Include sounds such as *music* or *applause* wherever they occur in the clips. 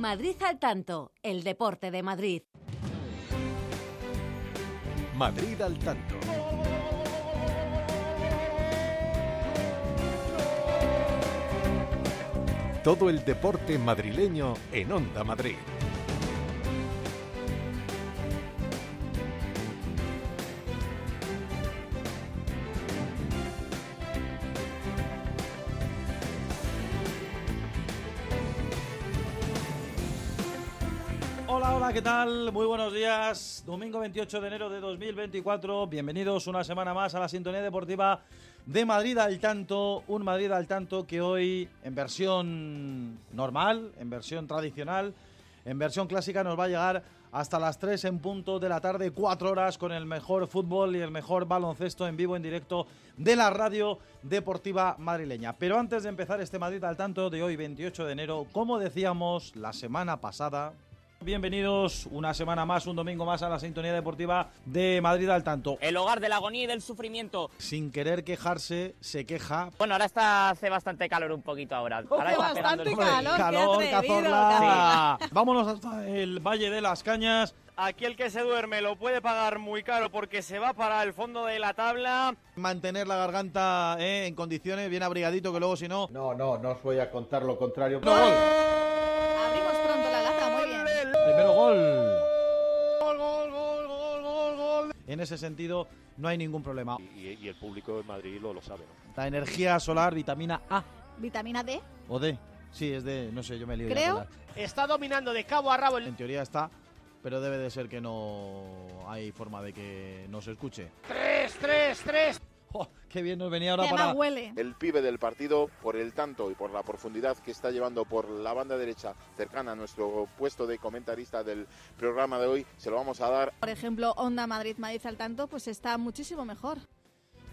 Madrid al tanto, el deporte de Madrid. Madrid al tanto. Todo el deporte madrileño en Onda Madrid. ¿Qué tal? Muy buenos días. Domingo 28 de enero de 2024. Bienvenidos una semana más a la sintonía deportiva de Madrid al tanto. Un Madrid al tanto que hoy en versión normal, en versión tradicional, en versión clásica nos va a llegar hasta las 3 en punto de la tarde, 4 horas con el mejor fútbol y el mejor baloncesto en vivo, en directo de la radio deportiva madrileña. Pero antes de empezar este Madrid al tanto de hoy, 28 de enero, como decíamos la semana pasada, Bienvenidos una semana más, un domingo más a la sintonía deportiva de Madrid al tanto. El hogar de la agonía y del sufrimiento. Sin querer quejarse, se queja. Bueno, ahora está hace bastante calor un poquito ahora. Ahora está bastante calor. atrevido, cazorla. Vámonos hasta el Valle de las Cañas. Aquí el que se duerme lo puede pagar muy caro porque se va para el fondo de la tabla. Mantener la garganta eh, en condiciones, bien abrigadito, que luego si no... No, no, no os voy a contar lo contrario. ¡No, gol! Abrimos pronto la lata, muy bien. Primero gol. En ese sentido, no hay ningún problema. y, y el público de Madrid lo, lo sabe. ¿no? La energía solar, vitamina A Vitamina D. o D. Sí, es D, no sé, yo me lío. Creo. Está dominando de cabo a rabo el En teoría está, pero debe de ser que no hay forma de que no se escuche. 3, 3, 3. *laughs* ¡Oh, ¡Qué bien nos venía ahora ¿Qué para... huele? el pibe del partido por el tanto y por la profundidad que está llevando por la banda derecha cercana a nuestro puesto de comentarista del programa de hoy, se lo vamos a dar Por ejemplo, Onda Madrid, Madrid al tanto, pues está muchísimo mejor.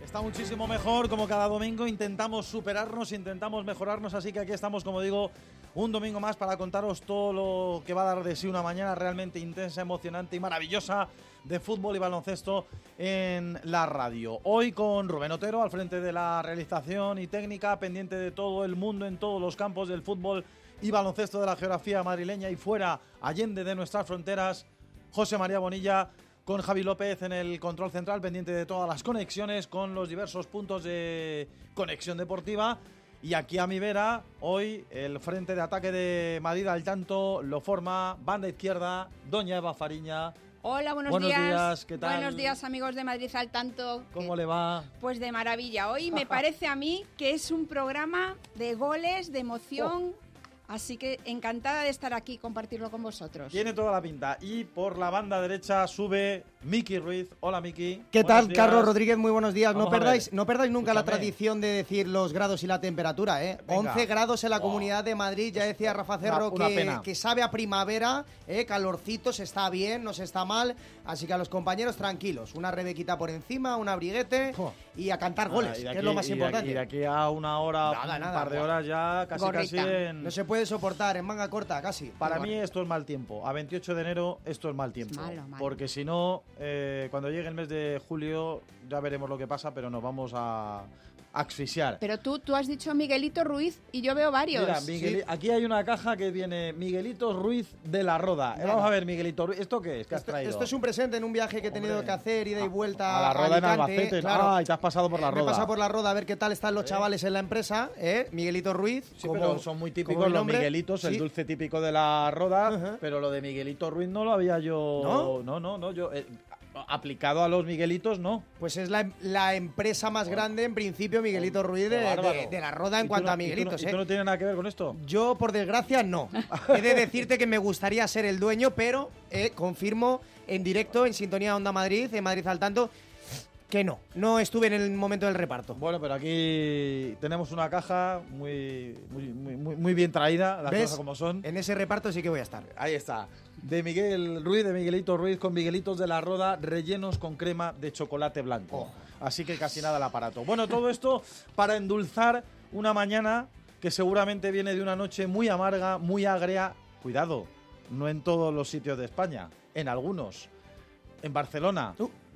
Está muchísimo mejor, como cada domingo intentamos superarnos, intentamos mejorarnos, así que aquí estamos, como digo, un domingo más para contaros todo lo que va a dar de sí una mañana realmente intensa, emocionante y maravillosa de fútbol y baloncesto en la radio. Hoy con Rubén Otero al frente de la realización y técnica, pendiente de todo el mundo en todos los campos del fútbol y baloncesto de la geografía madrileña y fuera, allende de nuestras fronteras, José María Bonilla con Javi López en el control central, pendiente de todas las conexiones con los diversos puntos de conexión deportiva. Y aquí a mi vera, hoy el frente de ataque de Madrid al tanto lo forma banda izquierda, Doña Eva Fariña. Hola, buenos, Buenos días. días, ¿qué tal? Buenos días, amigos de Madrid al tanto. ¿Cómo Que- le va? Pues de maravilla. Hoy me *laughs* parece a mí que es un programa de goles, de emoción. Oh. Así que encantada de estar aquí y compartirlo con vosotros. Tiene toda la pinta. Y por la banda derecha sube Miki Ruiz. Hola Miki. ¿Qué Buenos tal, días. Carlos Rodríguez? Muy buenos días. Vamos No perdáis, no perdáis nunca la tradición de decir los grados y la temperatura, ¿eh? Venga. 11 grados en la Oh. comunidad de Madrid. Ya decía Rafa Cerro una que, pena. que sabe a primavera, ¿eh? calorcito, se está bien, no se está mal. Así que a los compañeros tranquilos. Una rebequita por encima, un abriguete Jo. y a cantar goles, Ah, de que es lo más y importante. Y de aquí a una hora, Nada, un nada, par de horas ya, casi Gorrita. casi en... No se puede soportar en manga corta, casi. Para mí esto es mal tiempo. A 28 de enero esto es mal tiempo. Malo, malo. Porque si no, eh, cuando llegue el mes de julio ya veremos lo que pasa, pero nos vamos a asfixiar. Pero tú, tú has dicho Miguelito Ruiz y yo veo varios. Mira, Migueli- aquí hay una caja que viene Miguelito Ruiz de la Roda. Eh, vamos a ver, Miguelito Ruiz. ¿Esto qué es? ¿Qué has Esto, traído? esto es un presente en un viaje que he tenido Hombre. que hacer, ida y vuelta a la Roda en Alicante, Albacete. claro. Ah, y te has pasado por la Eh, Me he Roda. pasado por la roda a ver qué tal están los chavales en la empresa, ¿eh? Miguelito Ruiz. Sí, como- pero son muy típicos los. Miguelitos, el Sí. dulce típico de la Roda, Ajá. pero lo de Miguelito Ruiz no lo había yo... ¿No? No, no, no, yo... eh, aplicado a los Miguelitos, no. Pues es la, la empresa más grande, en principio, Miguelito Ruiz, de, la roda ¿Y en cuanto no- a y tú no- Miguelitos. ¿Y ¿eh? tú no tienes nada que ver con esto? Yo, por desgracia, no. *laughs* He de decirte que me gustaría ser el dueño, pero eh, confirmo en directo, en Sintonía Onda Madrid, en Madrid al tanto, que no. No estuve en el momento del reparto. Bueno, pero aquí tenemos una caja muy, muy, muy, muy- muy bien traída, las ¿Ves? cosas como son. En ese reparto sí que voy a estar. Ahí está. De Miguel Ruiz, de Miguelito Ruiz, con Miguelitos de la Roda, rellenos con crema de chocolate blanco. Así que casi nada el aparato. Bueno, todo esto para endulzar una mañana que seguramente viene de una noche muy amarga, muy agria. Cuidado, no en todos los sitios de España, en algunos. En Barcelona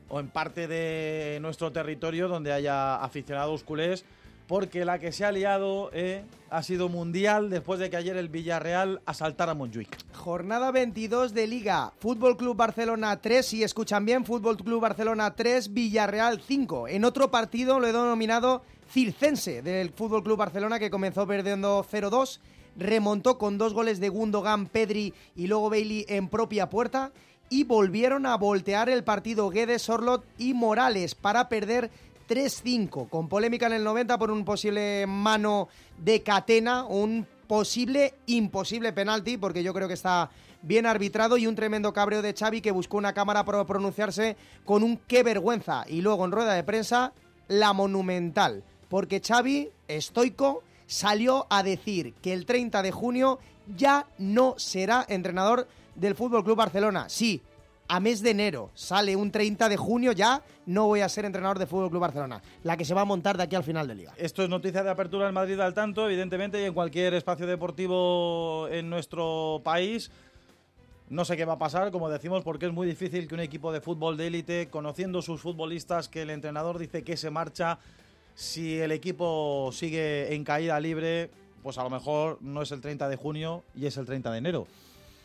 o en parte de nuestro territorio donde haya aficionados culés porque la que se ha liado eh, ha sido mundial después de que ayer el Villarreal asaltara a Montjuic. Jornada 22 de Liga. Fútbol Club Barcelona 3, si escuchan bien, Fútbol Club Barcelona 3, Villarreal 5. En otro partido lo he denominado circense del Fútbol Club Barcelona que comenzó perdiendo 0-2, remontó con dos goles de Gundogan, Pedri y luego Bailey en propia puerta y volvieron a voltear el partido Guedes, Sorlot y Morales para perder 3-5, con polémica en el 90 por un posible mano de catena, un posible imposible penalti, porque yo creo que está bien arbitrado y un tremendo cabreo de Xavi que buscó una cámara para pronunciarse con un qué vergüenza. Y luego en rueda de prensa, la monumental, porque Xavi, estoico, salió a decir que el 30 de junio ya no será entrenador del Fútbol Club Barcelona. Sí, a mes de enero sale un 30 de junio ya no voy a ser entrenador de Fútbol Club Barcelona, la que se va a montar de aquí al final de liga. Esto es noticia de apertura en Madrid al tanto, evidentemente, y en cualquier espacio deportivo en nuestro país. No sé qué va a pasar, como decimos, porque es muy difícil que un equipo de fútbol de élite, conociendo sus futbolistas, que el entrenador dice que se marcha, si el equipo sigue en caída libre, pues a lo mejor no es el 30 de junio y es el 30 de enero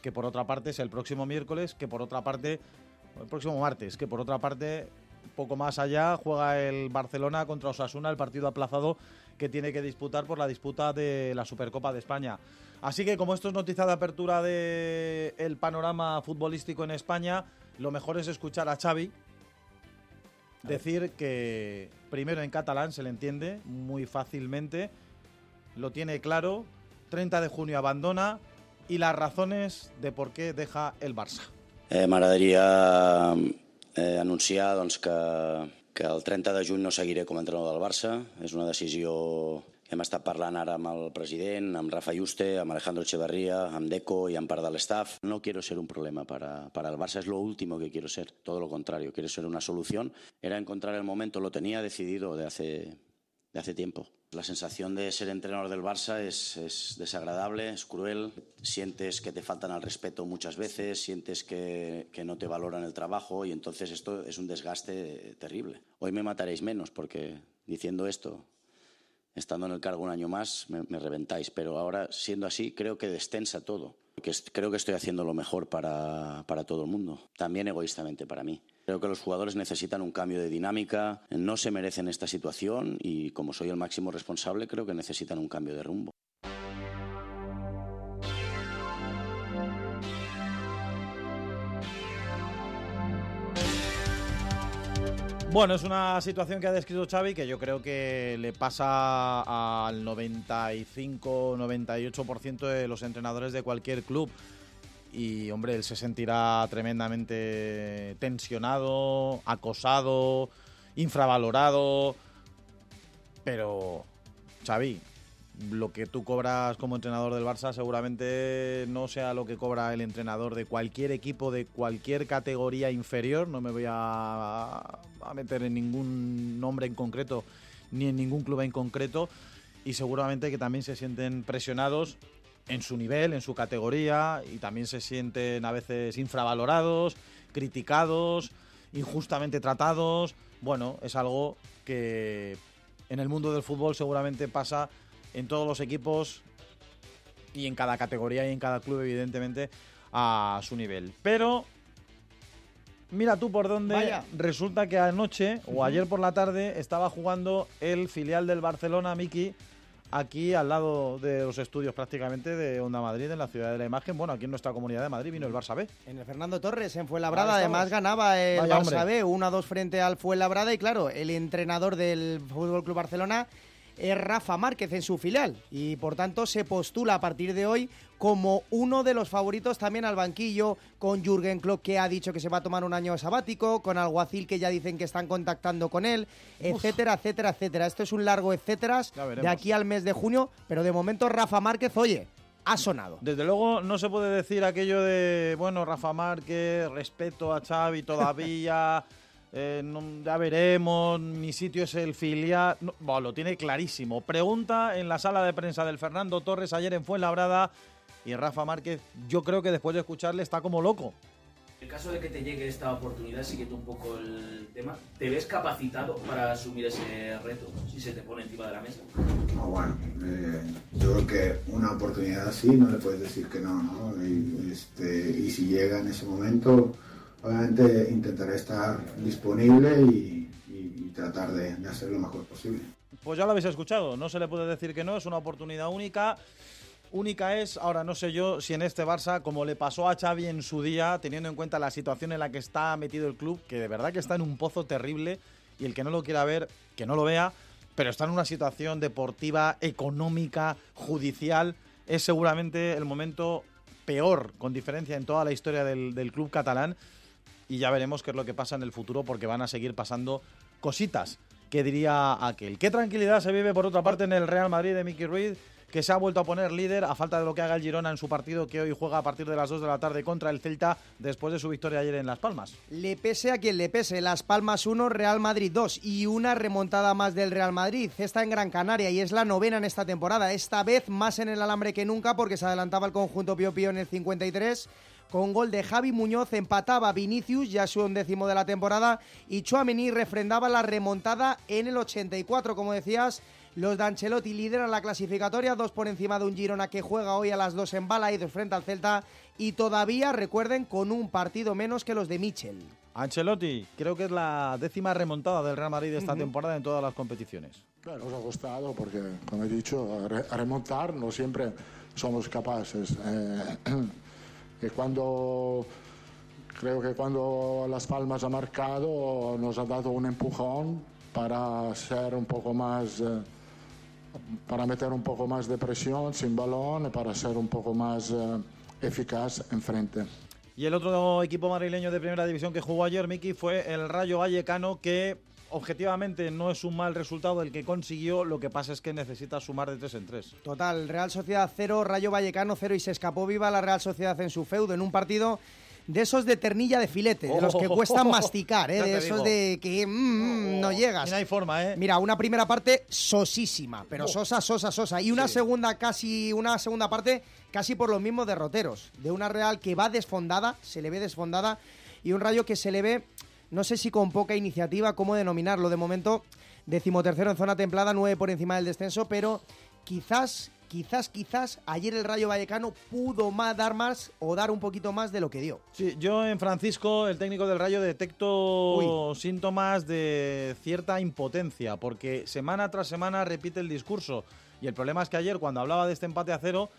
que por otra parte es el próximo miércoles, que por otra parte, el próximo martes, que por otra parte, poco más allá, juega el Barcelona contra Osasuna, el partido aplazado que tiene que disputar por la disputa de la Supercopa de España. Así que como esto es noticia de apertura del el panorama futbolístico en España, lo mejor es escuchar a Xavi decir que primero en catalán se le entiende muy fácilmente, lo tiene claro, 30 de junio abandona, y las razones de por qué deja el Barça. Eh, M'agradaria eh, anunciar doncs, que, que el 30 de juny no seguiré com a entrenador del Barça. És una decisió hem estat parlant ara amb el president, amb Rafa Juste, amb Alejandro Echeverría, amb Deco y amb part de l'staff. No quiero ser un problema para, para el Barça, es lo último que quiero ser, todo lo contrario, quiero ser una solución. Era encontrar el momento, lo tenía decidido de hace, de hace tiempo. La sensación de ser entrenador del Barça es, es, desagradable, es cruel. Sientes que te faltan al respeto muchas veces, sientes que, no te valoran el trabajo y entonces esto es un desgaste terrible. Hoy me mataréis menos porque diciendo esto, estando en el cargo un año más, me, reventáis. Pero ahora, siendo así, creo que descensa todo. Creo que estoy haciendo lo mejor para todo el mundo, también egoístamente para mí. Creo que los jugadores necesitan un cambio de dinámica, no se merecen esta situación y como soy el máximo responsable creo que necesitan un cambio de rumbo. Bueno, es una situación que ha descrito Xavi que yo creo que le pasa al 95-98% de los entrenadores de cualquier club y hombre, él se sentirá tremendamente tensionado, acosado, infravalorado, pero Xavi, lo que tú cobras como entrenador del Barça seguramente no sea lo que cobra el entrenador de cualquier equipo de cualquier categoría inferior, no me voy a, meter en ningún nombre en concreto ni en ningún club en concreto. Y seguramente que también se sienten presionados en su nivel, en su categoría, y también se sienten a veces infravalorados, criticados, injustamente tratados. Bueno, es algo que en el mundo del fútbol seguramente pasa en todos los equipos y en cada categoría y en cada club, evidentemente, a su nivel. Pero mira tú por dónde Vaya. resulta que anoche o ayer por la tarde estaba jugando el filial del Barcelona, Miki, aquí al lado de los estudios prácticamente de Onda Madrid, en la ciudad de la imagen. Bueno, aquí en nuestra comunidad de Madrid vino el Barça B. En el Fernando Torres, en Fuenlabrada, además ganaba el Vaya, Barça hombre. B 1-2 frente al Fuenlabrada y claro, el entrenador del Fútbol Club Barcelona es Rafa Márquez en su filial y por tanto se postula a partir de hoy como uno de los favoritos también al banquillo con Jürgen Klopp que ha dicho que se va a tomar un año sabático, con Alguacil que ya dicen que están contactando con él, etcétera, etcétera, etcétera. Esto es un largo etcétera de aquí al mes de junio, pero de momento Rafa Márquez, oye, ha sonado. Desde luego no se puede decir aquello de, bueno, Rafa Márquez, respeto a Xavi todavía, *laughs* eh, no- ya veremos, mi sitio es el filial. No, bueno, lo tiene clarísimo. Pregunta en la sala de prensa del Fernando Torres ayer en Fuenlabrada y Rafa Márquez, yo creo que después de escucharle está como loco. En caso de que te llegue esta oportunidad, siguiendo un poco el tema, ¿te ves capacitado para asumir ese reto si se te pone encima de la mesa? Bueno, eh, yo creo que una oportunidad así no le puedes decir que no, ¿no? Y, este, y si llega en ese momento, obviamente intentaré estar disponible y, y- y tratar de, de hacer lo mejor posible. Pues ya lo habéis escuchado, no se le puede decir que no, es una oportunidad única. Única es, ahora no sé yo si en este Barça, como le pasó a Xavi en su día, teniendo en cuenta la situación en la que está metido el club, que de verdad que está en un pozo terrible y el que no lo quiera ver, que no lo vea, pero está en una situación deportiva, económica, judicial, es seguramente el momento peor, con diferencia en toda la historia del, del club catalán y ya veremos qué es lo que pasa en el futuro porque van a seguir pasando cositas, que diría aquel. Qué tranquilidad se vive por otra parte en el Real Madrid de Mickey Ruiz, que se ha vuelto a poner líder a falta de lo que haga el Girona en su partido que hoy juega a partir de las 2 de la tarde contra el Celta después de su victoria ayer en Las Palmas. Le pese a quien le pese, Las Palmas 1, Real Madrid 2 y una remontada más del Real Madrid. Está en Gran Canaria y es la novena en esta temporada. Esta vez más en el alambre que nunca porque se adelantaba el conjunto Pío Pío en el 53. Con gol de Javi Muñoz empataba Vinicius, ya su undécimo de la temporada, y Chouameni refrendaba la remontada en el 84. Como decías, los de Ancelotti lideran la clasificatoria, dos por encima de un Girona que juega hoy a las dos en bala y dos frente al Celta, y todavía, recuerden, con un partido menos que los de Michel. Ancelotti, creo que es la décima remontada del Real Madrid de esta temporada en todas las competiciones. Claro, nos ha costado porque, como he dicho, a remontar no siempre somos capaces. Eh, y cuando creo que cuando Las Palmas ha marcado nos ha dado un empujón para ser un poco más, eh, para meter un poco más de presión sin balón y para ser un poco más eh, eficaz enfrente. Y el otro equipo madrileño de primera división que jugó ayer, Miki, fue el Rayo Vallecano, que objetivamente no es un mal resultado el que consiguió, lo que pasa es que necesita sumar de tres en tres. Total, Real Sociedad 0, Rayo Vallecano 0 y se escapó viva la Real Sociedad en su feudo en un partido de esos de ternilla de filete, de los que Oh, cuestan *laughs* masticar, ¿eh? de esos digo. de que mm, mm, no llegas. No hay forma, ¿eh? Mira, una primera parte sosísima, pero Oh. sosa, sosa, sosa. Y una segunda casi, una segunda parte casi por los mismos derroteros. De una Real que va desfondada, se le ve desfondada, y un Rayo que se le ve, no sé si con poca iniciativa, cómo denominarlo. De momento, decimotercero en zona templada, nueve por encima del descenso, pero quizás, quizás, quizás ayer el Rayo Vallecano pudo más dar más o dar un poquito más de lo que dio. Sí, yo en Francisco, el técnico del Rayo, detecto síntomas de cierta impotencia, porque semana tras semana repite el discurso. Y el problema es que ayer, cuando hablaba de este empate a cero,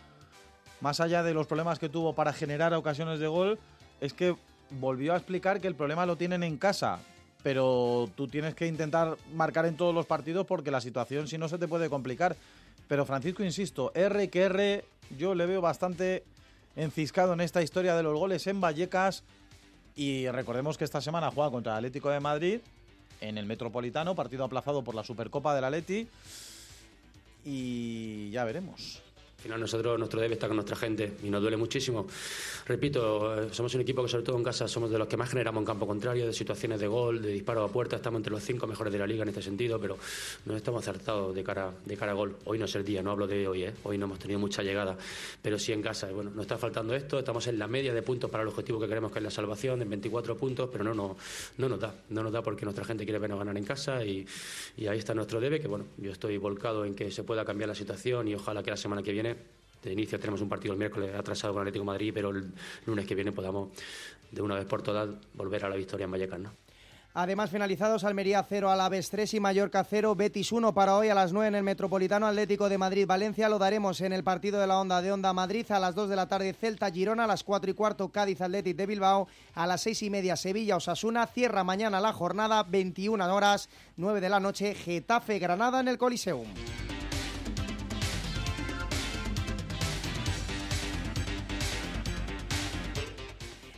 más allá de los problemas que tuvo para generar ocasiones de gol, es que volvió a explicar que el problema lo tienen en casa. Pero tú tienes que intentar marcar en todos los partidos porque la situación, si no, se te puede complicar. Pero Francisco, insisto, R que R, yo le veo bastante enciscado en esta historia de los goles en Vallecas. Y recordemos que esta semana juega contra el Atlético de Madrid en el Metropolitano, partido aplazado por la Supercopa del Atleti. Y ya veremos. Al final nosotros, nuestro debe está con nuestra gente y nos duele muchísimo. Repito, eh, somos un equipo que sobre todo en casa somos de los que más generamos en campo contrario, de situaciones de gol, de disparo a puerta, estamos entre los cinco mejores de la liga en este sentido, pero no estamos acertados de cara, de cara a gol. Hoy no es el día, no hablo de hoy, ¿eh? hoy no hemos tenido mucha llegada, pero sí en casa. Bueno, nos está faltando esto, estamos en la media de puntos para el objetivo que queremos que es la salvación, en 24 puntos, pero no, no, no nos da, no nos da porque nuestra gente quiere vernos ganar en casa y, y ahí está nuestro debe, que bueno, yo estoy volcado en que se pueda cambiar la situación y ojalá que la semana que viene de inicio tenemos un partido el miércoles atrasado con Atlético Madrid, pero el lunes que viene podamos de una vez por todas volver a la victoria en Vallecas, ¿no? Además, finalizados Almería 0, Alavés 3 y Mallorca 0, Betis 1 para hoy a las 9 en el Metropolitano Atlético de Madrid-Valencia. Lo daremos en el partido de la Onda de Onda Madrid a las 2 de la tarde Celta-Girona, a las 4 y cuarto Cádiz Atlético de Bilbao, a las 6 y media Sevilla-Osasuna. Cierra mañana la jornada, 21 horas, 9 de la noche, Getafe-Granada en el Coliseum.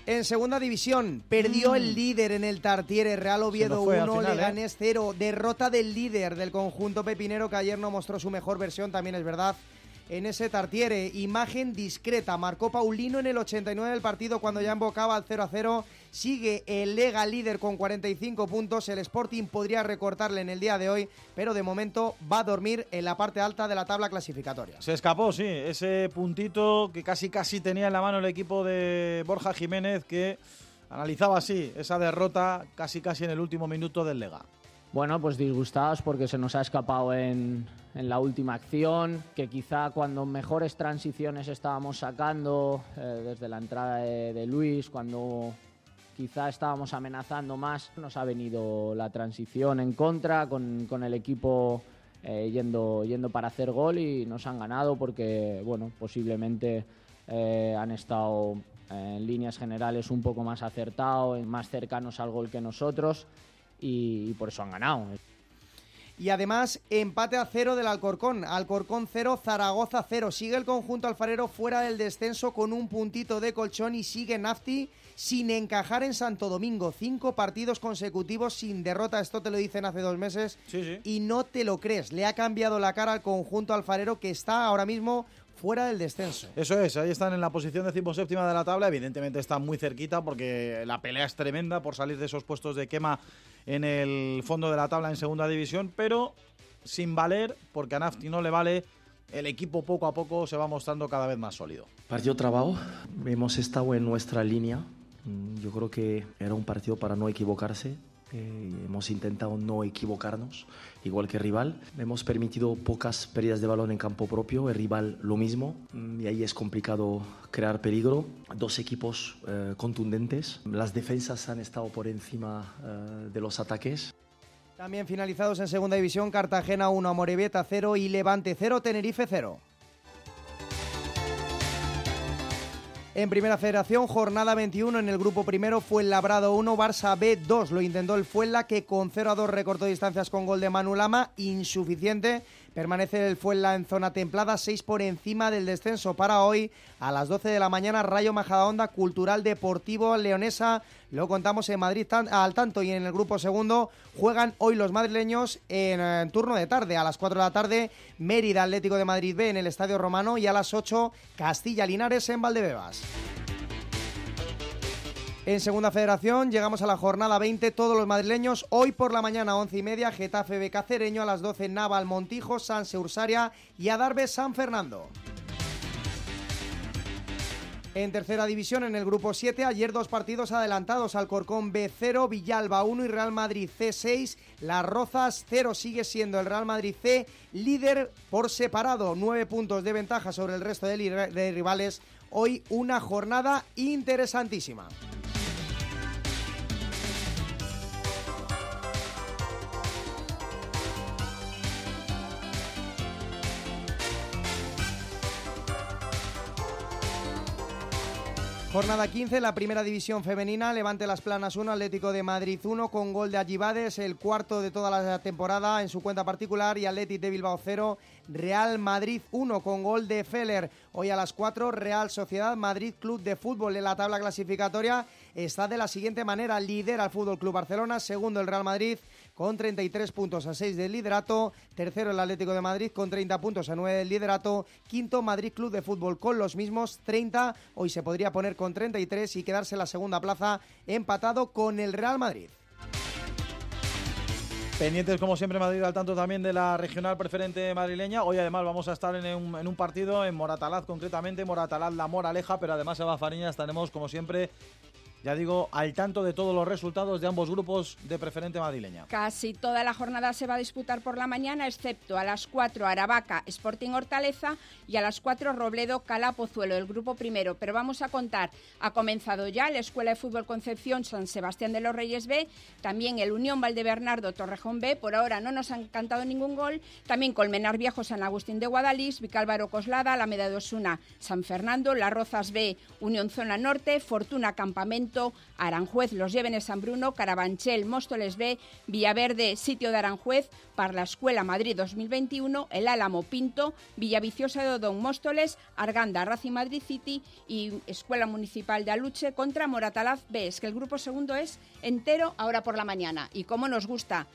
En segunda división, perdió el líder en el Tartiere, Real Oviedo nos fue al 1, final, ¿eh? Leganés 0. Derrota del líder del conjunto pepinero que ayer no mostró su mejor versión, también es verdad. En ese Tartiere, imagen discreta, marcó Paulino en el 89 del partido cuando ya embocaba al 0 a 0. Sigue el Lega líder con 45 puntos. El Sporting podría recortarle en el día de hoy, pero de momento va a dormir en la parte alta de la tabla clasificatoria. Se escapó, sí, ese puntito que casi casi tenía en la mano el equipo de Borja Jiménez que analizaba así esa derrota casi casi en el último minuto del Lega. Bueno, pues disgustados porque se nos ha escapado en, en la última acción, que quizá cuando mejores transiciones estábamos sacando, eh, desde la entrada de, Luis, cuando quizá estábamos amenazando más, nos ha venido la transición en contra con, con el equipo eh, yendo, yendo para hacer gol y nos han ganado porque, bueno, posiblemente eh, han estado en líneas generales un poco más acertados, más cercanos al gol que nosotros y por eso han ganado. Y además, empate a cero del Alcorcón. Alcorcón cero, Zaragoza cero. Sigue el conjunto alfarero fuera del descenso con un puntito de colchón y sigue Nafti sin encajar en Santo Domingo. Cinco partidos consecutivos sin derrota. Esto te lo dicen hace dos meses. Y no te lo crees. Le ha cambiado la cara al conjunto alfarero que está ahora mismo fuera del descenso. Eso es, ahí están en la posición decimoséptima de la tabla. Evidentemente están muy cerquita porque la pelea es tremenda por salir de esos puestos de quema en el fondo de la tabla en segunda división, pero sin valer porque a Nafti no le vale. El equipo poco a poco se va mostrando cada vez más sólido. Partido trabajo, hemos estado en nuestra línea. Mm, Yo creo que era un partido para no equivocarse. Eh, hemos intentado no equivocarnos, igual que el rival. Hemos permitido pocas pérdidas de balón en campo propio, el rival lo mismo, mm, y ahí es complicado crear peligro. Dos equipos eh, contundentes, las defensas han estado por encima eh, de los ataques. También finalizados en segunda división, Cartagena 1, Amorebieta 0 y Levante 0, Tenerife 0. En Primera Federación, jornada 21 en el grupo primero fue el Labrado 1, Barça B 2. Lo intentó el Fuenla que con 0 a 2 recortó distancias con gol de Manu Lama, insuficiente. Permanece el Fuenla en zona templada, 6 por encima del descenso para hoy. A las 12 de la mañana, Rayo Majadahonda, Cultural Deportivo Leonesa. Lo contamos en Madrid al tanto y en el grupo segundo juegan hoy los madrileños en, eh, turno de tarde. A las 4 de la tarde, Mérida Atlético de Madrid B en el Estadio Romano y a las 8, Castilla Linares en Valdebebas. En Segunda Federación llegamos a la jornada 20, todos los madrileños. Hoy por la mañana, 11 y media, Getafe Becacereño, a las 12 Naval Montijo, Sanse Ursaria y Adarve San Fernando. En tercera división, en el grupo 7, ayer dos partidos adelantados. Alcorcón B0, Villalba 1 y Real Madrid C6. Las Rozas 0 sigue siendo el Real Madrid C, líder por separado. Nueve puntos de ventaja sobre el resto de rivales. Hoy una jornada interesantísima. Jornada 15, la primera división femenina, Levante Las Planas 1, Atlético de Madrid 1, con gol de Allibades, el cuarto de toda la temporada en su cuenta particular, y Atlético de Bilbao 0, Real Madrid 1, con gol de Feller. Hoy a las 4, Real Sociedad Madrid Club de Fútbol en la tabla clasificatoria está de la siguiente manera, lidera el Fútbol Club Barcelona, segundo el Real Madrid con 33 puntos a 6 del liderato, tercero el Atlético de Madrid con 30 puntos a 9 del liderato, quinto Madrid Club de Fútbol con los mismos 30, hoy se podría poner con 33 y quedarse la segunda plaza empatado con el Real Madrid. Pendientes, como siempre, Madrid al tanto también de la regional preferente madrileña. Hoy, además, vamos a estar en un, en un partido en Moratalaz, concretamente, Moratalaz La Moraleja, pero además, Eva Fariña, estaremos, como siempre, ya digo, al tanto de todos los resultados de ambos grupos de preferente madrileña. Casi toda la jornada se va a disputar por la mañana, excepto a las 4 Aravaca, Sporting Hortaleza y a las 4 Robledo, Cala, Pozuelo, el grupo primero. Pero vamos a contar, ha comenzado ya la Escuela de Fútbol Concepción San Sebastián de los Reyes B, también el Unión Valdebernardo Torrejón B, por ahora no nos han cantado ningún gol, también Colmenar Viejo San Agustín de Guadalís, Vicálvaro Coslada, Alameda de Osuna, San Fernando, Las Rozas B, Unión Zona Norte, Fortuna Campamento, Aranjuez, Los Llévenes San Bruno, Carabanchel, Móstoles B, Villaverde, Sitio de Aranjuez, Parla Escuela Madrid 2021, El Álamo Pinto, Villaviciosa de Odón Móstoles, Arganda Racing Madrid City y Escuela Municipal de Aluche contra Moratalaz B. Es que el grupo segundo es entero ahora por la mañana. Y cómo nos gusta.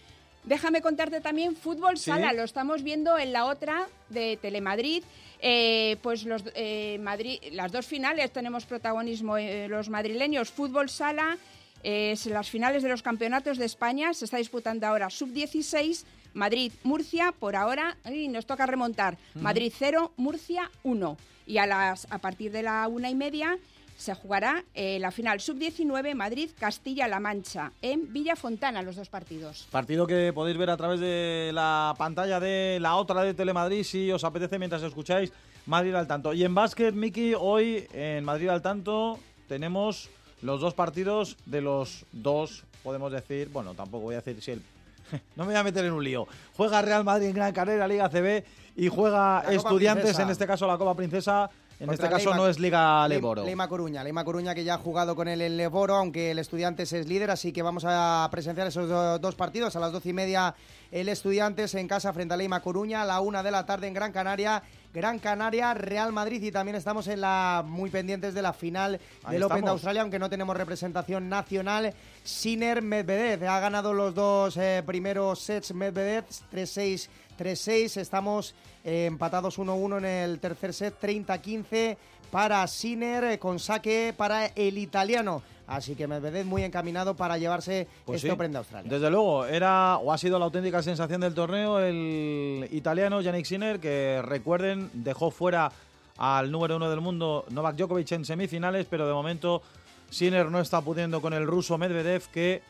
Déjame contarte también fútbol Sí. sala, lo estamos viendo en la otra de Telemadrid. Eh, pues los, eh, Madrid, las dos finales tenemos protagonismo eh, los madrileños. Fútbol sala, es las finales de los campeonatos de España. Se está disputando ahora sub-16, Madrid-Murcia. Por ahora ay, nos toca remontar. Madrid 0, Murcia 1. Y a, las, a partir de la una y media se jugará eh, la final sub-19 Madrid-Castilla-La Mancha en Villa Fontana, los dos partidos. Partido que podéis ver a través de la pantalla de la otra de Telemadrid si os apetece mientras escucháis Madrid al tanto. Y en básquet, Miki, hoy en Madrid al tanto tenemos los dos partidos de los dos, podemos decir, bueno, tampoco voy a decir si el... *laughs* no me voy a meter en un lío. Juega Real Madrid en Gran Canaria, Liga CB, y juega Estudiantes, Princesa. en este caso la Copa Princesa. En este caso Leima- no es Liga Le- Leboro. Leima Coruña, Leima Coruña que ya ha jugado con él en Leboro, aunque el Estudiantes es líder, así que vamos a presenciar esos do- dos partidos. A las doce y media el Estudiantes en casa frente a Leima Coruña, a la una de la tarde en Gran Canaria. Gran Canaria, Real Madrid y también estamos en la muy pendientes de la final Ahí del Open de estamos. Australia, aunque no tenemos representación nacional. Sinner Medvedev ha ganado los dos eh, primeros sets Medvedev 3-6, 3-6. Estamos eh, empatados 1-1 en el tercer set, 30-15 para Sinner eh, con saque para el italiano. Así que Medvedev muy encaminado para llevarse Pues este sí. Open de Australia. Desde luego, era o ha sido la auténtica sensación del torneo el italiano Yannick Sinner, que recuerden, dejó fuera al número uno del mundo Novak Djokovic en semifinales, pero de momento Sinner no está pudiendo con el ruso Medvedev, que,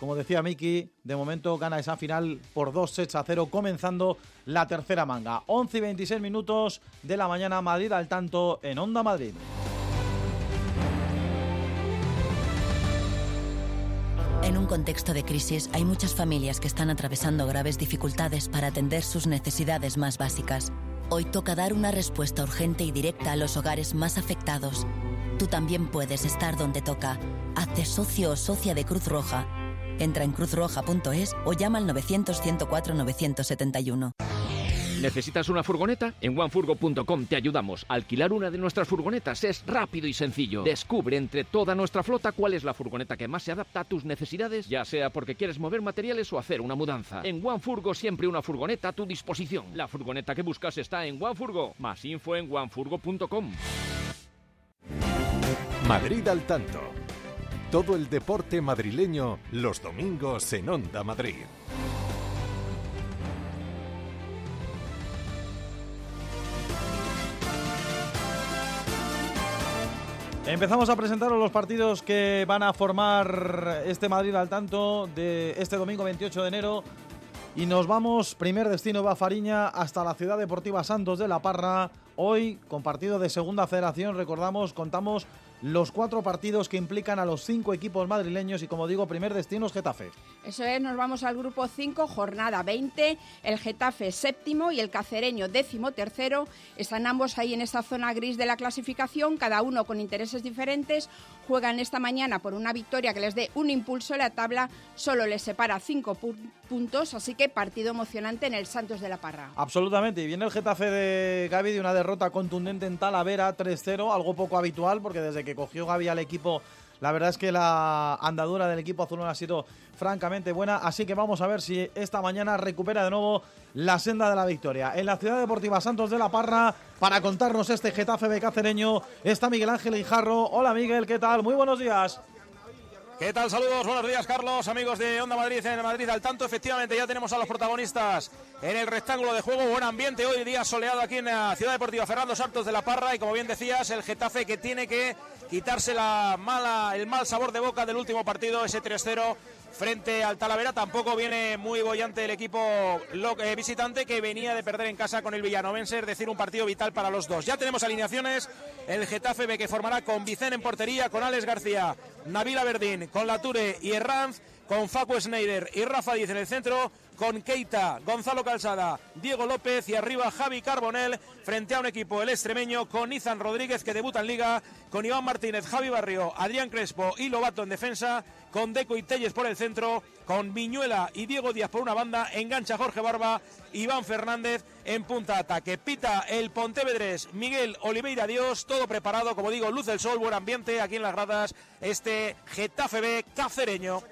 como decía Miki, de momento gana esa final por dos sets a cero, comenzando la tercera manga. 11 y 26 minutos de la mañana, Madrid al tanto en Onda Madrid. En un contexto de crisis hay muchas familias que están atravesando graves dificultades para atender sus necesidades más básicas. Hoy toca dar una respuesta urgente y directa a los hogares más afectados. Tú también puedes estar donde toca. Hazte socio o socia de Cruz Roja. Entra en cruzroja.es o llama al 900-104-971. ¿Necesitas una furgoneta? En onefurgo.com te ayudamos. Alquilar una de nuestras furgonetas es rápido y sencillo. Descubre entre toda nuestra flota cuál es la furgoneta que más se adapta a tus necesidades, ya sea porque quieres mover materiales o hacer una mudanza. En OneFurgo siempre una furgoneta a tu disposición. La furgoneta que buscas está en OneFurgo. Más info en onefurgo.com. Madrid al tanto. Todo el deporte madrileño los domingos en Onda Madrid. Empezamos a presentaros los partidos que van a formar este Madrid al tanto de este domingo 28 de enero. Y nos vamos, primer destino va Fariña hasta la Ciudad Deportiva Santos de la Parra. Hoy, con partido de Segunda Federación, recordamos, contamos los cuatro partidos que implican a los cinco equipos madrileños y, como digo, primer destino es Getafe. Eso es, nos vamos al grupo 5, jornada 20, el Getafe séptimo y el Cacereño décimo tercero. Están ambos ahí en esta zona gris de la clasificación, cada uno con intereses diferentes. Juegan esta mañana por una victoria que les dé un impulso en la tabla, solo les separa cinco pu- puntos, así que partido emocionante en el Santos de la Parra. Absolutamente. Y viene el Getafe de Gaby de una derrota contundente en Talavera 3-0, algo poco habitual porque desde que cogió Gaby al equipo, la verdad es que la andadura del equipo azul ha sido francamente buena. Así que vamos a ver si esta mañana recupera de nuevo la senda de la victoria. En la Ciudad Deportiva Santos de la Parra, para contarnos este Getafe de Cacereño, está Miguel Ángel Hijarro. Hola Miguel, ¿qué tal? Muy buenos días. ¿Qué tal? Saludos, buenos días Carlos, amigos de Onda Madrid en Madrid al tanto. Efectivamente ya tenemos a los protagonistas en el rectángulo de juego. Buen ambiente hoy, día soleado aquí en la Ciudad Deportiva Fernando Santos de la Parra y como bien decías, el Getafe que tiene que quitarse la mala, el mal sabor de boca del último partido, ese 3-0 frente al Talavera. Tampoco viene muy bollante el equipo eh, visitante que venía de perder en casa con el Villanovense, es decir, un partido vital para los dos. Ya tenemos alineaciones, el Getafe B que formará con Vicen en portería, con Alex García, Navila Verdín, con Lature y Herranz, con Facu Schneider y Rafa Díaz en el centro, con Keita, Gonzalo Calzada, Diego López y arriba Javi Carbonel, frente a un equipo el extremeño con Izan Rodríguez que debuta en Liga, con Iván Martínez, Javi Barrio, Adrián Crespo y Lobato en defensa, con Deco y Telles por el centro, con Viñuela y Diego Díaz por una banda, engancha Jorge Barba, Iván Fernández en punta ataque. Pita el Pontevedrés, Miguel Oliveira Dios, todo preparado, como digo, luz del sol, buen ambiente aquí en las gradas, este Getafe B cacereño.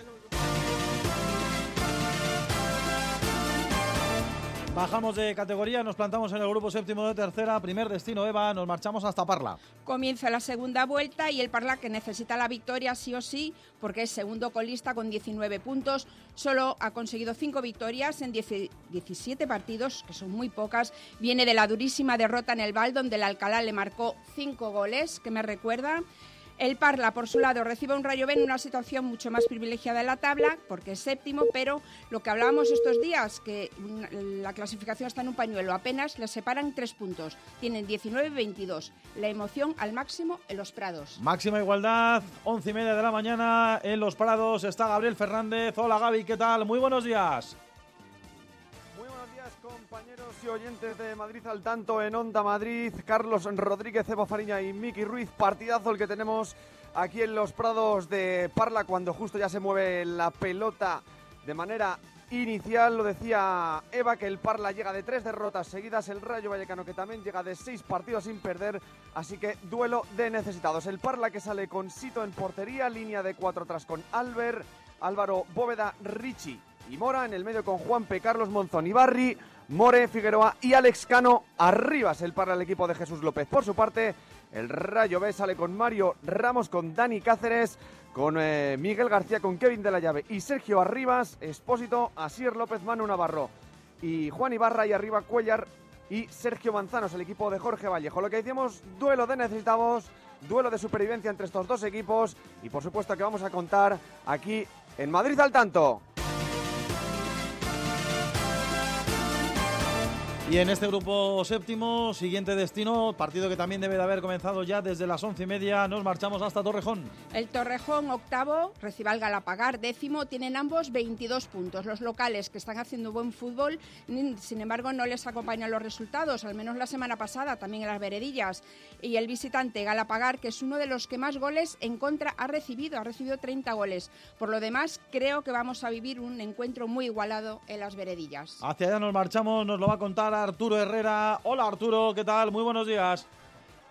Bajamos de categoría, nos plantamos en el grupo séptimo de tercera, primer destino Eva, nos marchamos hasta Parla. Comienza la segunda vuelta y el Parla que necesita la victoria sí o sí, porque es segundo colista con 19 puntos. Solo ha conseguido 5 victorias en 10 17 partidos, que son muy pocas. Viene de la durísima derrota en el Val, donde el Alcalá le marcó 5 goles, que me recuerda. El Parla, por su lado, recibe un Rayo B en una situación mucho más privilegiada en la tabla, porque es séptimo, pero lo que hablábamos estos días, que la clasificación está en un pañuelo, apenas les separan tres puntos. Tienen 19 y 22. La emoción al máximo en los Prados. Máxima igualdad, once y media de la mañana en los Prados está Gabriel Fernández. Hola Gaby, ¿qué tal? Muy buenos días. Compañeros y oyentes de Madrid al tanto en Onda Madrid. Carlos Rodríguez, Eva Fariña y Miki Ruiz. Partidazo el que tenemos aquí en los Prados de Parla cuando justo ya se mueve la pelota de manera inicial. Lo decía Eva que el Parla llega de tres derrotas seguidas, el Rayo Vallecano que también llega de seis partidos sin perder, así que duelo de necesitados. El Parla que sale con Sito en portería, línea de cuatro atrás con Albert, Álvaro Bóveda, Richie y Mora, en el medio con Juanpe, Carlos Monzón y Barri, More, Figueroa y Alex Cano. Arriba el Parla el equipo de Jesús López. Por su parte, el Rayo B sale con Mario Ramos, con Dani Cáceres, con eh, Miguel García, con Kevin de la Llave y Sergio Arribas, Expósito, Asier López, Manu Navarro y Juan Ibarra y arriba Cuellar y Sergio Manzanos, el equipo de Jorge Vallejo. Lo que decíamos, duelo de necesitamos, duelo de supervivencia entre estos dos equipos y por supuesto que vamos a contar aquí en Madrid al tanto. Y en este grupo séptimo, siguiente destino, partido que también debe de haber comenzado ya desde las once y media, nos marchamos hasta Torrejón. El Torrejón octavo recibe al Galapagar décimo, tienen ambos 22 puntos. Los locales que están haciendo buen fútbol, sin embargo, no les acompañan los resultados, al menos la semana pasada, también en las veredillas. Y el visitante Galapagar, que es uno de los que más goles en contra ha recibido, ha recibido 30 goles. Por lo demás, creo que vamos a vivir un encuentro muy igualado en las veredillas. Hacia allá nos marchamos, nos lo va a contar Arturo Herrera. Hola Arturo, ¿qué tal? Muy buenos días.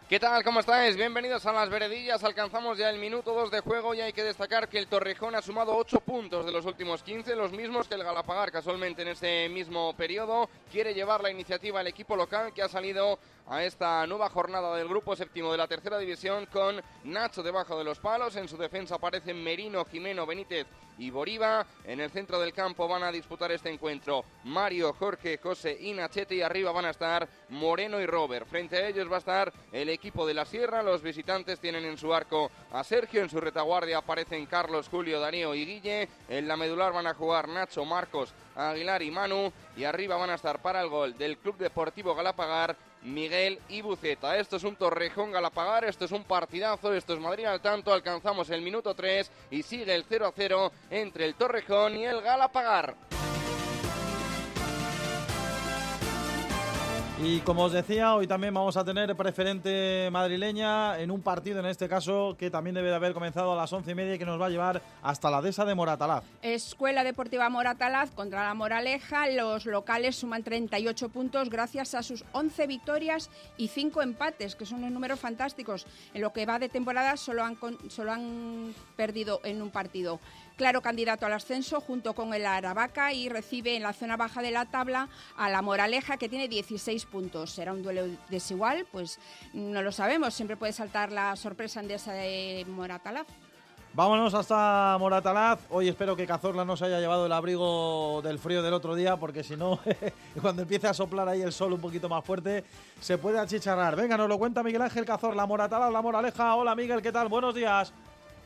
¿Qué tal? ¿Cómo estáis? Bienvenidos a las veredillas. Alcanzamos ya el minuto 2 de juego y hay que destacar que el Torrejón ha sumado 8 puntos de los últimos 15, los mismos que el Galapagar casualmente en ese mismo periodo. Quiere llevar la iniciativa el equipo local que ha salido a esta nueva jornada del grupo séptimo de la tercera división con Nacho debajo de los palos. En su defensa aparecen Merino, Jimeno, Benítez y Boriva. En el centro del campo van a disputar este encuentro Mario, Jorge, José y Nachete. Y arriba van a estar Moreno y Robert. Frente a ellos va a estar el equipo de la Sierra. Los visitantes tienen en su arco a Sergio. En su retaguardia aparecen Carlos, Julio, Darío y Guille. En la medular van a jugar Nacho, Marcos, Aguilar y Manu. Y arriba van a estar para el gol del Club Deportivo Galapagar Miguel y Buceta. Esto es un Torrejón Galapagar, esto es un partidazo, esto es Madrid al tanto. Alcanzamos el minuto 3 y sigue el 0 a 0 entre el Torrejón y el Galapagar. Y como os decía, hoy también vamos a tener preferente madrileña en un partido, en este caso, que también debe de haber comenzado a las once y media y que nos va a llevar hasta la dehesa de Moratalaz. Escuela Deportiva Moratalaz contra la Moraleja. Los locales suman 38 puntos gracias a sus 11 victorias y 5 empates, que son unos números fantásticos. En lo que va de temporada solo han, solo han perdido en un partido claro candidato al ascenso junto con el Aravaca y recibe en la zona baja de la tabla a la Moraleja que tiene 16 puntos. ¿Será un duelo desigual? Pues no lo sabemos. Siempre puede saltar la sorpresa en esa de Moratalaz. Vámonos hasta Moratalaz. Hoy espero que Cazorla no se haya llevado el abrigo del frío del otro día, porque si no, *laughs* cuando empiece a soplar ahí el sol un poquito más fuerte, se puede achicharrar. Venga, nos lo cuenta Miguel Ángel Cazorla, Moratalaz, la Moraleja. Hola Miguel, ¿qué tal? Buenos días.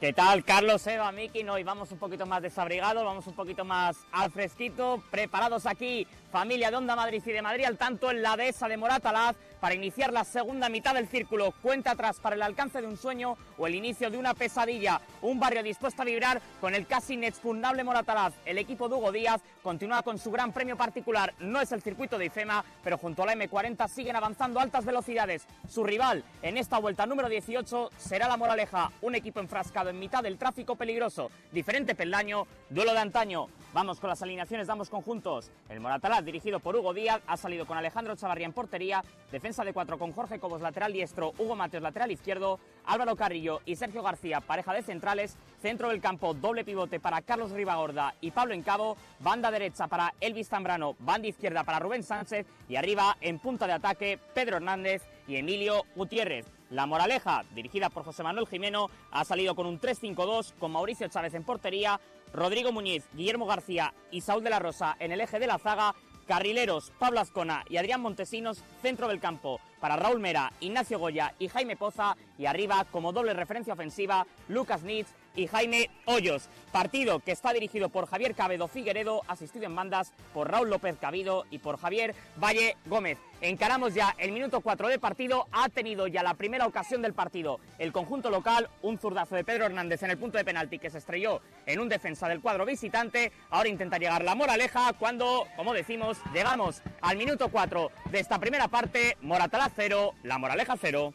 ¿Qué tal, Carlos, Eva, Miki? Hoy vamos un poquito más desabrigados, vamos un poquito más al fresquito, preparados aquí, familia de Onda Madrid y de Madrid, al tanto en la dehesa de Moratalaz, para iniciar la segunda mitad del círculo. Cuenta atrás para el alcance de un sueño o el inicio de una pesadilla. Un barrio dispuesto a vibrar con el casi inexpugnable Moratalaz. El equipo de Hugo Díaz continúa con su gran premio particular. No es el circuito de IFEMA, pero junto a la M40 siguen avanzando a altas velocidades. Su rival en esta vuelta número 18 será la Moraleja, un equipo enfrascado en mitad del tráfico peligroso. Diferente peldaño, duelo de antaño. Vamos con las alineaciones, damos conjuntos. El Moratalaz, dirigido por Hugo Díaz, ha salido con Alejandro Chavarría en portería, defensa de cuatro con Jorge Cobos lateral diestro, Hugo Mateos lateral izquierdo, Álvaro Carrillo y Sergio García, pareja de centrales, centro del campo, doble pivote para Carlos Ribagorda y Pablo Encabo, banda derecha para Elvis Zambrano, banda izquierda para Rubén Sánchez y arriba en punta de ataque Pedro Hernández y Emilio Gutiérrez. La Moraleja, dirigida por José Manuel Jimeno, ha salido con un 3-5-2 con Mauricio Chávez en portería, Rodrigo Muñiz, Guillermo García y Saúl de la Rosa en el eje de la zaga, carrileros Pablo Ascona y Adrián Montesinos, centro del campo, para Raúl Mera, Ignacio Goya y Jaime Poza y arriba como doble referencia ofensiva Lucas Nitz y Jaime Hoyos. Partido que está dirigido por Javier Cabedo Figueredo, asistido en bandas por Raúl López Cabido y por Javier Valle Gómez. Encaramos ya el minuto 4 de partido, ha tenido ya la primera ocasión del partido el conjunto local, un zurdazo de Pedro Hernández en el punto de penalti que se estrelló en un defensa del cuadro visitante. Ahora intenta llegar la moraleja cuando, como decimos, llegamos al minuto 4 de esta primera parte. Moratalá 0, la moraleja 0.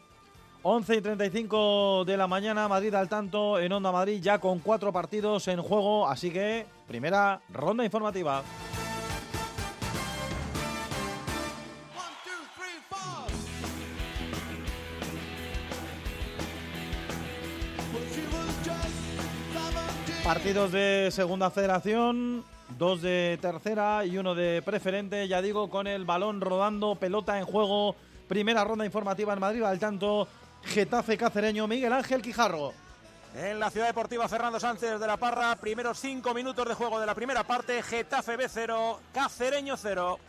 11 y 35 de la mañana, Madrid al tanto en Onda Madrid, ya con cuatro partidos en juego, así que primera ronda informativa. Partidos de segunda federación, dos de tercera y uno de preferente, ya digo, con el balón rodando, pelota en juego. Primera ronda informativa en Madrid al tanto. Getafe Cacereño, Miguel Ángel Quijarro. En la Ciudad Deportiva Fernando Sánchez de la Parra, primeros cinco minutos de juego de la primera parte, Getafe B0, Cacereño 0.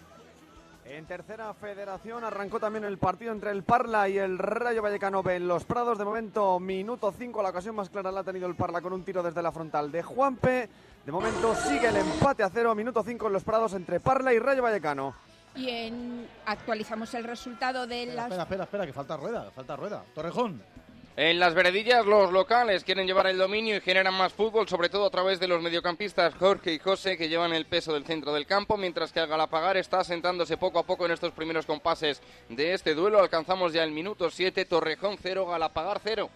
En tercera federación arrancó también el partido entre el Parla y el Rayo Vallecano B en los Prados. De momento, minuto 5, la ocasión más clara la ha tenido el Parla con un tiro desde la frontal de Juanpe. De momento sigue el empate a cero, minuto 5 en los Prados entre Parla y Rayo Vallecano. Y en- actualizamos el resultado de las... Espera, espera, espera, que falta rueda, falta rueda. Torrejón. En las veredillas los locales quieren llevar el dominio y generan más fútbol, sobre todo a través de los mediocampistas Jorge y José que llevan el peso del centro del campo, mientras que el Galapagar está asentándose poco a poco en estos primeros compases de este duelo. Alcanzamos ya el minuto 7, Torrejón 0, Galapagar 0.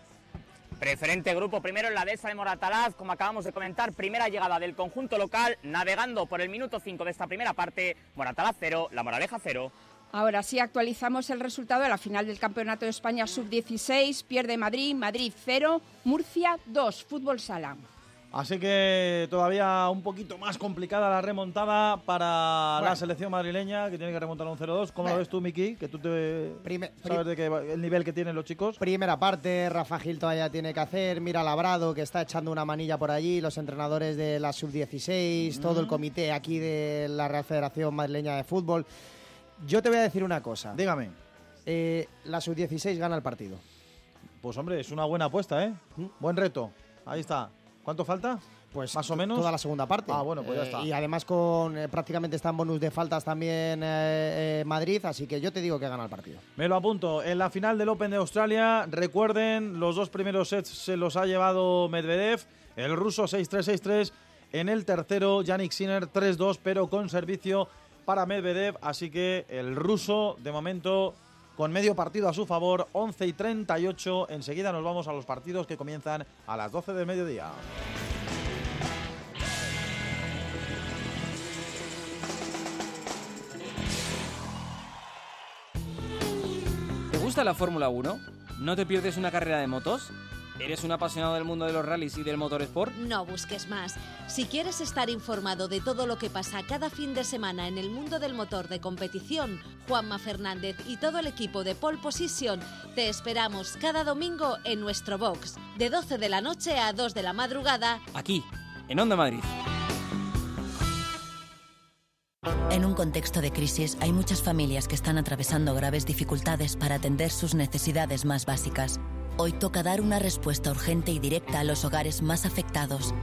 Preferente grupo primero en la dehesa de Moratalaz, como acabamos de comentar, primera llegada del conjunto local, navegando por el minuto 5 de esta primera parte, Moratalaz 0, La Moraleja 0. Ahora sí actualizamos el resultado de la final del Campeonato de España Sub-16. Pierde Madrid, Madrid 0, Murcia 2, Fútbol Sala. Así que todavía un poquito más complicada la remontada para la selección madrileña, que tiene que remontar un 0-2. ¿Cómo Bueno. lo ves tú, Miki? Que tú te Prime- sabes de el nivel que tienen los chicos. Primera parte, Rafa Gil todavía tiene que hacer, mira Labrado que está echando una manilla por allí, los entrenadores de la sub-16, todo el comité aquí de la Real Federación Madrileña de Fútbol. Yo te voy a decir una cosa. Dígame. la sub-16 gana el partido. Pues hombre, es una buena apuesta, ¿eh? Buen reto. Ahí está. ¿Cuánto falta? Pues más o menos. Toda la segunda parte. Ah, bueno, pues ya Eh, está. Y además con eh, prácticamente está en bonus de faltas también eh, eh, Madrid, así que yo te digo que gana el partido. Me lo apunto. En la final del Open de Australia, recuerden, los dos primeros sets se los ha llevado Medvedev, el ruso 6-3-6-3. En el tercero, Yannick Sinner 3-2, pero con servicio para Medvedev. Así que el ruso, de momento, con medio partido a su favor, 11 y 38. Enseguida nos vamos a los partidos que comienzan a las 12 del mediodía. ¿Te gusta la Fórmula 1? ¿No te pierdes una carrera de motos? ¿Eres un apasionado del mundo de los rallies y del motorsport? No busques más. Si quieres estar informado de todo lo que pasa cada fin de semana en el mundo del motor de competición, Juanma Fernández y todo el equipo de Pole Position te esperamos cada domingo en nuestro box, de 12 de la noche a 2 de la madrugada. Aquí, en Onda Madrid. En un contexto de crisis hay muchas familias que están atravesando graves dificultades para atender sus necesidades más básicas. Hoy toca dar una respuesta urgente y directa a los hogares más afectados.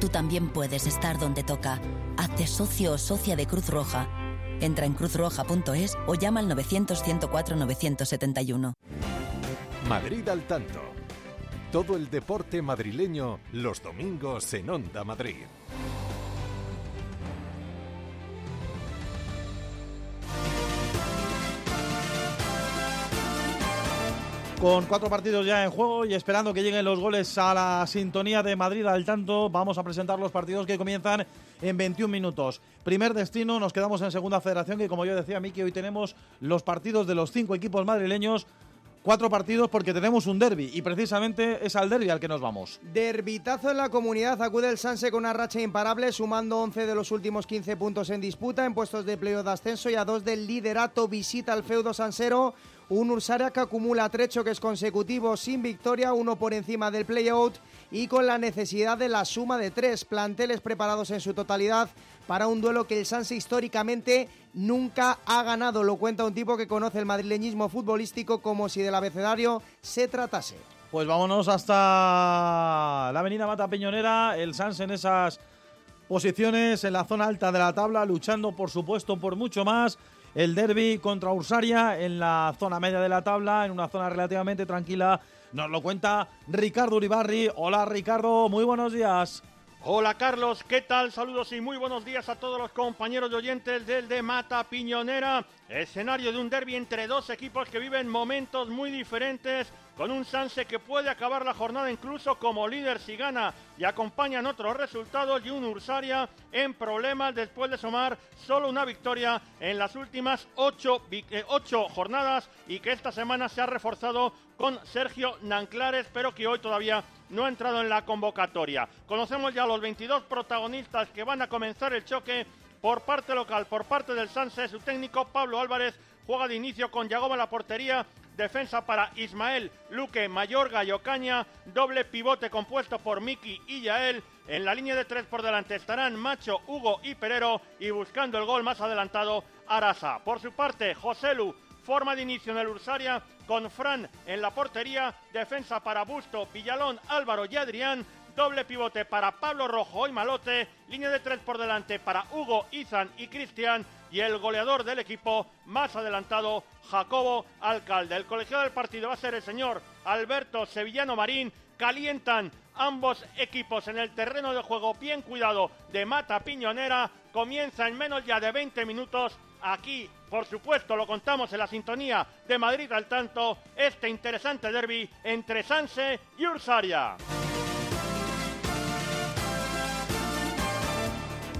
Tú también puedes estar donde toca. Hazte socio o socia de Cruz Roja. Entra en cruzroja.es o llama al 900-104-971. Madrid al tanto. Todo el deporte madrileño los domingos en Onda Madrid. Con cuatro partidos ya en juego y esperando que lleguen los goles a la sintonía de Madrid al tanto, vamos a presentar los partidos que comienzan en 21 minutos. Primer destino, nos quedamos en Segunda Federación, que como yo decía, Miki, hoy tenemos los partidos de los cinco equipos madrileños. Cuatro partidos porque tenemos un derby y precisamente es al derby al que nos vamos. Derbitazo en la comunidad, acude el Sanse con una racha imparable, sumando 11 de los últimos 15 puntos en disputa, en puestos de playoff de ascenso y a dos del liderato. Visita al feudo Sansero, un Ursaria que acumula tres choques consecutivos sin victoria, uno por encima del playout y con la necesidad de la suma de tres planteles preparados en su totalidad para un duelo que el Sanse históricamente nunca ha ganado. Lo cuenta un tipo que conoce el madrileñismo futbolístico como si del abecedario se tratase. Pues vámonos hasta la avenida Mata Peñonera, el Sanse en esas posiciones en la zona alta de la tabla, luchando por supuesto por mucho más. El derby contra Ursaria en la zona media de la tabla, en una zona relativamente tranquila. Nos lo cuenta Ricardo Uribarri. Hola Ricardo, muy buenos días. Hola Carlos, ¿qué tal? Saludos y muy buenos días a todos los compañeros y oyentes del de Mata Piñonera. Escenario de un derby entre dos equipos que viven momentos muy diferentes, con un Sanse que puede acabar la jornada incluso como líder si gana y acompañan otros resultados y un Ursaria en problemas después de sumar solo una victoria en las últimas ocho, eh, ocho jornadas y que esta semana se ha reforzado con Sergio Nanclares, pero que hoy todavía no ha entrado en la convocatoria. Conocemos ya los 22 protagonistas que van a comenzar el choque por parte local, por parte del Sanse, su técnico Pablo Álvarez juega de inicio con Yagoba en la portería, defensa para Ismael, Luque, Mayorga y Ocaña, doble pivote compuesto por Miki y Yael, en la línea de tres por delante estarán Macho, Hugo y Perero. Y buscando el gol más adelantado Arasa. Por su parte, Joselu Forma de inicio en el Ursaria con Fran en la portería, defensa para Busto, Villalón, Álvaro y Adrián, doble pivote para Pablo Rojo y Malote, línea de tres por delante para Hugo, Izan y Cristian y el goleador del equipo más adelantado, Jacobo Alcalde. El colegiado del partido va a ser el señor Alberto Sevillano Marín. Calientan ambos equipos en el terreno de juego bien cuidado de Mata Piñonera. Comienza en menos ya de 20 minutos aquí, por supuesto, lo contamos en la sintonía de Madrid al tanto, este interesante derby entre Sanse y Ursaria.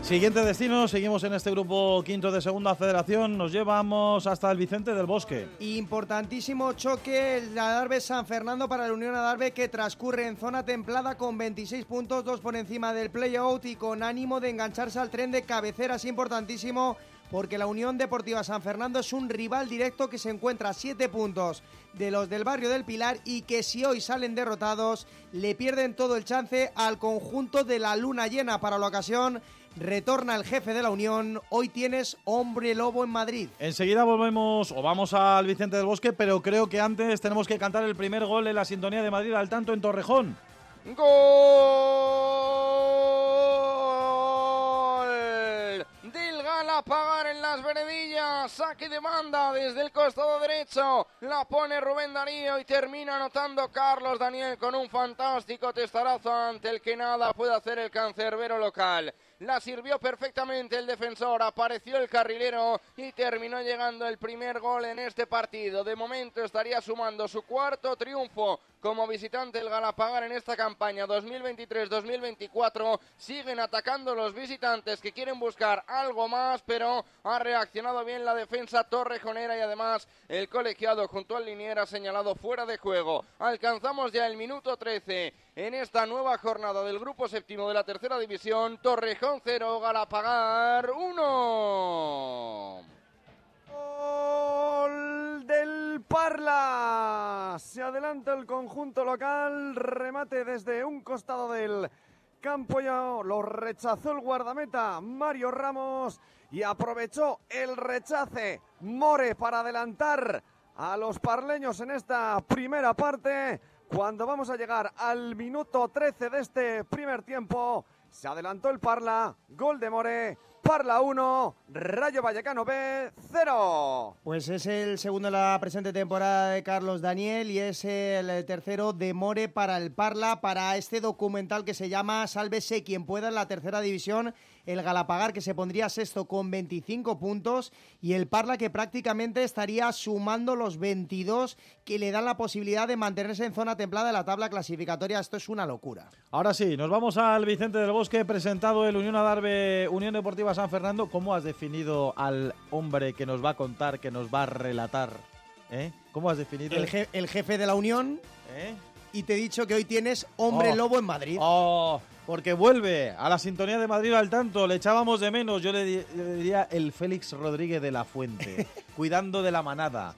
Siguiente destino, seguimos en este grupo quinto de segunda federación, nos llevamos hasta el Vicente del Bosque. Importantísimo choque el Adarve San Fernando para la Unión Adarve que transcurre en zona templada con 26 puntos, dos por encima del playout y con ánimo de engancharse al tren de cabeceras importantísimo porque la Unión Deportiva San Fernando es un rival directo que se encuentra a siete puntos de los del barrio del Pilar y que si hoy salen derrotados le pierden todo el chance al conjunto de la luna llena para la ocasión. Retorna el jefe de la Unión. Hoy tienes hombre lobo en Madrid. Enseguida volvemos o vamos al Vicente del Bosque, pero creo que antes tenemos que cantar el primer gol en la sintonía de Madrid al tanto en Torrejón. ¡Gol! Del Galapagar en las veredillas. Saque de banda desde el costado derecho. La pone Rubén Darío y termina anotando Carlos Daniel con un fantástico testarazo ante el que nada puede hacer el cancerbero local la sirvió perfectamente el defensor, apareció el carrilero y terminó llegando el primer gol en este partido. De momento estaría sumando su cuarto triunfo como visitante el Galapagar en esta campaña 2023-2024. Siguen atacando los visitantes que quieren buscar algo más, pero ha reaccionado bien la defensa torrejonera y además el colegiado junto al linier ha señalado fuera de juego. Alcanzamos ya el minuto 13 en esta nueva jornada del grupo séptimo de la tercera división. Torrejón 0, Galapagar 1. Gol del Parla. Se adelanta el conjunto local. Remate desde un costado del campo. Ya lo rechazó el guardameta Mario Ramos y aprovechó el rechace More para adelantar a los parleños en esta primera parte. Cuando vamos a llegar al minuto 13 de este primer tiempo, se adelantó el Parla, gol de More, Parla 1, Rayo Vallecano B 0. Pues es el segundo de la presente temporada de Carlos Daniel y es el tercero de More para el Parla, para este documental que se llama Sálvese quien pueda en la tercera división el Galapagar que se pondría sexto con 25 puntos y el Parla que prácticamente estaría sumando los 22 que le dan la posibilidad de mantenerse en zona templada de la tabla clasificatoria. Esto es una locura. Ahora sí, nos vamos al Vicente del Bosque, presentado el Unión Adarve Unión Deportiva San Fernando. ¿Cómo has definido al hombre que nos va a contar, que nos va a relatar? ¿Eh? ¿Cómo has definido? El, je- el jefe de la Unión. ¿Eh? Y te he dicho que hoy tienes hombre Oh. lobo en Madrid. Oh, porque vuelve a la sintonía de Madrid al tanto. Le echábamos de menos. Yo le, di- le diría el Félix Rodríguez de la Fuente. *laughs* cuidando de la manada.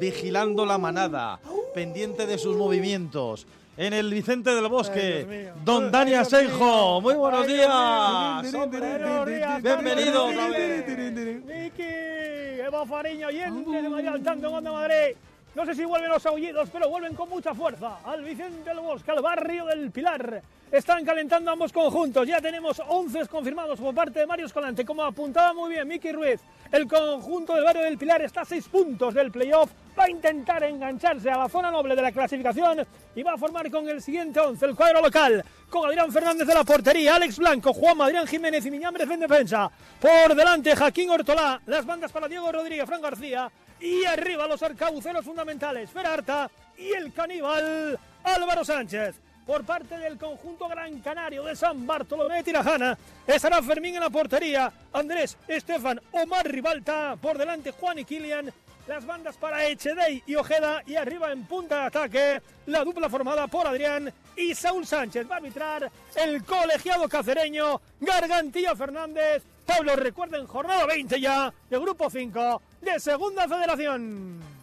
Vigilando la manada. Pendiente de sus movimientos. en el Vicente del Bosque. Ay. Don Dani mío. muy buenos días. Bienvenido. Miki, Eva Fariño, oyente de Madrid al tanto Madrid. No sé si vuelven los aullidos, pero vuelven con mucha fuerza al Vicente del Bosque, al barrio del Pilar. Están calentando ambos conjuntos. Ya tenemos 11 confirmados por parte de Mario Escalante. Como apuntaba muy bien Miki Ruiz, el conjunto del barrio del Pilar está a 6 puntos del playoff. Va a intentar engancharse a la zona noble de la clasificación y va a formar con el siguiente 11 el cuadro local. Con Adrián Fernández de la portería, Alex Blanco, Juan Adrián Jiménez y Miñambres en defensa. Por delante, Jaquín Ortolá. Las bandas para Diego Rodríguez, Fran García. Y arriba los arcauceros fundamentales, Ferarta y el caníbal Álvaro Sánchez. Por parte del conjunto Gran Canario de San Bartolomé de Tirajana, estará Fermín en la portería, Andrés, Estefan, Omar Ribalta, por delante Juan y Kilian, las bandas para Echedey y Ojeda y arriba en punta de ataque la dupla formada por Adrián y Saúl Sánchez. Va a arbitrar el colegiado cacereño Gargantilla Fernández. Pablo, recuerden, jornada 20 ya de Grupo 5 de Segunda Federación.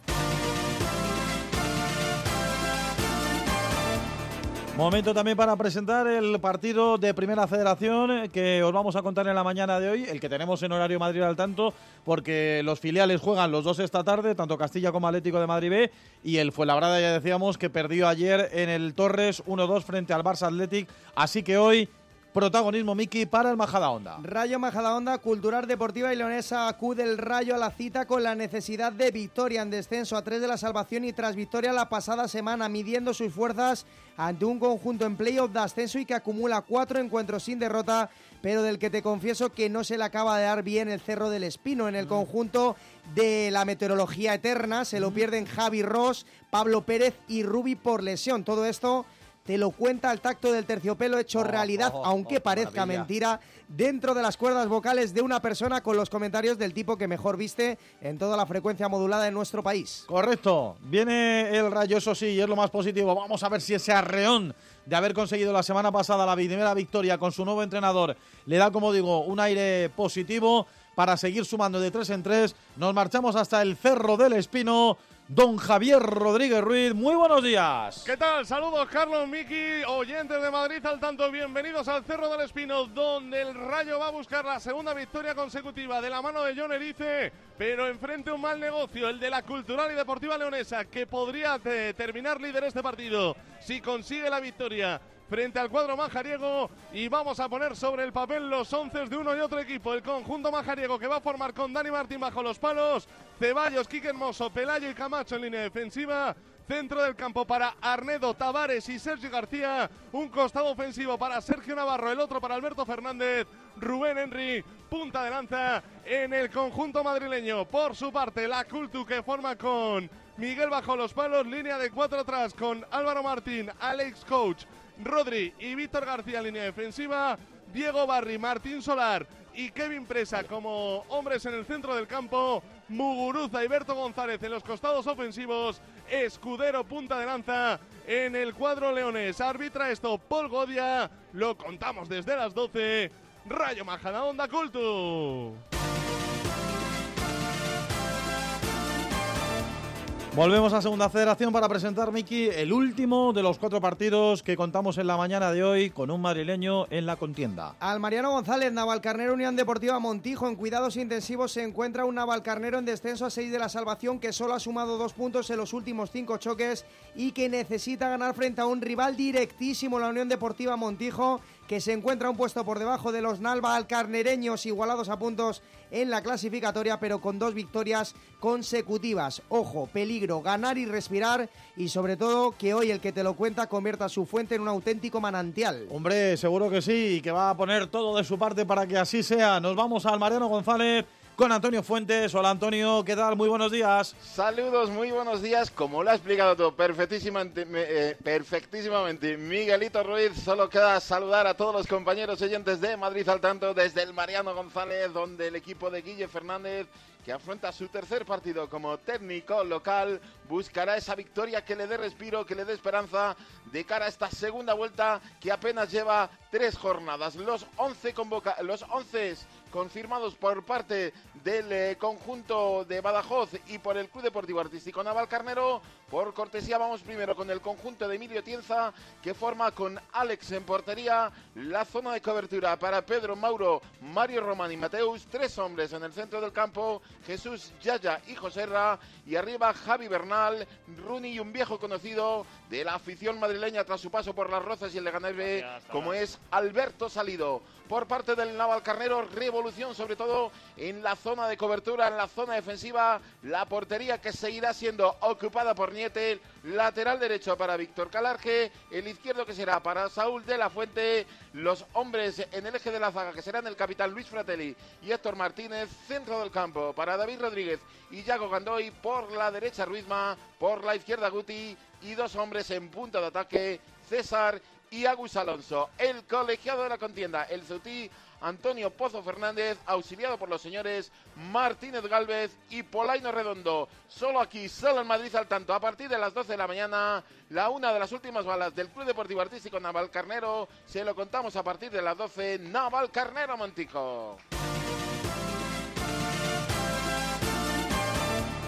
Momento también para presentar el partido de Primera Federación eh, que os vamos a contar en la mañana de hoy, el que tenemos en horario Madrid al tanto, porque los filiales juegan los dos esta tarde, tanto Castilla como Atlético de Madrid B, y el Fuenlabrada ya decíamos que perdió ayer en el Torres 1-2 frente al Barça Athletic, así que hoy protagonismo Miki para el Majadahonda. Rayo Majadahonda, Cultural Deportiva y Leonesa acude el Rayo a la cita con la necesidad de victoria en descenso a tres de la salvación y tras victoria la pasada semana, midiendo sus fuerzas ante un conjunto en playoff de ascenso y que acumula cuatro encuentros sin derrota, pero del que te confieso que no se le acaba de dar bien el Cerro del Espino en el conjunto de la meteorología eterna. Se lo pierden Javi Ross, Pablo Pérez y Rubi por lesión. Todo esto te lo cuenta al tacto del terciopelo hecho realidad, oh, aunque oh, parezca maravilla. mentira, dentro de las cuerdas vocales de una persona con los comentarios del tipo que mejor viste en toda la frecuencia modulada en nuestro país. Correcto. Viene el Rayo, eso sí, y es lo más positivo. Vamos a ver si ese arreón de haber conseguido la semana pasada la primera victoria con su nuevo entrenador le da, como digo, un aire positivo para seguir sumando de tres en tres. Nos marchamos hasta el Cerro del Espino. Don Javier Rodríguez Ruiz, muy buenos días. ¿Qué tal? Saludos Carlos, Miki, oyentes de Madrid al tanto. Bienvenidos al Cerro del Espino, donde el Rayo va a buscar la segunda victoria consecutiva de la mano de John Erice, pero enfrente un mal negocio, el de la Cultural y Deportiva Leonesa, que podría eh, terminar líder este partido si consigue la victoria frente al cuadro majariego y vamos a poner sobre el papel los once de uno y otro equipo. El conjunto majariego que va a formar con Dani Martín bajo los palos, Ceballos, Quique Hermoso, Pelayo y Camacho en línea defensiva. Centro del campo para Arnedo, Tavares y Sergio García. Un costado ofensivo para Sergio Navarro, el otro para Alberto Fernández. Rubén Henry, punta de lanza en el conjunto madrileño. Por su parte, la Cultu que forma con Miguel bajo los palos, línea de cuatro atrás con Álvaro Martín, Alex Coach, Rodri y Víctor García en línea defensiva. Diego Barri, Martín Solar y Kevin Presa como hombres en el centro del campo. Muguruza y Berto González en los costados ofensivos. Escudero punta de lanza en el cuadro leones. Arbitra esto Paul Godia. Lo contamos desde las 12. Rayo Majadahonda Cultu. Volvemos a Segunda Federación para presentar, Miki, el último de los cuatro partidos que contamos en la mañana de hoy con un madrileño en la contienda. Al Mariano González, Navalcarnero Unión Deportiva Montijo. En cuidados intensivos se encuentra un Navalcarnero en descenso a 6 de la salvación que solo ha sumado dos puntos en los últimos cinco choques y que necesita ganar frente a un rival directísimo, la Unión Deportiva Montijo, que se encuentra un puesto por debajo de los Nalva Alcarnereños igualados a puntos en la clasificatoria, pero con dos victorias consecutivas. Ojo, peligro, ganar y respirar y sobre todo que hoy el que te lo cuenta convierta su fuente en un auténtico manantial. Hombre, seguro que sí, y que va a poner todo de su parte para que así sea. Nos vamos al Mariano González con Antonio Fuentes. Hola Antonio, ¿qué tal? Muy buenos días. Saludos, muy buenos días. Como lo ha explicado todo perfectísimamente, me- eh, perfectísimamente Miguelito Ruiz, solo queda saludar a todos los compañeros oyentes de Madrid al tanto desde el Mariano González, donde el equipo de Guille Fernández, que afronta su tercer partido como técnico local, buscará esa victoria que le dé respiro, que le dé esperanza de cara a esta segunda vuelta que apenas lleva tres jornadas. Los 11 convoca los 11 confirmados por parte del eh, conjunto de Badajoz y por el Club Deportivo Artístico Naval Carnero. Por cortesía vamos primero con el conjunto de Emilio Tienza que forma con Alex en portería la zona de cobertura para Pedro Mauro, Mario Román y Mateus, tres hombres en el centro del campo, Jesús Yaya y Joserra y arriba Javi Bernal, Runi y un viejo conocido de la afición madrileña tras su paso por las Rozas y el Leganés como es Alberto Salido. Por parte del Naval Carnero, revolución sobre todo en la zona de cobertura, en la zona defensiva, la portería que seguirá siendo ocupada por Lateral derecho para Víctor Calarge, el izquierdo que será para Saúl de la Fuente, los hombres en el eje de la zaga que serán el capitán Luis Fratelli y Héctor Martínez, centro del campo para David Rodríguez y Yago Gandoy, por la derecha Ruizma, por la izquierda Guti y dos hombres en punta de ataque, César y Agus Alonso. El colegiado de la contienda, el Ceutí, Antonio Pozo Fernández, auxiliado por los señores Martínez Galvez y Polaino Redondo. Solo aquí, solo en Madrid al tanto, a partir de las 12 de la mañana, la una de las últimas balas del Club Deportivo Artístico Naval Carnero. Se lo contamos a partir de las 12, Naval Carnero Montijo.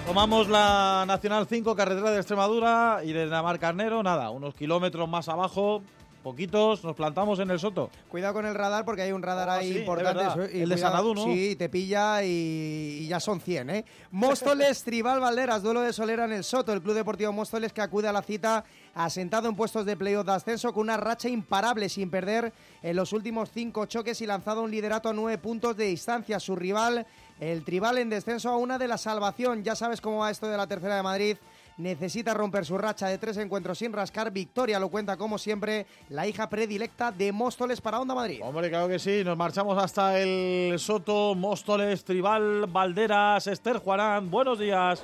Tomamos la Nacional 5, carretera de Extremadura y de Namar Carnero, nada, unos kilómetros más abajo, poquitos, nos plantamos en el Soto. Cuidado con el radar porque hay un radar ahí Oh, sí, es importante. y El de Sanadú, ¿no? Sí, te pilla y, y ya son 100, ¿eh? *laughs* Móstoles, Tribal Valderas, duelo de Solera en el Soto. El Club Deportivo Móstoles que acude a la cita asentado en puestos de playoff de ascenso con una racha imparable sin perder en los últimos cinco choques y lanzado un liderato a nueve puntos de distancia. Su rival, el Tribal en descenso a una de la salvación. Ya sabes cómo va esto de la tercera de Madrid. Necesita romper su racha de tres encuentros sin rascar. Victoria lo cuenta como siempre la hija predilecta de Móstoles para Onda Madrid. Hombre, claro que sí, nos marchamos hasta el Soto, Móstoles, Tribal, Valderas, Esther Juarán, buenos días.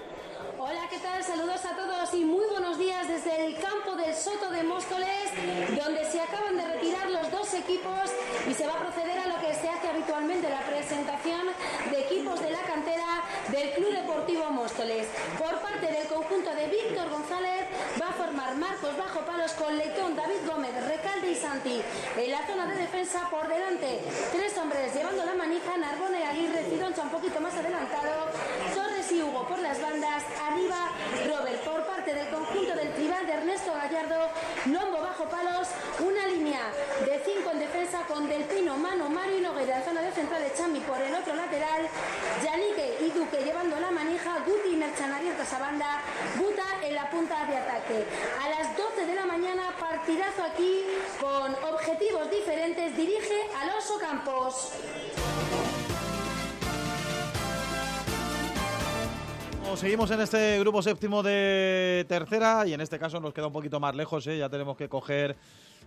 Hola, ¿qué tal? Saludos a todos y muy buenos días desde el campo del Soto de Móstoles, donde se acaban de retirar los dos equipos y se va a proceder a lo que se hace habitualmente, la presentación de equipos de la cantera del Club Deportivo Móstoles. Por parte del conjunto de Víctor González Marcos Bajo Palos con Leitón, David Gómez, Recalde y Santi. En la zona de defensa por delante, tres hombres llevando la manija, Narbona y Aguirre, Cidoncha un poquito más adelantado, Torres y Hugo por las bandas, arriba Robert por parte del conjunto del de Ernesto Gallardo, Lombo bajo palos, una línea de cinco en defensa con Del Pino, Mano, Mario y Noguera en zona de central de Chambi por el otro lateral, Yanique y Duque llevando la manija, Guti y Merchan abiertos a banda, Buta en la punta de ataque. A las 12 de la mañana, partidazo aquí con objetivos diferentes, dirige Alonso Campos. Seguimos en este grupo séptimo de tercera y en este caso nos queda un poquito más lejos, ¿eh? ya tenemos que coger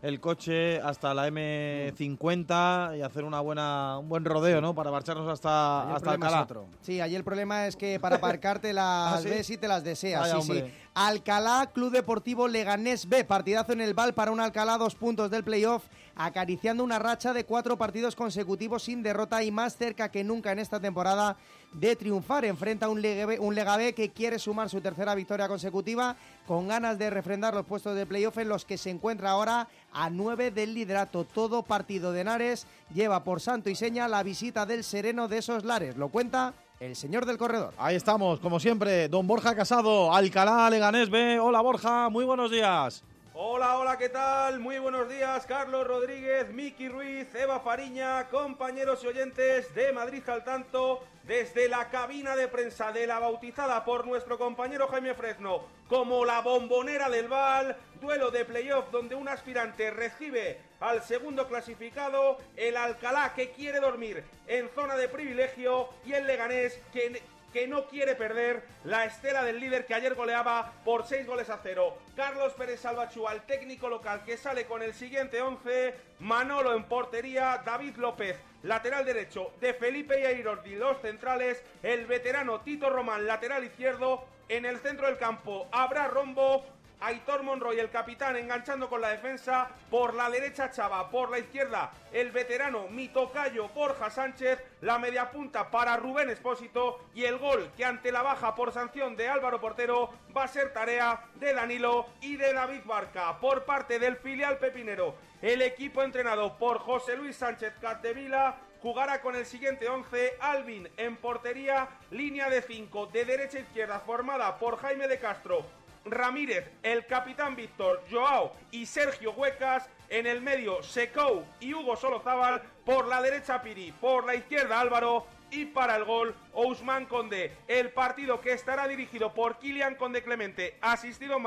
el coche hasta la M50 y hacer una buena, un buen rodeo, ¿no? Para marcharnos hasta, hasta Alcalá. Sí, allí el problema es que para aparcarte las *laughs* ¿Ah, sí? ves y te las deseas. Sí, sí. Alcalá, Club Deportivo Leganés B, partidazo en el Val para un Alcalá, dos puntos del playoff, acariciando una racha de cuatro partidos consecutivos sin derrota y más cerca que nunca en esta temporada de triunfar. Enfrenta a un un Lega B que quiere sumar su tercera victoria consecutiva, con ganas de refrendar los puestos de playoff en los que se encuentra ahora a nueve del liderato. Todo partido de Henares lleva por santo y seña la visita del sereno de esos lares. Lo cuenta el señor del corredor. Ahí estamos, como siempre, don Borja Casado, Alcalá, Leganés B. Hola Borja, muy buenos días. Hola, hola, ¿qué tal? Muy buenos días, Carlos Rodríguez, Miki Ruiz, Eva Fariña, compañeros y oyentes de Madrid al tanto, desde la cabina de prensa de la bautizada por nuestro compañero Jaime Fresno como la bombonera del Val, duelo de playoff donde un aspirante recibe al segundo clasificado, el Alcalá que quiere dormir en zona de privilegio y el Leganés que que no quiere perder la estela del líder que ayer goleaba por 6 goles a 0. Carlos Pérez Salvachú, al técnico local que sale con el siguiente 11, Manolo en portería, David López, lateral derecho de Felipe y Airordi, los centrales, el veterano Tito Román, lateral izquierdo, en el centro del campo habrá Rombo, Aitor Monroy, el capitán, enganchando con la defensa. Por la derecha, Chava. Por la izquierda, el veterano Mitocayo Borja Sánchez. La media punta para Rubén Espósito. Y el gol que ante la baja por sanción de Álvaro Portero va a ser tarea de Danilo y de David Barca. Por parte del filial pepinero, el equipo entrenado por José Luis Sánchez Capdevila jugará con el siguiente 11, Alvin en portería, línea de 5 de derecha a izquierda formada por Jaime de Castro, Ramírez, el capitán Víctor, Joao y Sergio Huecas, en el medio Secou y Hugo Solozábal, por la derecha Piri, por la izquierda Álvaro y para el gol Ousmane Conde. El partido que estará dirigido por Kilian Conde Clemente, asistido en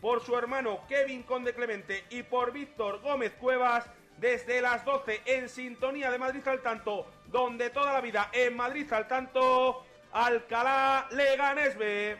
por su hermano Kevin Conde Clemente y por Víctor Gómez Cuevas desde las 12 en sintonía de Madrid al tanto, donde toda la vida en Madrid al tanto, Alcalá Leganés B.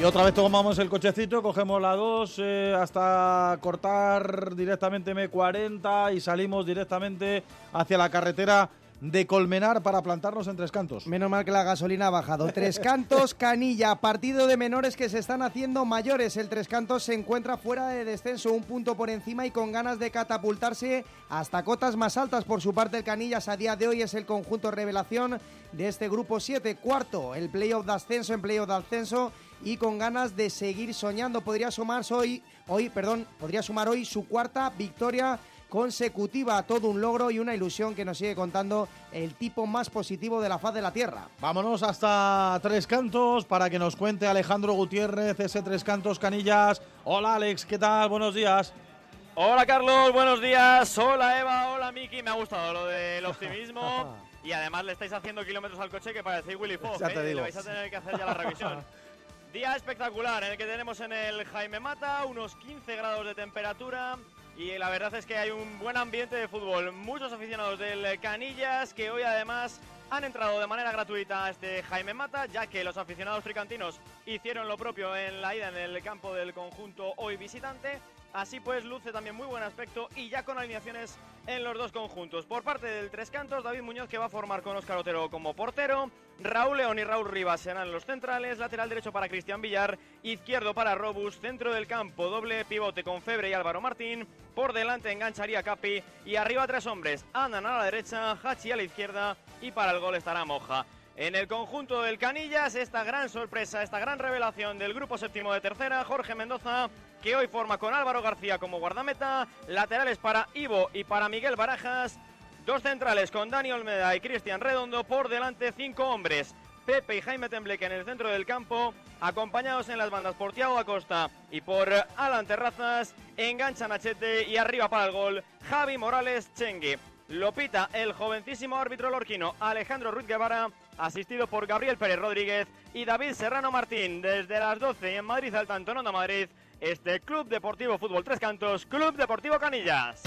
Y otra vez tomamos el cochecito, cogemos la 2 eh, hasta cortar directamente M40 y salimos directamente hacia la carretera de Colmenar para plantarnos en Tres Cantos. Menos mal que la gasolina ha bajado. Tres *laughs* Cantos, Canilla, partido de menores que se están haciendo mayores. El Tres Cantos se encuentra fuera de descenso, un punto por encima y con ganas de catapultarse hasta cotas más altas. Por su parte, el Canillas a día de hoy es el conjunto revelación de este grupo 7. Cuarto, el playoff de ascenso en playoff de ascenso y con ganas de seguir soñando. Podría sumar hoy, hoy, perdón, podría sumar hoy su cuarta victoria consecutiva, todo un logro y una ilusión que nos sigue contando el tipo más positivo de la faz de la Tierra. Vámonos hasta Tres Cantos para que nos cuente Alejandro Gutiérrez, ese Tres Cantos Canillas. Hola Alex, ¿qué tal? Buenos días. Hola Carlos, buenos días. Hola Eva, hola Miki. Me ha gustado lo del optimismo. *laughs* y además le estáis haciendo kilómetros al coche que parecéis Willy Fox. Ya te ¿eh? digo. Le vais a tener que hacer ya la revisión. *laughs* Día espectacular en el que tenemos en el Jaime Mata, unos 15 grados de temperatura. Y la verdad es que hay un buen ambiente de fútbol. Muchos aficionados del Canillas que hoy además han entrado de manera gratuita a este Jaime Mata, ya que los aficionados tricantinos hicieron lo propio en la ida en el campo del conjunto hoy visitante. Así pues, luce también muy buen aspecto y ya con alineaciones en los dos conjuntos. Por parte del Tres Cantos, David Muñoz que va a formar con Óscar Otero como portero. Raúl León y Raúl Rivas serán los centrales. Lateral derecho para Cristian Villar. Izquierdo para Robus. Centro del campo, doble pivote con Febre y Álvaro Martín. Por delante engancharía Capi. Y arriba tres hombres. Andan a la derecha, Hachi a la izquierda. Y para el gol estará Moja. En el conjunto del Canillas, esta gran sorpresa, esta gran revelación del grupo séptimo de tercera, Jorge Mendoza, que hoy forma con Álvaro García como guardameta, laterales para Ivo y para Miguel Barajas, dos centrales con Dani Olmeda y Cristian Redondo, por delante cinco hombres, Pepe y Jaime Tembleque en el centro del campo, acompañados en las bandas por Tiago Acosta y por Alan Terrazas, engancha Nachete y arriba para el gol Javi Morales Chengue. Lo pita el jovencísimo árbitro lorquino Alejandro Ruiz Guevara, asistido por Gabriel Pérez Rodríguez y David Serrano Martín. Desde las 12 en Madrid al tanto en Onda Madrid, este Club Deportivo Fútbol Tres Cantos, Club Deportivo Canillas.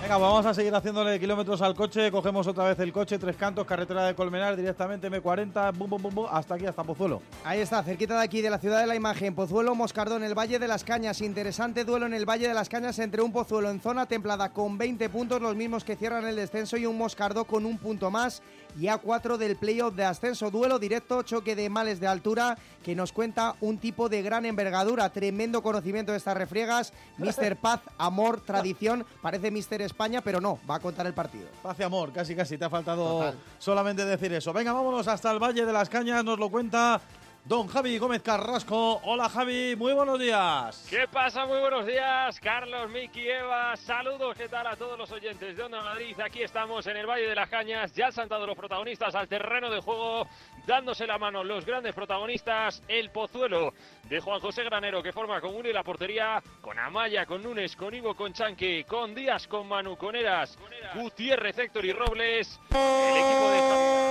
Venga, pues vamos a seguir haciéndole kilómetros al coche. Cogemos otra vez el coche, Tres Cantos, carretera de Colmenar, directamente M40, bum, bum, bum, bum, hasta aquí, hasta Pozuelo. Ahí está, cerquita de aquí, de la ciudad de la imagen. Pozuelo, Moscardón, el Valle de las Cañas. Interesante duelo en el Valle de las Cañas entre un Pozuelo en zona templada con 20 puntos, los mismos que cierran el descenso, y un Moscardó con un punto más y A4 del playoff de ascenso. Duelo directo, choque de males de altura que nos cuenta un tipo de gran envergadura. Tremendo conocimiento de estas refriegas. *laughs* Mister Paz, amor, tradición. Parece Mister España, pero no, va a contar el partido. Paz y amor, casi casi, te ha faltado Total. solamente decir eso. Venga, vámonos hasta el Valle de las Cañas, nos lo cuenta don Javi Gómez Carrasco. Hola Javi, muy buenos días. ¿Qué pasa? Muy buenos días, Carlos, Miki, Eva. Saludos, ¿qué tal a todos los oyentes de Onda Madrid? Aquí estamos en el Valle de las Cañas. Ya han saltado los protagonistas al terreno de juego, dándose la mano los grandes protagonistas. El Pozuelo de Juan José Granero, que forma con y la portería, con Amaya, con Nunes, con Ivo, con Chanque, con Díaz, con Manu, con Eras, Gutiérrez, Héctor y Robles. El equipo de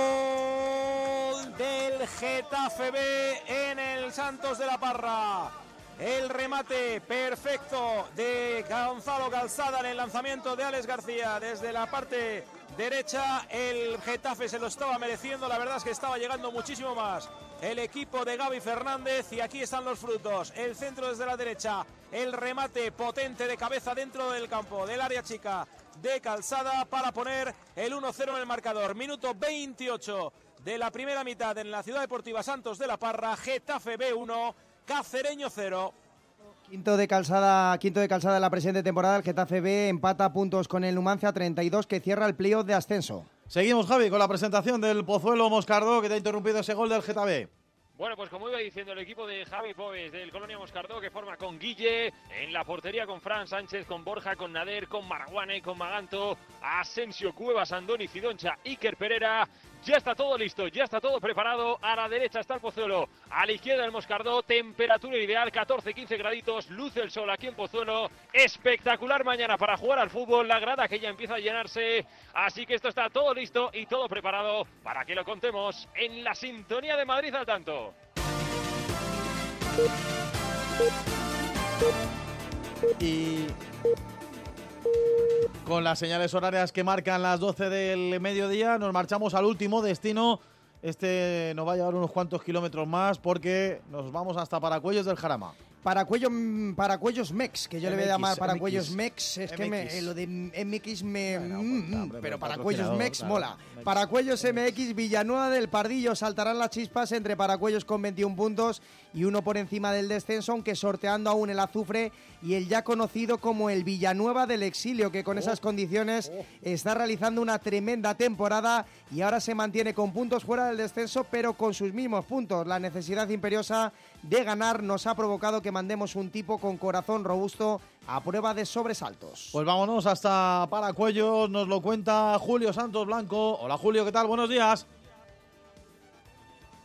del Getafe B en el Santos de la Parra. El remate perfecto de Gonzalo Calzada en el lanzamiento de Alex García desde la parte derecha. El Getafe se lo estaba mereciendo, la verdad es que estaba llegando muchísimo más. El equipo de Gaby Fernández y aquí están los frutos. El centro desde la derecha, el remate potente de cabeza dentro del campo, del área chica de Calzada para poner el 1-0 en el marcador. Minuto 28 de la primera mitad en la Ciudad Deportiva Santos de la Parra, Getafe B1, Cacereño 0. Quinto de calzada, quinto de calzada en la presente temporada, el Getafe B empata puntos con el Numancia 32 que cierra el playoff de ascenso. Seguimos, Javi, con la presentación del Pozuelo Moscardó, que te ha interrumpido ese gol del Getafe. Bueno, pues como iba diciendo el equipo de Javi Pobes del Colonia Moscardó, que forma con Guille, en la portería con Fran Sánchez, con Borja, con Nader, con Marguane, con Maganto, Asensio Cuevas, Andoni Fidoncha, Iker Pereira. Ya está todo listo, ya está todo preparado. A la derecha está el Pozuelo, a la izquierda el Moscardó. Temperatura ideal, 14-15 graditos. Luce el sol aquí en Pozuelo. Espectacular mañana para jugar al fútbol. La grada que ya empieza a llenarse. Así que esto está todo listo y todo preparado para que lo contemos en la sintonía de Madrid al tanto. Y con las señales horarias que marcan las 12 del mediodía, nos marchamos al último destino. Este nos va a llevar unos cuantos kilómetros más porque nos vamos hasta Paracuellos del Jarama. Paracuello, Paracuellos Mex, que yo le voy a llamar Paracuellos. Mex, es que me- eh, lo de MX me... mm, hombre, pero Paracuellos Mex claro. mola. Paracuellos MX, Villanueva del Pardillo, saltarán las chispas entre Paracuellos con 21 puntos y uno por encima del descenso, aunque sorteando aún el azufre y el ya conocido como el Villanueva del Exilio, que con esas condiciones está realizando una tremenda temporada y ahora se mantiene con puntos fuera del descenso, pero con sus mismos puntos. La necesidad imperiosa de ganar nos ha provocado que mandemos un tipo con corazón robusto a prueba de sobresaltos. Pues vámonos hasta Paracuellos, nos lo cuenta Julio Santos Blanco. Hola Julio, ¿qué tal? Buenos días.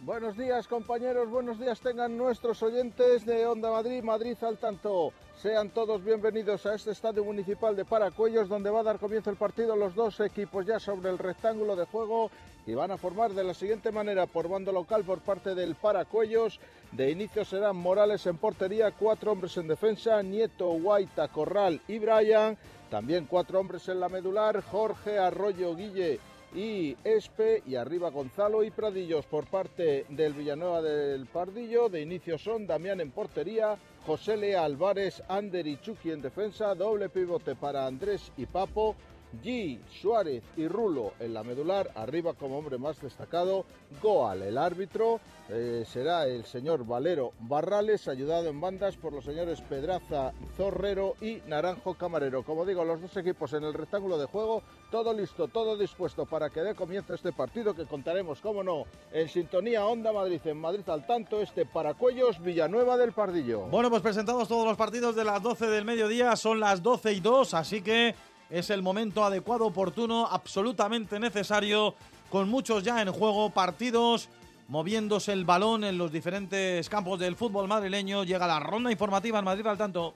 Buenos días compañeros, buenos días tengan nuestros oyentes de Onda Madrid, Madrid al tanto. Sean todos bienvenidos a este estadio municipal de Paracuellos donde va a dar comienzo el partido los dos equipos ya sobre el rectángulo de juego y van a formar de la siguiente manera por bando local por parte del Paracuellos. De inicio serán Morales en portería, cuatro hombres en defensa, Nieto, Guaita, Corral y Brian. También cuatro hombres en la medular, Jorge, Arroyo, Guille y Espe y arriba Gonzalo y Pradillos por parte del Villanueva del Pardillo. De inicio son Damián en portería, José Lea Álvarez, Ander y Chucky en defensa, doble pivote para Andrés y Papo. G, Suárez y Rulo en la medular, arriba como hombre más destacado, Goal el árbitro, eh, será el señor Valero Barrales, ayudado en bandas por los señores Pedraza Zorrero y Naranjo Camarero. Como digo, los dos equipos en el rectángulo de juego, todo listo, todo dispuesto para que dé comienzo este partido que contaremos, como no, en sintonía Onda Madrid, en Madrid al tanto, este Paracuellos Villanueva del Pardillo. Bueno, pues presentados todos los partidos de las 12 del mediodía, son las 12 y 2, así que es el momento adecuado, oportuno, absolutamente necesario, con muchos ya en juego, partidos, moviéndose el balón en los diferentes campos del fútbol madrileño. Llega la ronda informativa en Madrid al tanto.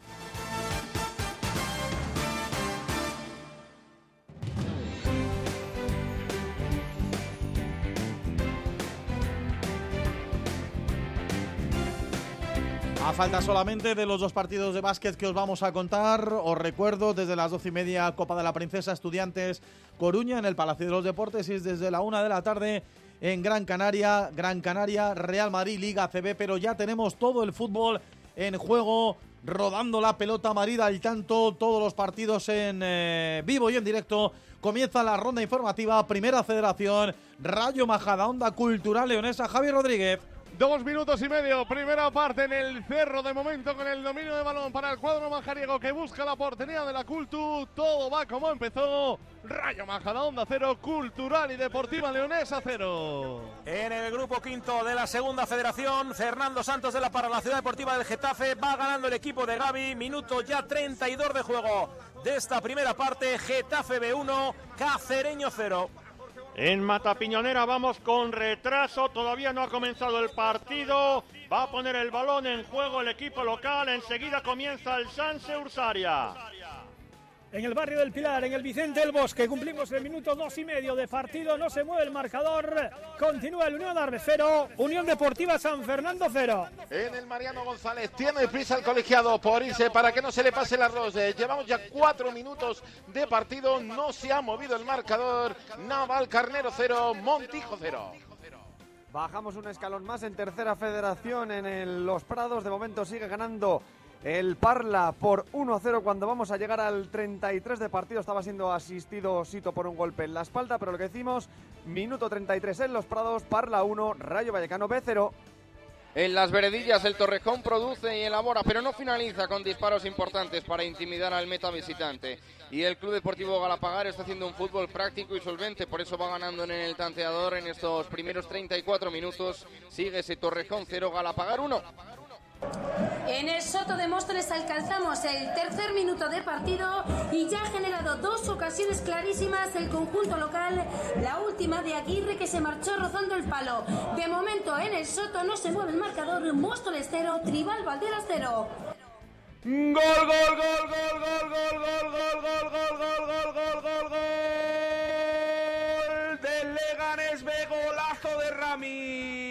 Falta solamente de los dos partidos de básquet que os vamos a contar, os recuerdo desde las doce y media Copa de la Princesa Estudiantes Coruña en el Palacio de los Deportes y es desde la una de la tarde en Gran Canaria, Gran Canaria, Real Madrid, Liga CB, pero ya tenemos todo el fútbol en juego, rodando la pelota Madrid al tanto, todos los partidos en eh, vivo y en directo. Comienza la ronda informativa, Primera Federación, Rayo Majada, Onda Cultural Leonesa, Javier Rodríguez. Dos minutos y medio, primera parte en el cerro de momento con el dominio de balón para el cuadro majariego que busca la portería de la Cultu. Todo va como empezó. Rayo Majadahonda cero, Cultural y Deportiva Leonesa cero. En el grupo quinto de la segunda federación, Fernando Santos de la para la Ciudad Deportiva del Getafe va ganando el equipo de Gaby. Minuto ya 32 de juego de esta primera parte. Getafe B1, Cacereño 0. En Matapiñonera vamos con retraso, todavía no ha comenzado el partido. Va a poner el balón en juego el equipo local. Enseguida comienza el Sanse Ursaria. En el barrio del Pilar, en el Vicente del Bosque, cumplimos el minuto dos y medio de partido. No se mueve el marcador. Continúa el Unión Arbe 0, Unión Deportiva San Fernando 0. En el Mariano González tiene prisa el colegiado por irse para que no se le pase el arroz. Eh, Llevamos ya cuatro minutos de partido, no se ha movido el marcador. Naval Carnero 0, Montijo 0. Bajamos un escalón más en tercera federación en el- Los Prados. De momento sigue ganando el Parla por 1-0 cuando vamos a llegar al 33 de partido. Estaba siendo asistido Sito por un golpe en la espalda, pero lo que decimos, minuto 33 en Los Prados, Parla 1, Rayo Vallecano B0. En las veredillas el Torrejón produce y elabora, pero no finaliza con disparos importantes para intimidar al meta visitante. Y el Club Deportivo Galapagar está haciendo un fútbol práctico y solvente, por eso va ganando en el tanteador en estos primeros 34 minutos. Sigue ese Torrejón 0, Galapagar 1. En el Soto de Móstoles alcanzamos el tercer minuto de partido y ya ha generado dos ocasiones clarísimas el conjunto local. La última de Aguirre que se marchó rozando el palo. De momento en el Soto no se mueve el marcador. Móstoles 0, Tribal Valderas 0. Gol, gol, gol, gol, gol, gol, gol, gol, gol, gol, gol, gol, gol, gol, gol. Del Leganés B, golazo de Rami.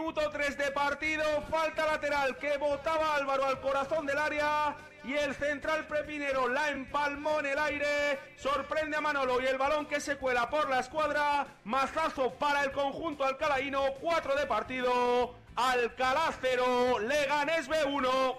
Minuto 3 de partido, falta lateral que botaba Álvaro al corazón del área y el central Prepinero la empalmó en el aire, sorprende a Manolo y el balón que se cuela por la escuadra, mazazo para el conjunto alcalaíno, 4 de partido, Alcalá 0, Leganés B1.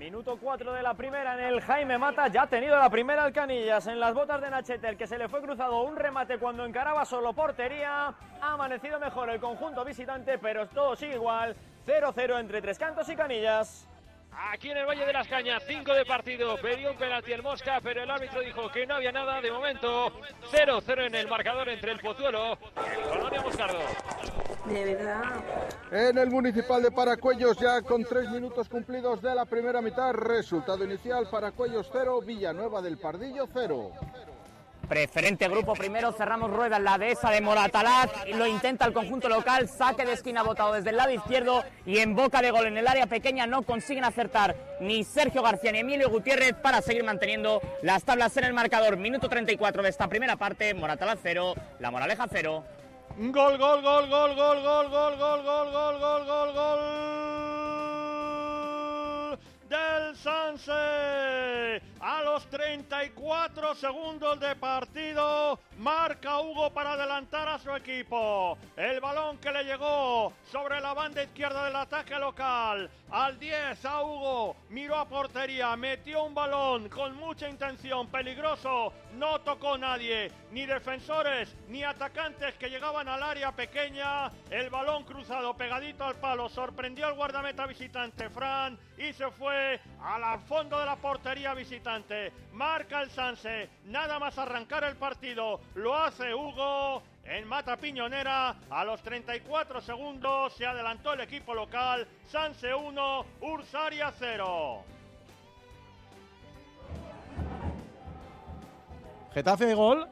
Minuto 4 de la primera en el Jaime Mata. Ya ha tenido la primera el Canillas en las botas de Nachete, el que se le fue cruzado un remate cuando encaraba solo portería. Ha amanecido mejor el conjunto visitante, pero todo sigue igual. 0-0 entre Tres Cantos y Canillas. Aquí en el Valle de las Cañas, 5 de partido, perdió un penalti el Mosca, pero el árbitro dijo que no había nada de momento. 0-0 en el marcador entre el Pozuelo y el Colonia Moscardo. De verdad. En el municipal de Paracuellos, ya con tres minutos cumplidos de la primera mitad, resultado inicial: Paracuellos 0, Villanueva del Pardillo 0. Preferente grupo primero, cerramos rueda en la dehesa de Moratalaz, lo intenta el conjunto local, saque de esquina botado desde el lado izquierdo y en boca de gol en el área pequeña no consiguen acertar ni Sergio García ni Emilio Gutiérrez para seguir manteniendo las tablas en el marcador. Minuto 34 de esta primera parte, Moratalaz 0, La Moraleja 0. Gol, gol, gol, gol, gol, gol, gol, gol, gol, gol, gol, gol, gol del Sanse. A los 34 segundos de partido, marca Hugo para adelantar a su equipo. El balón que le llegó sobre la banda izquierda del ataque local. Al 10 a Hugo, miró a portería, metió un balón con mucha intención, peligroso, no tocó nadie, ni defensores ni atacantes que llegaban al área pequeña. El balón cruzado pegadito al palo, sorprendió al guardameta visitante Fran y se fue al fondo de la portería visitante. Marca el Sanse, nada más arrancar el partido, lo hace Hugo. En Mata Piñonera, a los 34 segundos, se adelantó el equipo local. Sanse 1, Ursaria 0. Getafe gol.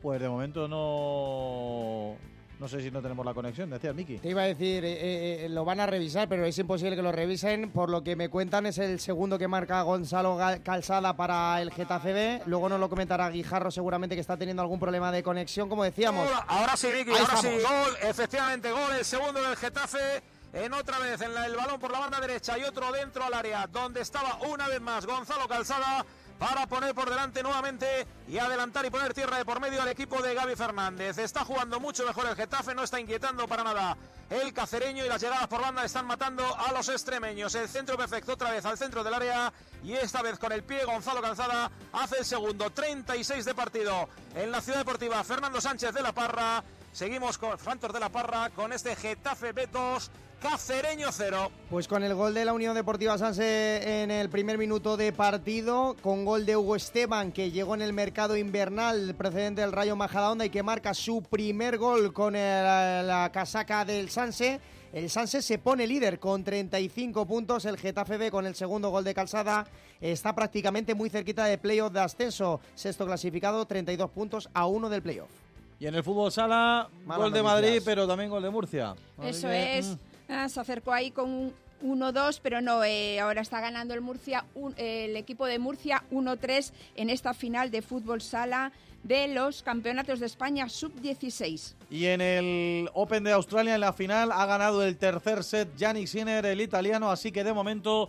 Pues de momento no. No sé si no tenemos la conexión, decía Miki. Te iba a decir, eh, eh, lo van a revisar, pero es imposible que lo revisen. Por lo que me cuentan, es el segundo que marca Gonzalo Calzada para el Getafe B. Luego nos lo comentará Guijarro, seguramente que está teniendo algún problema de conexión, como decíamos. Ahora, ahora sí, Ahí ahora sí, gol, efectivamente, gol, el segundo del Getafe. En otra vez, en la- el balón por la banda derecha y otro dentro al área, donde estaba una vez más Gonzalo Calzada para poner por delante nuevamente y adelantar y poner tierra de por medio al equipo de Gaby Fernández. Está jugando mucho mejor el Getafe, no está inquietando para nada el cacereño y las llegadas por banda están matando a los extremeños. El centro perfecto otra vez al centro del área y esta vez con el pie Gonzalo Calzada hace el segundo, 36 de partido en la ciudad deportiva Fernando Sánchez de la Parra. Seguimos con Santos de la Parra con este Getafe B2, Cacereño 0. Pues con el gol de la Unión Deportiva Sanse en el primer minuto de partido, con gol de Hugo Esteban, que llegó en el mercado invernal procedente del Rayo Majadahonda y que marca su primer gol con el- la casaca del Sanse. El Sanse se pone líder con 35 puntos. El Getafe B con el segundo gol de Calzada está prácticamente muy cerquita de playoff de ascenso. Sexto clasificado, 32 puntos a uno del playoff. Y en el fútbol sala, gol de noticias. Madrid, pero también gol de Murcia. Así Eso que, es. mm. Ah, se acercó ahí con un 1-2, pero no, eh, ahora está ganando el Murcia, el equipo de Murcia 1-3 en esta final de fútbol sala de los campeonatos de España sub-16. Y en el Open de Australia, en la final, ha ganado el tercer set Yannick Sinner, el italiano. Así que de momento,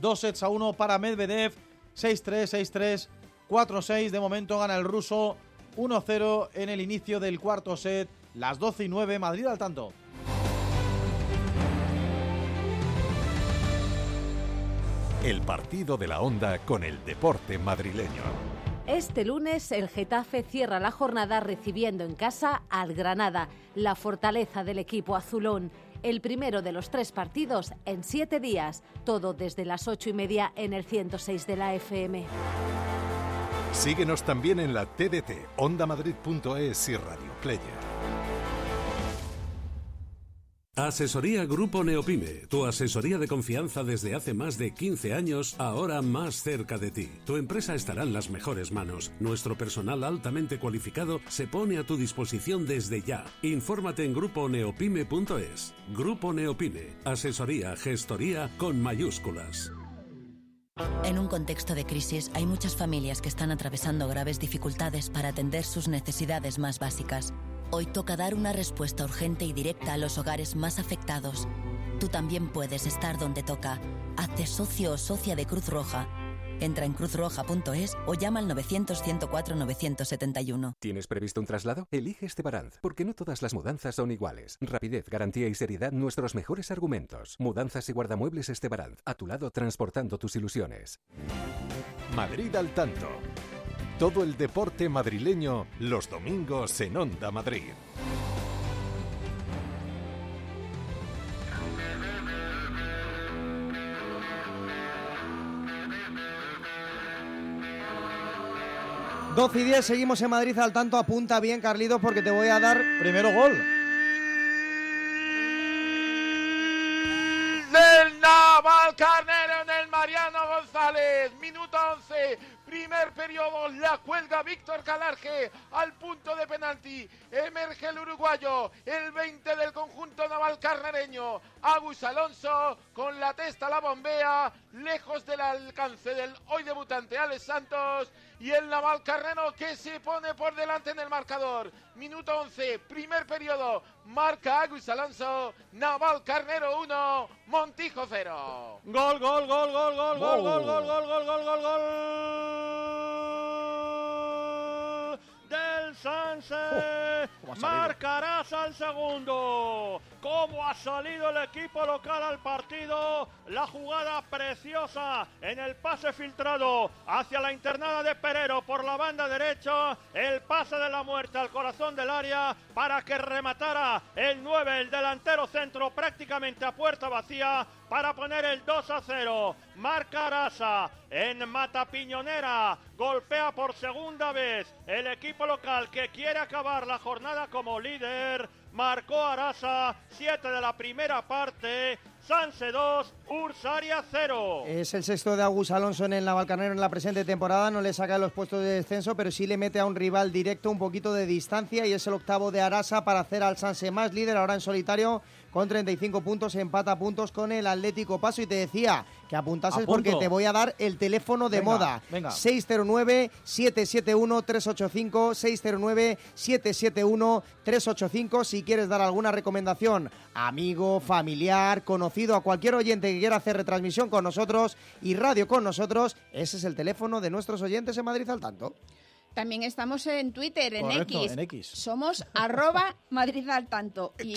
dos sets a uno para Medvedev. 6-3, 6-3, 4-6. De momento gana el ruso 1-0 en el inicio del cuarto set. Las 12 y 9, Madrid al tanto. El partido de la onda con el deporte madrileño. Este lunes el Getafe cierra la jornada recibiendo en casa al Granada, la fortaleza del equipo azulón. El primero de los tres partidos en siete días, todo desde las ocho y media en el 106 de la FM. Síguenos también en la TDT, ondamadrid.es y Radio Player. Asesoría Grupo Neopime, tu asesoría de confianza desde hace más de 15 años, ahora más cerca de ti. Tu empresa estará en las mejores manos. Nuestro personal altamente cualificado se pone a tu disposición desde ya. Infórmate en gruponeopime.es. Grupo Neopime, asesoría, gestoría con mayúsculas. En un contexto de crisis hay muchas familias que están atravesando graves dificultades para atender sus necesidades más básicas. Hoy toca dar una respuesta urgente y directa a los hogares más afectados. Tú también puedes estar donde toca. Hazte socio o socia de Cruz Roja. Entra en cruzroja.es o llama al 900-104-971. ¿Tienes previsto un traslado? Elige Estebaranz, porque no todas las mudanzas son iguales. Rapidez, garantía y seriedad, nuestros mejores argumentos. Mudanzas y guardamuebles Estebaranz, a tu lado transportando tus ilusiones. Madrid al tanto. Todo el deporte madrileño los domingos en Onda Madrid. Doce y 10, seguimos en Madrid al tanto. Apunta bien, Carlitos, porque te voy a dar. Primero gol. Del Naval Carnero en el Mariano González. Minuto 11. Primer periodo, la cuelga Víctor Calarge al punto de penalti. Emerge el uruguayo, el 20 del conjunto naval carnereño. Agus Alonso con la testa la bombea, lejos del alcance del hoy debutante Alex Santos. Y el naval carnero que se pone por delante en el marcador. Minuto 11, primer periodo. Marca Agus Alonso, Naval Carnero 1, Montijo 0. Gol, gol, gol, gol, gol, gol, gol, gol, gol, gol, gol, gol, gol. Del Sanse. ¿Cómo ha salido? Marcarás al segundo. ¿Cómo ha salido el equipo local al partido? La jugada preciosa en el pase filtrado hacia la internada de Perero por la banda derecha. El pase de la muerte al corazón del área para que rematara el 9, el delantero centro prácticamente a puerta vacía para poner el 2 a 0. Marca Arasa en Mata Piñonera. Golpea por segunda vez el equipo local que quiere acabar la jornada como líder. Marcó Arasa, 7 de la primera parte. Sanse 2, Ursaria 0. Es el sexto de Agus Alonso en el Navalcarnero en la presente temporada. No le saca los puestos de descenso, pero sí le mete a un rival directo un poquito de distancia y es el octavo de Arasa para hacer al Sanse más líder ahora en solitario con 35 puntos, empata puntos con el Atlético Paso y te decía que apuntases Apunto. porque te voy a dar el teléfono de Venga, moda. venga. 609-771-385, 609-771-385 si quieres dar alguna recomendación, amigo, familiar, conocido, a cualquier oyente que quiera hacer retransmisión con nosotros y radio con nosotros, ese es el teléfono de nuestros oyentes en Madrid al tanto. También estamos en Twitter, en Correcto, X. en X. Somos arroba Madrid al tanto. Y,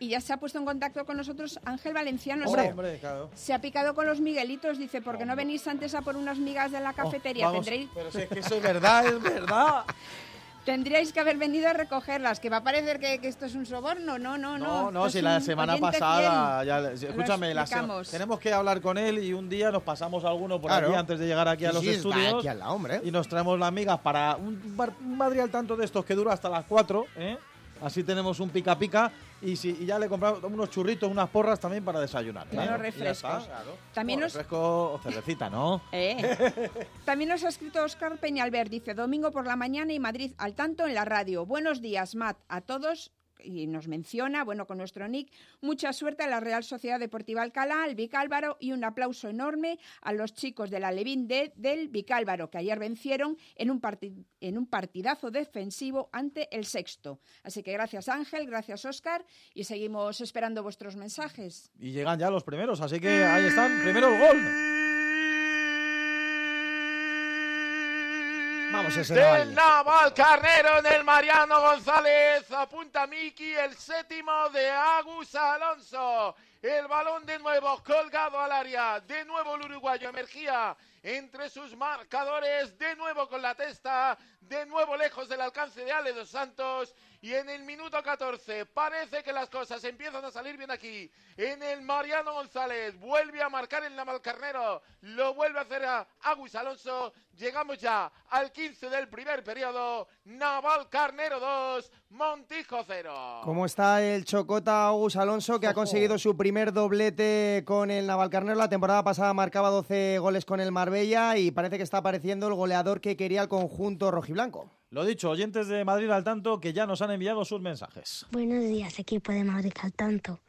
y ya se ha puesto en contacto con nosotros Ángel Valenciano. Hombre, Se ha- hombre, claro. Se ha picado con los Miguelitos, dice, ¿por qué no venís antes a por unas migas de la cafetería? Oh, Vamos, Tendréis, pero si es que eso es verdad, es verdad. *laughs* tendríais que haber venido a recogerlas, que va a parecer que, que esto es un soborno. No, no, no. No, no, si la semana pasada, ya, escúchame, la sema- tenemos que hablar con él y un día nos pasamos alguno por Claro. aquí antes de llegar aquí a Sí, los sí, estudios aquí al lado, hombre. y nos traemos las migas para un, bar- un Madrid al tanto de estos que dura hasta las 4, ¿eh? Así tenemos un pica pica y, si, y ya le compramos unos churritos, unas porras también para desayunar. Y ya refrescos. está, claro. También nos- refresco o cervecita, ¿no? *laughs* Eh. También nos ha escrito Oscar Peñalver, dice domingo por la mañana y Madrid al tanto en la radio. Buenos días, Matt, a todos. Y nos menciona, bueno, con nuestro nick, mucha suerte a la Real Sociedad Deportiva Alcalá, al Vicálvaro y un aplauso enorme a los chicos de la Levín D del Vicálvaro, que ayer vencieron en un, parti- en un partidazo defensivo ante el sexto. Así que gracias Ángel, gracias Oscar y seguimos esperando vuestros mensajes. Y llegan ya los primeros, así que ahí están. Primero el gol. Vamos, del Naval. Carnero en el Mariano González. Apunta Miki, el séptimo de Agus Alonso. El balón de nuevo colgado al área. De nuevo el uruguayo emergía entre sus marcadores. De nuevo con la testa. De nuevo lejos del alcance de Ale dos Santos. Y en el minuto 14 parece que las cosas empiezan a salir bien aquí. En el Mariano González vuelve a marcar el Naval Carnero. Lo vuelve a hacer a Agus Alonso. Llegamos ya al 15 del primer periodo. Naval Carnero 2, Montijo 0. ¿Cómo está el Chocota Agus Alonso, que ha conseguido su primer doblete con el Navalcarnero? La temporada pasada marcaba 12 goles con el Marbella y parece que está apareciendo el goleador que quería el conjunto rojiblanco. Lo dicho, oyentes de Madrid al tanto que ya nos han enviado sus mensajes. Buenos días, equipo de Madrid al tanto.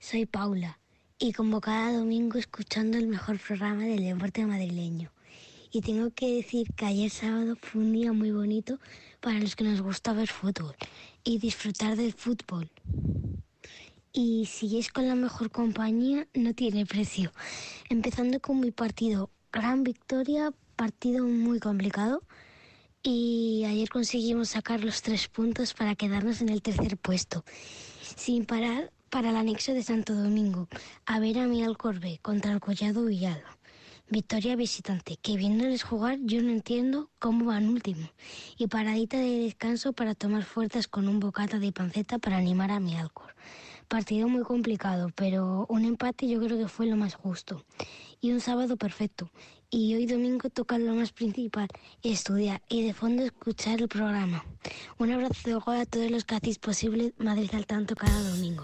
Soy Paula y como cada domingo escuchando el mejor programa del deporte madrileño. Y tengo que decir que ayer sábado fue un día muy bonito para los que nos gusta ver fútbol y disfrutar del fútbol. Y si es con la mejor compañía, no tiene precio. Empezando con mi partido, gran victoria, partido muy complicado. Y ayer conseguimos sacar los tres puntos para quedarnos en el tercer puesto. Sin parar para el anexo de Santo Domingo, a ver a mi Alcorbe contra el Collado Villalba. Victoria visitante, que viéndoles jugar yo no entiendo cómo van último. Y paradita de descanso para tomar fuerzas con un bocata de panceta para animar a mi Alcor. Partido muy complicado, pero un empate yo creo que fue lo más justo. Y un sábado perfecto. Y hoy domingo toca lo más principal, estudiar y de fondo escuchar el programa. Un abrazo a todos los que hacéis posible Madrid al tanto cada domingo.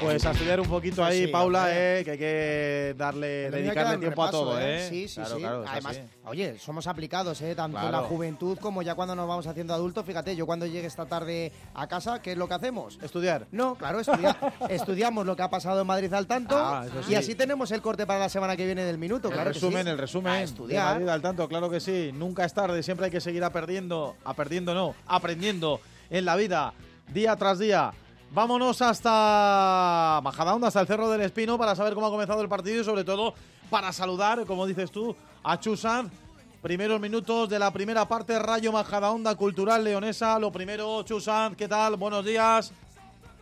Pues a estudiar un poquito ahí, Sí, Paula, eh, que hay que darle, dedicarle tiempo a todo, ¿eh? Sí, sí, Claro, sí. claro, es Además, oye, somos aplicados, ¿eh? Tanto en la juventud como ya cuando nos vamos haciendo adultos. Fíjate, yo cuando llegue esta tarde a casa, ¿qué es lo que hacemos? Estudiar. No, claro, estudia- *laughs* estudiamos lo que ha pasado en Madrid al tanto. Ah, eso sí. Y así tenemos el corte para la semana que viene del minuto, El claro. que resumen, sí. el resumen. A de estudiar. Madrid al tanto, claro que sí. Nunca es tarde, siempre hay que seguir aprendiendo, aprendiendo no, aprendiendo en la vida, día tras día. Vámonos hasta Majadahonda, hasta el Cerro del Espino, para saber cómo ha comenzado el partido y sobre todo para saludar, como dices tú, a Chusan. Primeros minutos de la primera parte, Rayo Majadahonda Cultural Leonesa. Lo primero, Chusan, ¿qué tal? Buenos días.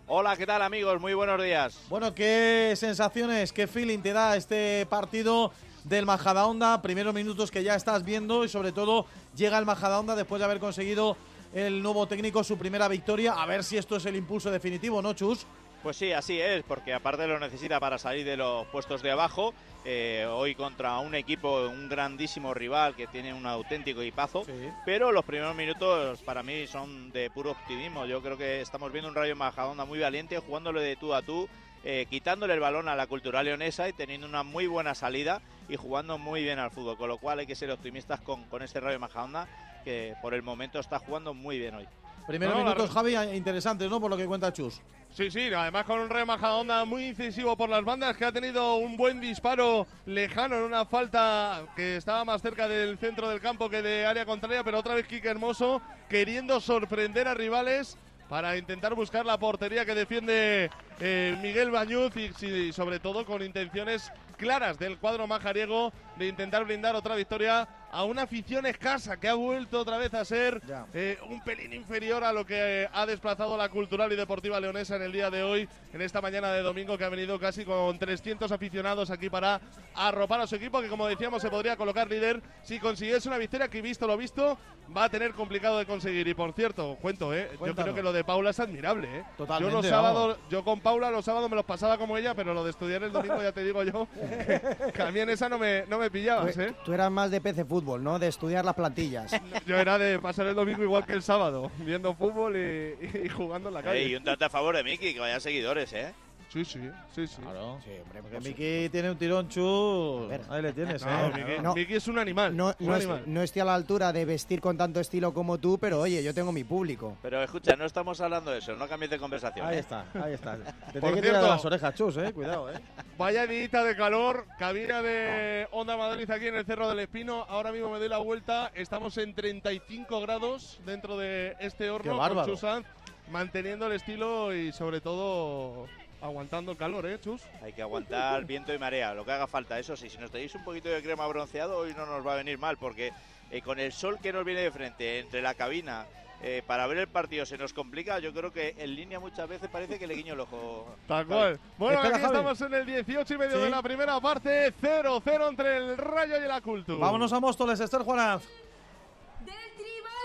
Hola, ¿qué tal amigos? Muy buenos días. Bueno, ¿qué sensaciones, qué feeling te da este partido del Majadahonda? Primeros minutos que ya estás viendo y sobre todo llega el Majadahonda después de haber conseguido el nuevo técnico su primera victoria. A ver si esto es el impulso definitivo, ¿no, Chus? Pues sí, así es, porque aparte lo necesita para salir de los puestos de abajo. eh, hoy contra un equipo, un grandísimo rival que tiene un auténtico equipazo. Pero los primeros minutos para mí son de puro optimismo. Yo creo que estamos viendo un Rayo Majadahonda muy valiente, jugándole de tú a tú, eh, quitándole el balón a la cultural leonesa y teniendo una muy buena salida y jugando muy bien al fútbol. Con lo cual hay que ser optimistas con, con este Rayo Majadahonda, que por el momento está jugando muy bien hoy. Primeros No, minutos, Javi, interesantes, ¿no? Por lo que cuenta Chus. Sí, sí, además con un Rey Majadahonda muy incisivo por las bandas, que ha tenido un buen disparo lejano en una falta que estaba más cerca del centro del campo que de área contraria, pero otra vez Quique Hermoso queriendo sorprender a rivales para intentar buscar la portería que defiende eh, Miguel Bañuz y, sí, sobre todo con intenciones claras del cuadro majariego de intentar brindar otra victoria a una afición escasa que ha vuelto otra vez a ser eh, un pelín inferior a lo que eh, ha desplazado la cultural y deportiva leonesa en el día de hoy, en esta mañana de domingo que ha venido casi con 300 aficionados aquí para arropar a su equipo que como decíamos se podría colocar líder. Si consiguiese una victoria que visto lo visto va a tener complicado de conseguir. Y por cierto cuento eh, yo creo que lo de Paula es admirable eh. Totalmente, yo los sábados yo con Paula los sábados me los pasaba como ella pero lo de estudiar el domingo ya te digo yo que, *laughs* que a mí en esa no me, no me pillabas Tú, eh. tú eras más de PC fútbol, ¿no? De estudiar las plantillas. *laughs* yo era de pasar el domingo igual que el sábado, viendo fútbol y, y jugando en la calle. Y un tanto a favor de Miki, que vaya seguidores, ¿eh? Sí, sí, sí, sí. Claro. Porque Miki tiene un tirón, Chus. Ahí le tienes, No, ¿eh? Miki, No. Miki es un animal. No, un no, animal. no estoy a la altura de vestir con tanto estilo como tú, pero oye, yo tengo mi público. Pero escucha, no estamos hablando de eso, no cambies de conversación. Ahí ¿eh? está, ahí está. *laughs* Te Por tiene que tirar de cierto- las orejas, Chus, ¿eh? Cuidado, ¿eh? Vaya dita de calor, cabina de Onda Madrid aquí en el Cerro del Espino. Ahora mismo me doy la vuelta. Estamos en 35 grados dentro de este horno Qué bárbaro. con manteniendo el estilo y sobre todo Aguantando el calor, ¿eh, Chus? Hay que aguantar *laughs* viento y marea, lo que haga falta. Eso sí, si nos tenéis un poquito de crema bronceado, hoy no nos va a venir mal, porque eh, con el sol que nos viene de frente, entre la cabina, eh, para ver el partido se nos complica. Yo creo que en línea muchas veces parece que le guiño el ojo. Tal cual. Bueno, aquí estamos en el 18 y medio de la primera parte. 0-0 entre el Rayo y la Cultura. Vámonos a Móstoles, Esther Juanaz.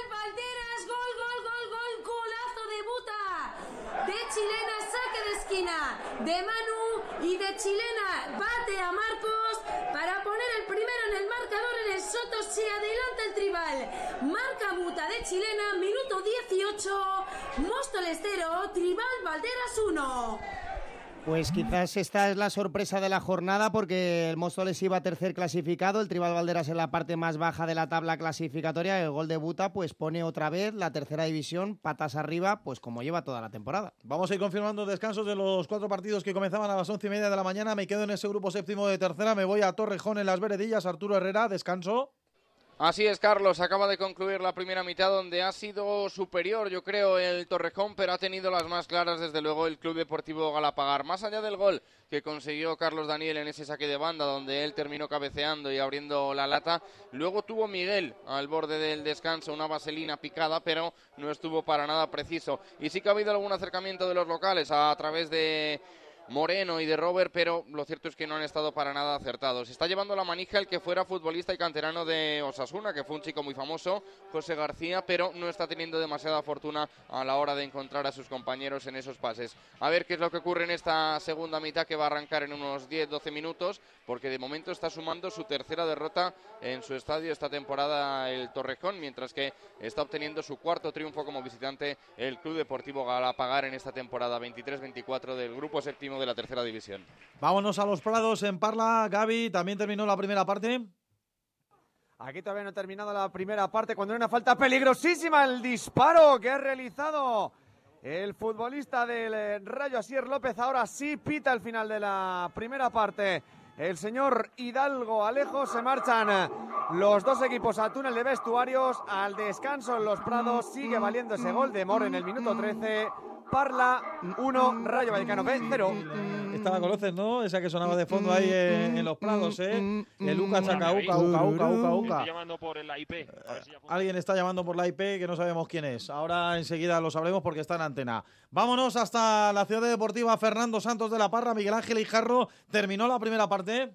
Valderas, gol, gol, gol, gol, golazo de Buta. De chilena, saque de esquina. De Manu y de chilena, bate a Marcos para poner el primero en el marcador en el Soto. Se adelanta el tribal. Marca Buta de chilena, minuto 18. Móstoles 0, tribal Valderas 1. Pues quizás esta es la sorpresa de la jornada porque el Móstoles iba tercer clasificado, el Tribal Valderas en la parte más baja de la tabla clasificatoria, el gol de Buta pues pone otra vez la tercera división patas arriba, pues como lleva toda la temporada. Vamos a ir confirmando descansos de los cuatro partidos que comenzaban a las once y media de la mañana. Me quedo en ese grupo séptimo de tercera, me voy a Torrejón en las Veredillas, Arturo Herrera, descanso. Así es, Carlos. Acaba de concluir la primera mitad donde ha sido superior, yo creo, el Torrejón, pero ha tenido las más claras, desde luego, el Club Deportivo Galapagar. Más allá del gol que consiguió Carlos Daniel en ese saque de banda, donde él terminó cabeceando y abriendo la lata, luego tuvo Miguel al borde del descanso una vaselina picada, pero no estuvo para nada preciso. Y sí que ha habido algún acercamiento de los locales a través de Moreno y de Robert, pero lo cierto es que no han estado para nada acertados. Está llevando la manija el que fuera futbolista y canterano de Osasuna, que fue un chico muy famoso, José García, pero no está teniendo demasiada fortuna a la hora de encontrar a sus compañeros en esos pases. A ver qué es lo que ocurre en esta segunda mitad que va a arrancar en unos 10-12 minutos, porque de momento está sumando su tercera derrota en su estadio esta temporada el Torrejón, mientras que está obteniendo su cuarto triunfo como visitante el Club Deportivo Galapagar en esta temporada 23-24 del grupo séptimo de la tercera división. Vámonos a los Prados en Parla. Gaby, también terminó la primera parte. Aquí todavía no ha terminado la primera parte cuando hay una falta peligrosísima el disparo que ha realizado el futbolista del eh, Rayo Asier López. Ahora sí pita el final de la primera parte. El señor Hidalgo Alejo se marchan eh, los dos equipos a túnel de vestuarios. Al descanso en los Prados sigue valiendo ese gol de Mor en el minuto 13. Parla 1, Rayo Vallecano B 0. Esta la conoces, ¿no? Esa que sonaba de fondo ahí en, en los prados, ¿eh? El Luca Chacauca, Uca, Uca, Uca, Uca. Llamando por la IP. a ver si ya Alguien está llamando por la IP que no sabemos quién es. Ahora enseguida lo sabremos porque está en antena. Vámonos hasta la ciudad deportiva Fernando Santos de la Parra. Miguel Ángel Ijarro terminó la primera parte.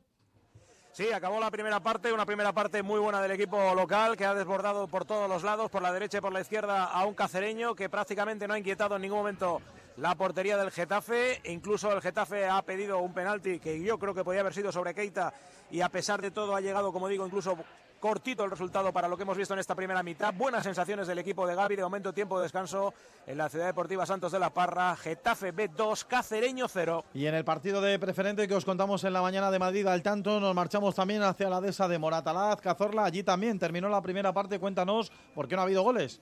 Sí, acabó la primera parte, una primera parte muy buena del equipo local que ha desbordado por todos los lados, por la derecha y por la izquierda a un cacereño que prácticamente no ha inquietado en ningún momento la portería del Getafe. Incluso el Getafe ha pedido un penalti que yo creo que podía haber sido sobre Keita y a pesar de todo ha llegado, como digo, incluso cortito el resultado para lo que hemos visto en esta primera mitad. Buenas sensaciones del equipo de Gaby, de momento tiempo de descanso en la Ciudad Deportiva Santos de la Parra, Getafe B2, Cacereño 0. Y en el partido de preferente que os contamos en la mañana de Madrid al tanto, nos marchamos también hacia la dehesa de Moratalaz, Cazorla. Allí también terminó la primera parte. Cuéntanos por qué no ha habido goles.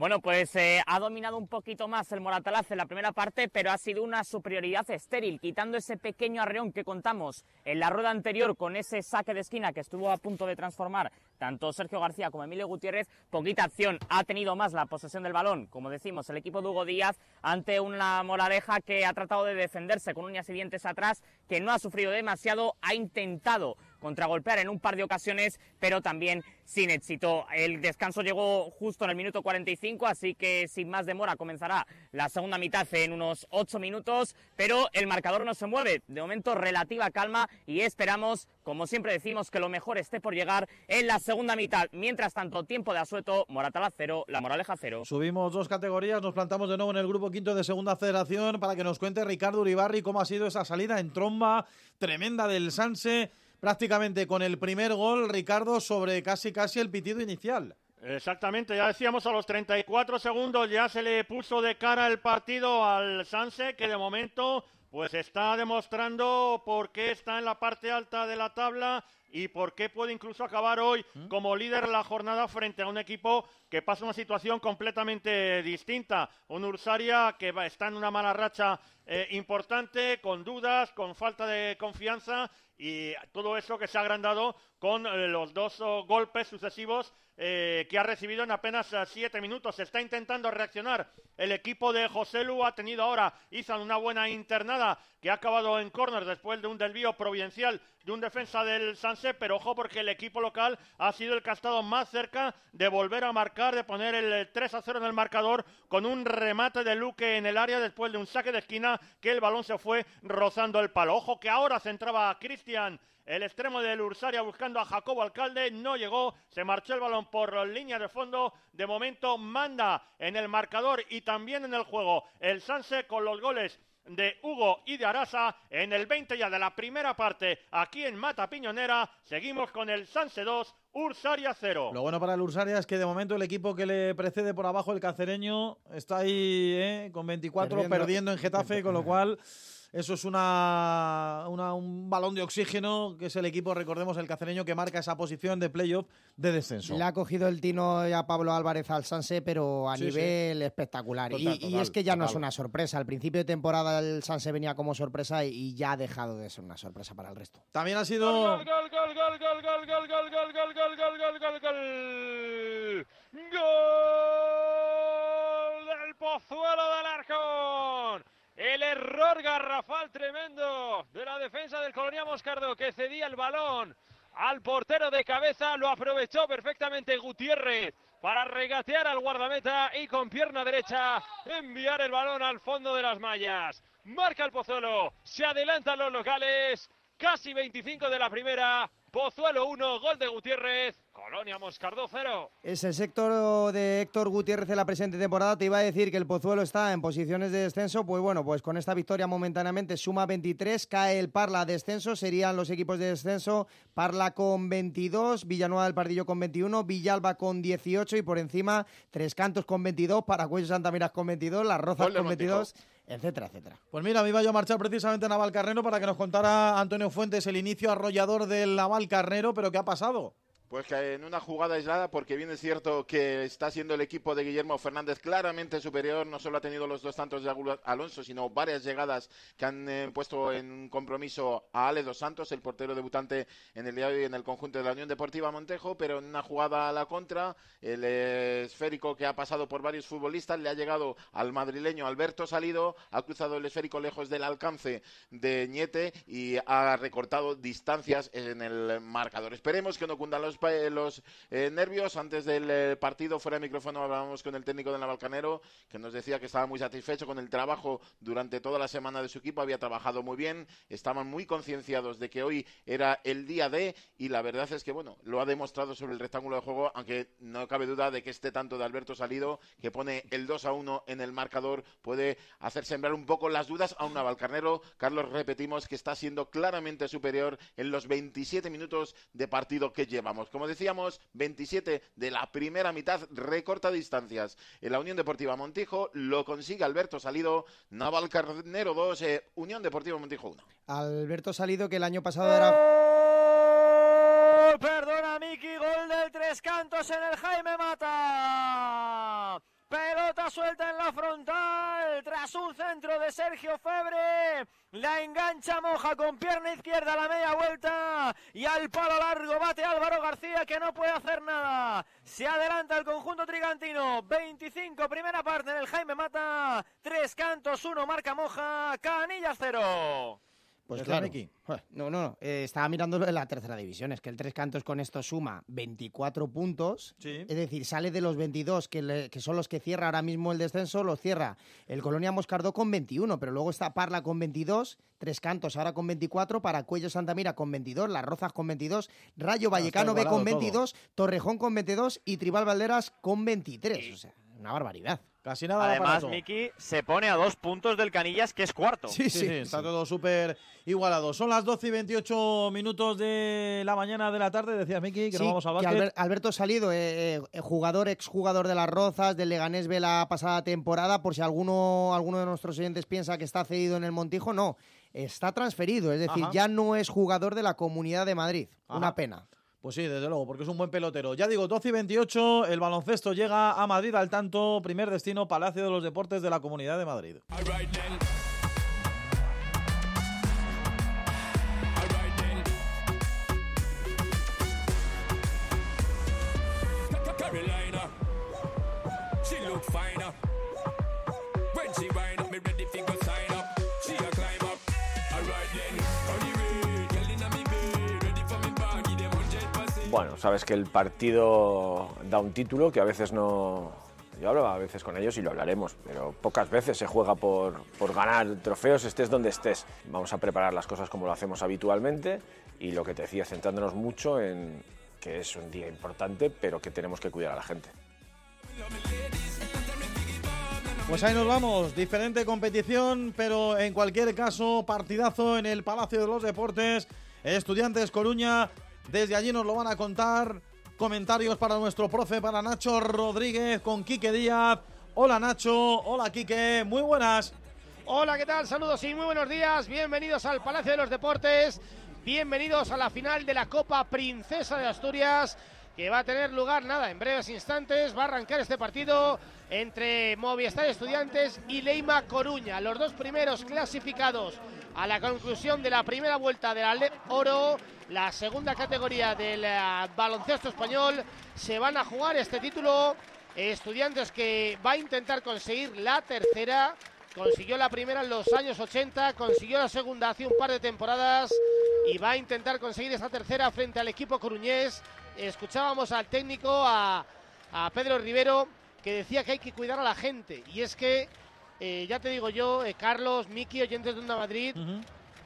Bueno, pues eh, ha dominado un poquito más el Moratalaz en la primera parte, pero ha sido una superioridad estéril, quitando ese pequeño arreón que contamos en la rueda anterior con ese saque de esquina que estuvo a punto de transformar tanto Sergio García como Emilio Gutiérrez. Poquita acción, ha tenido más la posesión del balón, como decimos, el equipo de Hugo Díaz ante una Moraleja que ha tratado de defenderse con uñas y dientes atrás, que no ha sufrido demasiado, ha intentado contragolpear en un par de ocasiones, pero también sin éxito. El descanso llegó justo en el minuto 45, así que sin más demora comenzará la segunda mitad en unos 8 minutos, pero el marcador no se mueve. De momento relativa calma y esperamos, como siempre decimos, que lo mejor esté por llegar en la segunda mitad. Mientras tanto, tiempo de asueto, Moratala cero, La Moraleja cero. Subimos dos categorías, nos plantamos de nuevo en el grupo quinto de segunda federación para que nos cuente Ricardo Uribarri cómo ha sido esa salida en tromba tremenda del Sanse, prácticamente con el primer gol, Ricardo, sobre casi casi el pitido inicial. Exactamente, ya decíamos a los 34 segundos ya se le puso de cara el partido al Sanse que de momento pues está demostrando por qué está en la parte alta de la tabla y por qué puede incluso acabar hoy como líder de la jornada frente a un equipo que pasa una situación completamente distinta. Un Ursaria que va- está en una mala racha eh, importante, con dudas, con falta de confianza y todo eso que se ha agrandado con eh, los dos oh, golpes sucesivos eh, que ha recibido en apenas eh, siete minutos. Se está intentando reaccionar el equipo de José Lu. Ha tenido ahora, hizo una buena internada que ha acabado en córner después de un desvío providencial de un defensa del Sanse, pero ojo porque el equipo local ha sido el que más cerca de volver a marcar, de poner el 3 a 0 en el marcador con un remate de Luque en el área después de un saque de esquina que el balón se fue rozando el palo. Ojo que ahora centraba a Cristian el extremo del Ursaria buscando a Jacobo Alcalde, no llegó, se marchó el balón por línea de fondo. De momento manda en el marcador y también en el juego el Sanse con los goles de Hugo y de Arasa en el 20 ya de la primera parte aquí en Mata Piñonera. Seguimos con el Sanse 2, Ursaria 0. Lo bueno para el Ursaria es que de momento el equipo que le precede por abajo, el cacereño, está ahí ¿eh? con 24 perdiendo, perdiendo en Getafe, con lo cual eso es una, un balón de oxígeno, que es el equipo, recordemos, el cacereño que marca esa posición de playoff de descenso. Le ha cogido el tino a Pablo Álvarez al Sanse, pero a nivel espectacular. y, es que ya no es una sorpresa. Al principio de temporada el Sanse venía como sorpresa y, ya ha dejado de ser una sorpresa para el resto. También ha sido... ¡Gol, gol, gol, gol, gol, gol, gol, gol, gol, gol, gol, gol, gol, gol, gol! ¡Gol del Pozuelo del Arcón! El error garrafal tremendo de la defensa del Colonia Moscardo que cedía el balón al portero de cabeza. Lo aprovechó perfectamente Gutiérrez para regatear al guardameta y con pierna derecha enviar el balón al fondo de las mallas. Marca el Pozuelo, se adelantan los locales, casi 25 de la primera. Pozuelo 1, gol de Gutiérrez. Colonia Moscardó 0. Es el sector de Héctor Gutiérrez en la presente temporada. Te iba a decir que el Pozuelo está en posiciones de descenso. Pues bueno, pues con esta victoria momentáneamente suma 23, cae el Parla descenso. Serían los equipos de descenso. Parla con 22, Villanueva del Pardillo con 21, Villalba con 18 y por encima Tres Cantos con 22, Paracuello Santa Miras con 22, Las Rozas con 22 etcétera, etcétera. Pues mira, me iba yo a marchar precisamente a Navalcarnero para que nos contara Antonio Fuentes el inicio arrollador del Navalcarnero, pero ¿qué ha pasado? Pues que en una jugada aislada, porque bien es cierto que está siendo el equipo de Guillermo Fernández claramente superior, no solo ha tenido los dos tantos de Alonso, sino varias llegadas que han eh, puesto en compromiso a Ale dos Santos, el portero debutante en el día de hoy en el conjunto de la Unión Deportiva Montejo, pero en una jugada a la contra, el esférico que ha pasado por varios futbolistas le ha llegado al madrileño Alberto Salido, ha cruzado el esférico lejos del alcance de Ñete y ha recortado distancias en el marcador. Esperemos que no cundan los los eh, nervios. Antes del eh, partido, fuera de micrófono, hablábamos con el técnico del Navalcanero, que nos decía que estaba muy satisfecho con el trabajo durante toda la semana de su equipo. Había trabajado muy bien, estaban muy concienciados de que hoy era el día de, y la verdad es que, bueno, lo ha demostrado sobre el rectángulo de juego, aunque no cabe duda de que este tanto de Alberto Salido, que pone el 2 a 1 en el marcador, puede hacer sembrar un poco las dudas a un Navalcarnero. Carlos, repetimos que está siendo claramente superior en los 27 minutos de partido que llevamos como decíamos, 27 de la primera mitad, recorta distancias. En la Unión Deportiva Montijo lo consigue Alberto Salido, Naval Carnero 2, eh, Unión Deportiva Montijo 1. Alberto Salido que el año pasado era... Perdona, Miki, gol del Tres Cantos en el Jaime Mata. Pelota suelta en la frontal tras un centro de Sergio Febre. La engancha Moja con pierna izquierda a la media vuelta. Y al palo largo bate Álvaro García que no puede hacer nada. Se adelanta el conjunto trigantino. 25 primera parte en el Jaime Mata. Tres cantos, uno marca Moja. Canillas cero. Pues claro. No, no, no. Eh, estaba mirándolo en la tercera división. Es que el Tres Cantos con esto suma 24 puntos. Es decir, sale de los 22, que, son los que cierra ahora mismo el descenso, los cierra el Colonia Moscardó con 21, pero luego está Parla con 22, Tres Cantos ahora con 24, Paracuello Santamira con 22, Las Rozas con 22, Rayo Vallecano B con 22, Torrejón con 22 y Tribal Valderas con 23. O sea, una barbaridad. Casi nada. Además, Miki se pone a dos puntos del Canillas, que es cuarto. Sí, sí, está todo súper igualado. Son las 12 y 28 minutos de la mañana de la tarde, decía Miki, que no vamos a básquet. Alberto Salido, eh, eh, jugador, exjugador de las Rozas, del Leganés B la pasada temporada, por si alguno, alguno de nuestros oyentes piensa que está cedido en el Montijo, no. Está transferido, es decir, ya no es jugador de la Comunidad de Madrid. Una pena. Pues sí, desde luego, porque es un buen pelotero. Ya digo, 12 y 28, el baloncesto llega a Madrid al tanto, primer destino, Palacio de los Deportes de la Comunidad de Madrid. Bueno, sabes que el partido da un título que a veces no... Yo hablo a veces con ellos y lo hablaremos, pero pocas veces se juega por, por ganar trofeos, estés donde estés. Vamos a preparar las cosas como lo hacemos habitualmente y lo que te decía, centrándonos mucho en que es un día importante, pero que tenemos que cuidar a la gente. Pues ahí nos vamos, diferente competición, pero en cualquier caso, partidazo en el Palacio de los Deportes. Estudiantes Coruña, desde allí nos lo van a contar. Comentarios para nuestro profe, para Nacho Rodríguez con Quique Díaz. Hola Nacho, hola Quique, muy buenas. Hola, ¿qué tal? Saludos y muy buenos días. Bienvenidos al Palacio de los Deportes. Bienvenidos a la final de la Copa Princesa de Asturias, que va a tener lugar, nada, en breves instantes. Va a arrancar este partido entre Movistar Estudiantes y Leima Coruña, los dos primeros clasificados a la conclusión de la primera vuelta de la LEP Oro, la segunda categoría del eh, baloncesto español, se van a jugar este título. Estudiantes que va a intentar conseguir la tercera, consiguió la primera en los años 80, consiguió la segunda hace un par de temporadas y va a intentar conseguir esta tercera frente al equipo coruñés. Escuchábamos al técnico, a, a Pedro Rivero, que decía que hay que cuidar a la gente. Y es que, eh, ya te digo yo, eh, Carlos, Miki, oyentes de Onda Madrid,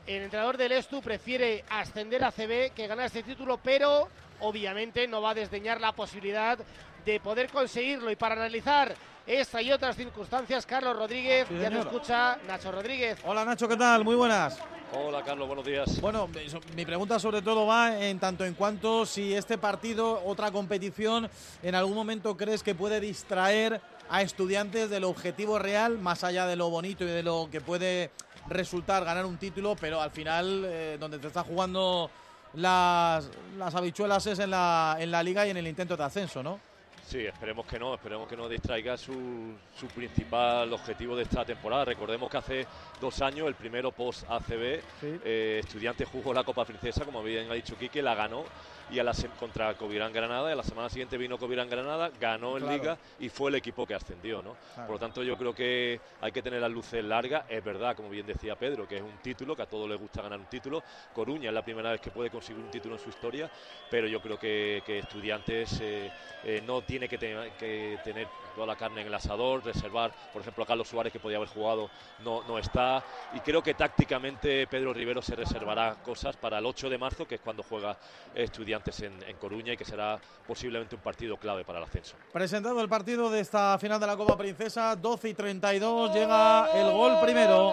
el entrenador del Estu prefiere ascender a CB que ganar este título, pero obviamente no va a desdeñar la posibilidad de poder conseguirlo. Y para analizar esta y otras circunstancias, Carlos Rodríguez, Sí, ya te escucha Nacho Rodríguez. Hola Nacho, ¿qué tal? Muy buenas. Hola Carlos, buenos días. Bueno, mi pregunta sobre todo va en tanto en cuanto si este partido, otra competición, en algún momento crees que puede distraer a estudiantes del objetivo real, más allá de lo bonito y de lo que puede resultar ganar un título, pero al final eh, donde te está jugando las, las habichuelas es en la, en la liga y en el intento de ascenso, ¿no? Sí, esperemos que no, esperemos que no distraiga su, su principal objetivo de esta temporada. Recordemos que hace dos años, el primero post ACB, eh, Estudiantes jugó la Copa Princesa, como bien ha dicho Quique, la ganó y a la contra Covirán Granada, y a la semana siguiente vino Covirán Granada, ganó en Claro. Liga y fue el equipo que ascendió, ¿no? Claro. Por lo tanto, yo creo que hay que tener las luces largas. Es verdad, como bien decía Pedro, que es un título, que a todos les gusta ganar un título. Coruña es la primera vez que puede conseguir un título en su historia, pero yo creo que, que Estudiantes eh, eh, no tiene que, te- que tener toda la carne en el asador, reservar, por ejemplo, a Carlos Suárez, que podía haber jugado, no, no está. Y creo que tácticamente Pedro Rivero se reservará cosas para el 8 de marzo, que es cuando juega Estudiantes en, en Coruña y que será posiblemente un partido clave para el ascenso. Presentado el partido de esta final de la Copa Princesa, 12 y 32, llega el gol primero.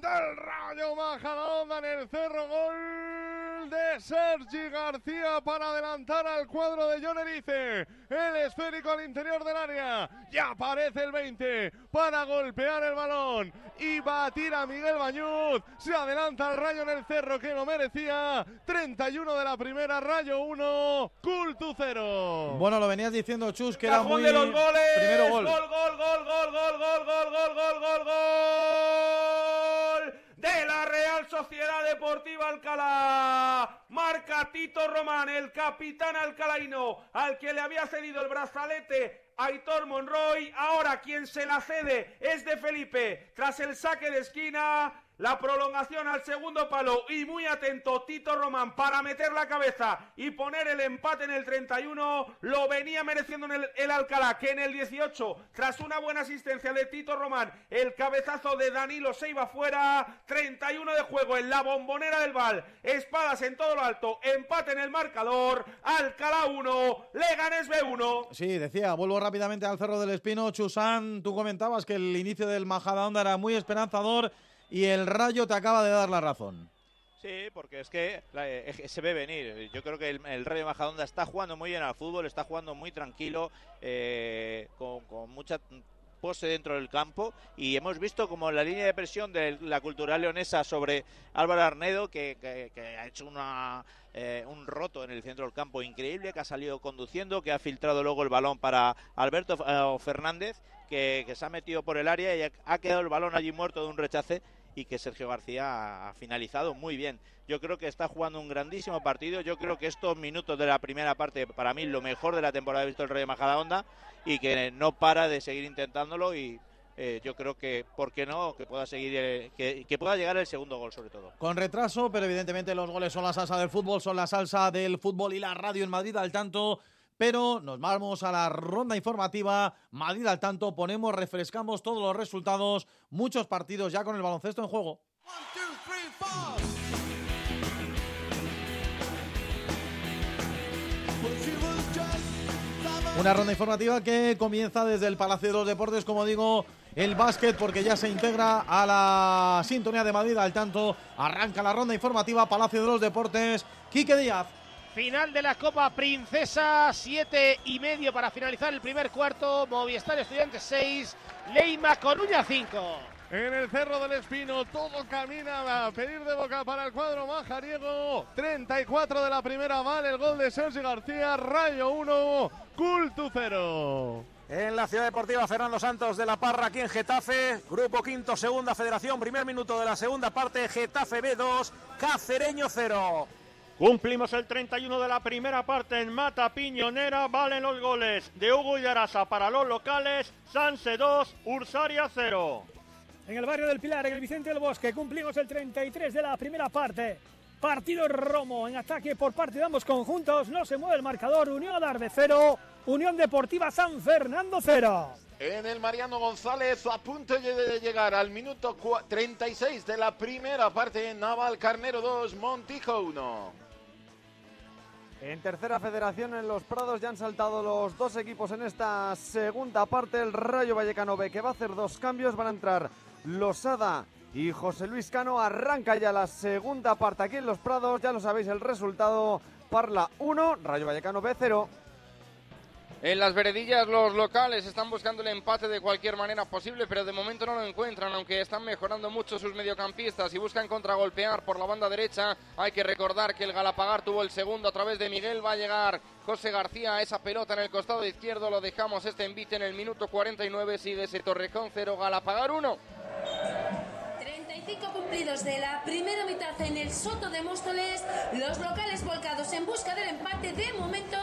del Rayo Majadahonda en el cerro. Gol de Sergi García para adelantar al cuadro de John Erice. El esférico al interior del área. Ya aparece el 20 para golpear el balón y batir a Miguel Bañuz. Se adelanta el Rayo en el cerro que lo merecía. 31 de la primera, Rayo 1, Cultu 0. Bueno, lo venías diciendo, Chus, que era muy... de los goles. Primero gol. Gol, gol, gol, gol, gol, gol, gol, gol, gol, gol, gol de la Real Sociedad Deportiva Alcalá. Marca Tito Román, el capitán alcalaino, al que le había cedido el brazalete Aitor Monroy. Ahora quien se la cede es de Felipe. Tras el saque de esquina, la prolongación al segundo palo y muy atento Tito Román para meter la cabeza y poner el empate en el 31. Lo venía mereciendo en el, Alcalá, que en el 18, tras una buena asistencia de Tito Román, el cabezazo de Danilo se iba fuera. 31 de juego en la bombonera del Val. Espadas en todo lo alto. Empate en el marcador. Alcalá 1, Leganés B1. Sí, decía, vuelvo rápidamente al Cerro del Espino. Chusán, tú comentabas que el inicio del Majadahonda era muy esperanzador y el Rayo te acaba de dar la razón. Sí, porque es que eh, se ve venir. Yo creo que el, el Rayo Majadahonda está jugando muy bien al fútbol, está jugando muy tranquilo, eh, con, mucha pose dentro del campo y hemos visto como la línea de presión de la cultural leonesa sobre Álvaro Arnedo que, que- ha hecho una, eh, un roto en el centro del campo increíble, que ha salido conduciendo, que ha filtrado luego el balón para Alberto eh, Fernández, que, se ha metido por el área y ha quedado el balón allí muerto de un rechace y que Sergio García ha finalizado muy bien. Yo creo que está jugando un grandísimo partido. Yo creo que estos minutos de la primera parte, para mí, lo mejor de la temporada he visto el Rey de Majadahonda y que no para de seguir intentándolo y eh, yo creo que, ¿por qué no? Que pueda seguir, eh, que pueda llegar el segundo gol sobre todo. Con retraso, pero evidentemente los goles son la salsa del fútbol, son la salsa del fútbol y la radio en Madrid al tanto. Pero nos vamos a la ronda informativa. Madrid al tanto, ponemos, refrescamos todos los resultados, muchos partidos ya con el baloncesto en juego. Una ronda informativa que comienza desde el Palacio de los Deportes, como digo, el básquet, porque ya se integra a la sintonía de Madrid al tanto. Arranca la ronda informativa, Palacio de los Deportes. Quique Díaz. Final de la Copa Princesa, siete y medio para finalizar el primer cuarto. Movistar Estudiantes 6, Leima Coruña 5. En el Cerro del Espino todo camina a pedir de boca para el cuadro majariego. 34 de la primera vale el gol de Sergio García. Rayo 1, Cultu 0. En la Ciudad Deportiva Fernando Santos de la Parra, aquí en Getafe, Grupo Quinto, Segunda Federación, primer minuto de la segunda parte, Getafe B2, Cacereño 0. Cumplimos el 31 de la primera parte en Mata Piñonera. Valen los goles de Hugo y de Arasa para los locales. Sanse 2, Ursaria 0. En el barrio del Pilar, en el Vicente del Bosque, cumplimos el 33 de la primera parte. Partido Romo en ataque por parte de ambos conjuntos. No se mueve el marcador. Unión Adarve 0, Unión Deportiva San Fernando 0. En el Mariano González a punto de llegar al minuto 36 de la primera parte. Naval Carnero 2, Montijo 1. En tercera federación en Los Prados ya han saltado los dos equipos en esta segunda parte. El Rayo Vallecano B que va a hacer dos cambios. Van a entrar Losada y José Luis Cano. Arranca ya la segunda parte aquí en Los Prados. Ya lo sabéis el resultado. Parla 1, Rayo Vallecano B 0. En las veredillas los locales están buscando el empate de cualquier manera posible, pero de momento no lo encuentran, aunque están mejorando mucho sus mediocampistas y buscan contragolpear por la banda derecha. Hay que recordar que el Galapagar tuvo el segundo a través de Miguel. Va a llegar José García a esa pelota en el costado izquierdo. Lo dejamos este envite en el minuto 49. Sigue ese Torrejón 0, Galapagar 1. 35 cumplidos de la primera mitad en el Soto de Móstoles. Los locales volcados en busca del empate. De momento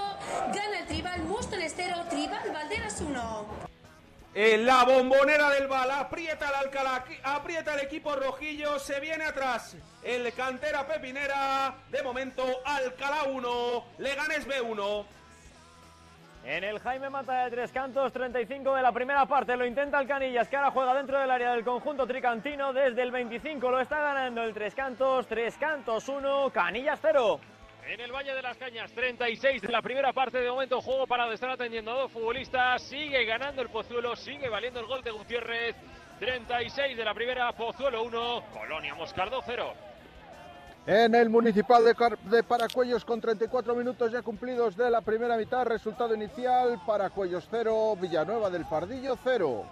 gana el Tribal Móstoles 0, Tribal Valderas 1. En la bombonera del Val, aprieta el Alcalá, aprieta el equipo rojillo, se viene atrás el cantera pepinera. De momento, Alcalá 1, Leganes B1. En el Jaime Mata de Tres Cantos, 35 de la primera parte, lo intenta el Canillas, que ahora juega dentro del área del conjunto tricantino. Desde el 25 lo está ganando el Tres Cantos, Tres Cantos 1, Canillas 0. En el Valle de las Cañas, 36 de la primera parte de momento, juego para estar atendiendo a dos futbolistas. Sigue ganando el Pozuelo, sigue valiendo el gol de Gutiérrez. 36 de la primera, Pozuelo 1, Colonia Moscardo 0. En el Municipal de, Car de Paracuellos con 34 minutos ya cumplidos de la primera mitad, resultado inicial, Paracuellos 0, Villanueva del Pardillo 0.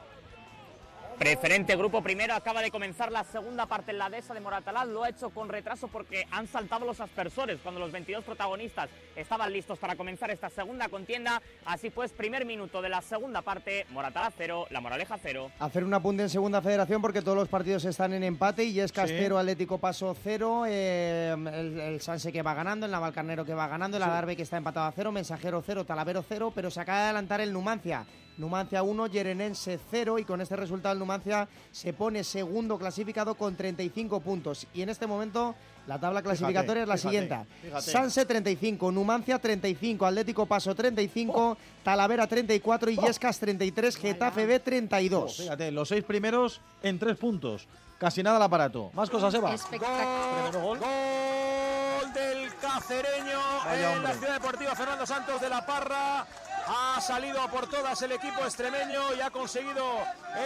Preferente Grupo Primero acaba de comenzar la segunda parte en la dehesa de Moratalaz. Lo ha hecho con retraso porque han saltado los aspersores cuando los 22 protagonistas estaban listos para comenzar esta segunda contienda. Así pues, primer minuto de la segunda parte, Moratalaz 0, La Moraleja 0. Hacer un apunte en segunda federación porque todos los partidos están en empate y es Castero Sí. Atlético Paso 0, eh, el, el Sanse que va ganando, el Navalcarnero que va ganando, el Sí. Adarve que está empatado a 0, Mensajero 0, Talavero 0, pero se acaba de adelantar el Numancia. Numancia 1, Yerenense 0 y con este resultado el Numancia se pone segundo clasificado con 35 puntos. Y en este momento la tabla clasificatoria es la fíjate, siguiente. fíjate. Sanse 35, Numancia 35, Atlético Paso 35, Talavera 34 y Yescas 33, Getafe B 32. Fíjate, los seis primeros en tres puntos. Casi nada al aparato. Más cosas, Eva. Primero gol. Gol del cacereño Vaya en la hombre. Ciudad Deportiva Fernando Santos de la Parra. Ha salido por todas el equipo extremeño y ha conseguido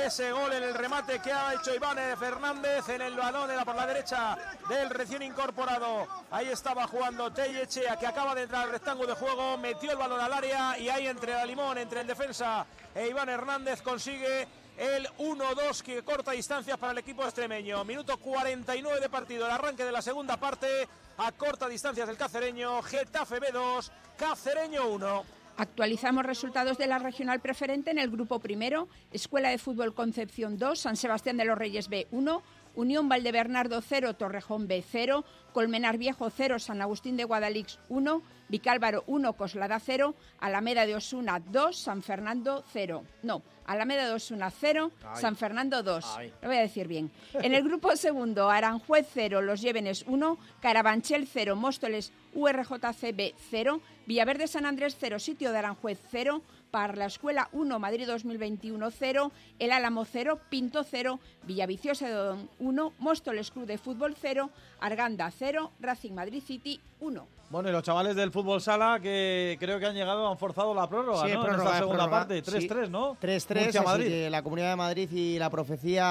ese gol en el remate que ha hecho Iván Fernández en el balón por la derecha del recién incorporado. Ahí estaba jugando Tellechea que acaba de entrar al rectángulo de juego, metió el balón al área y ahí entre la limón, entre el defensa e Iván Hernández consigue el 1-2 que corta distancias para el equipo extremeño. Minuto 49 de partido, el arranque de la segunda parte. A corta distancias del cacereño, Getafe B2, Cacereño 1. Actualizamos resultados de la regional preferente en el grupo primero. Escuela de Fútbol Concepción 2, San Sebastián de los Reyes B 1, Unión Valdebernardo 0, Torrejón B 0, Colmenar Viejo 0, San Agustín de Guadalix 1, Vicálvaro 1, Coslada 0, Alameda de Osuna 2, San Fernando 0. No, Alameda de Osuna 0, Ay. San Fernando 2. Ay. Lo voy a decir bien. En el grupo segundo, Aranjuez 0, Los Llévenes 1, Carabanchel 0, Móstoles URJCB 0, Villaverde San Andrés 0, Sitio de Aranjuez 0, para la Escuela 1, Madrid 2021 0, El Álamo 0, Pinto 0, Villaviciosa de Odón 1, Móstoles Club de Fútbol 0, Arganda 0, Racing Madrid City 1. Bueno, y los chavales del fútbol sala que creo que han llegado, han forzado la prórroga, Sí, ¿no? en prórroga, esta segunda prórroga, parte, 3-3, ¿no? 3-3, Murcia, así Madrid. que la Comunidad de Madrid y la profecía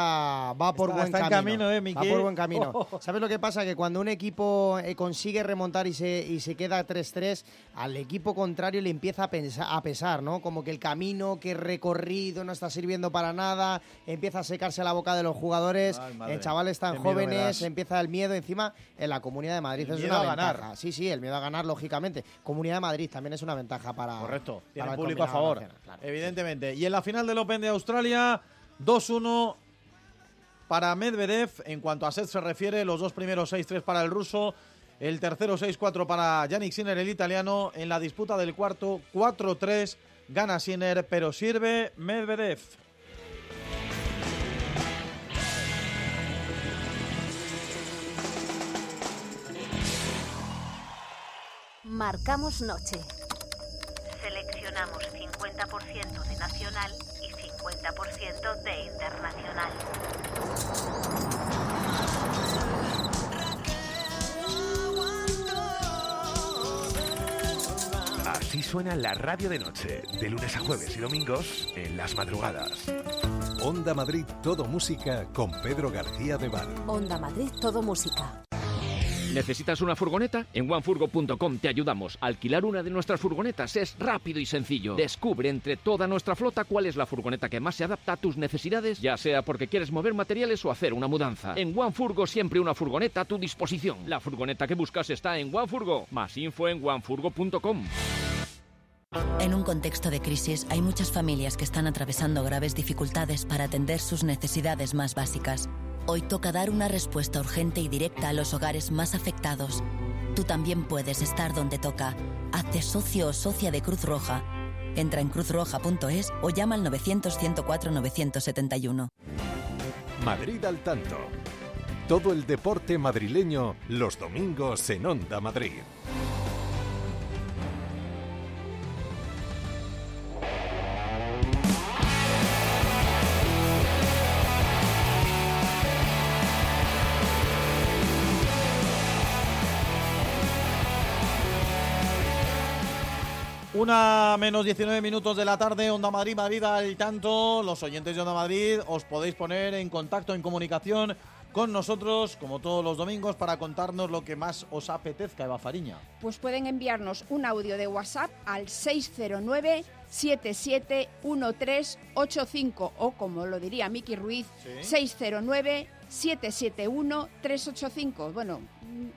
va por Está- buen está en camino. camino, ¿eh, Va Miki? por buen camino. *laughs* Oh. ¿Sabes lo que pasa? Que cuando un equipo eh, consigue remontar y se, y se queda 3-3, al equipo contrario le empieza a, pensa- a pesar, ¿no? Como que el camino que he recorrido no está sirviendo para nada, empieza a secarse la boca de los jugadores, Ay, madre. chavales tan jóvenes, empieza el miedo encima en la Comunidad de Madrid. El es miedo una a ganar. ventaja. Sí, sí, el miedo a ganar, lógicamente. Comunidad de Madrid también es una ventaja para. Correcto, tiene para el público a favor, nacional, claro. evidentemente. Y en la final del Open de Australia, 2-1 para Medvedev. En cuanto a set se refiere, los dos primeros 6-3 para el ruso, el tercero 6-4 para Yannick Sinner, el italiano. En la disputa del cuarto, 4-3 gana Sinner, pero sirve Medvedev. Marcamos noche. Seleccionamos 50% de nacional y 50% de internacional. Así suena la radio de noche, de lunes a jueves y domingos en las madrugadas. Onda Madrid Todo Música con Pedro García de Val. Onda Madrid, todo música. ¿Necesitas una furgoneta? En oneFurgo.com te ayudamos. Alquilar una de nuestras furgonetas es rápido y sencillo. Descubre entre toda nuestra flota cuál es la furgoneta que más se adapta a tus necesidades, ya sea porque quieres mover materiales o hacer una mudanza. En OneFurgo siempre una furgoneta a tu disposición. La furgoneta que buscas está en OneFurgo. Más info en oneFurgo.com. En un contexto de crisis hay muchas familias que están atravesando graves dificultades para atender sus necesidades más básicas. Hoy toca dar una respuesta urgente y directa a los hogares más afectados. Tú también puedes estar donde toca. Hazte socio o socia de Cruz Roja. Entra en cruzroja.es o llama al 900-104-971. Madrid al tanto. Todo el deporte madrileño los domingos en Onda Madrid. Una menos 19 minutos de la tarde, Onda Madrid, Madrid al tanto. Los oyentes de Onda Madrid os podéis poner en contacto, en comunicación con nosotros, como todos los domingos, para contarnos lo que más os apetezca, Eva Fariña. Pues pueden enviarnos un audio de WhatsApp al 609 771385 o como lo diría Miki Ruiz, Sí. 609 771 385. Bueno,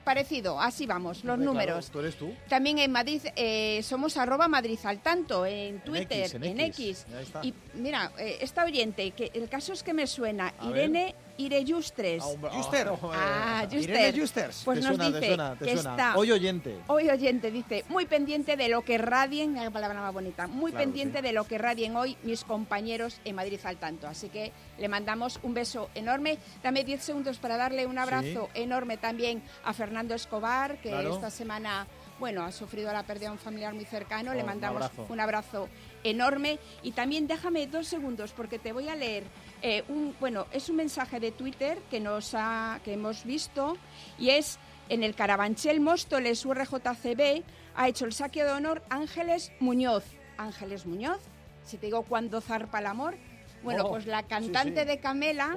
parecido, así vamos, los Hombre, claro, números. tú eres tú. También en Madrid eh, somos arroba Madrid al tanto, en Twitter, X, en en X. Y mira, eh, esta oyente, que el caso es que me suena, A Irene Ireyustres. Juster. Ah, Irene Juster. Justers. Pues te nos suena, dice te suena, te que suena. está Hoy oyente. Hoy oyente dice, muy pendiente de lo que radien, la palabra más bonita, muy Claro, pendiente sí. de lo que radien hoy mis compañeros en Madrid al tanto. Así que le mandamos un beso enorme. Dame 10 segundos para darle un abrazo enorme también a Fernando Escobar, que Claro. esta semana, bueno, ha sufrido la pérdida de un familiar muy cercano. Oh, le un mandamos abrazo. un abrazo enorme. Y también déjame dos segundos porque te voy a leer eh, un, bueno, es un mensaje de Twitter que nos ha, que hemos visto y es en el Carabanchel Móstoles URJCB ha hecho el saque de honor Ángeles Muñoz. Ángeles Muñoz, si te digo cuándo zarpa el amor. Bueno, Oh, pues la cantante sí. de Camela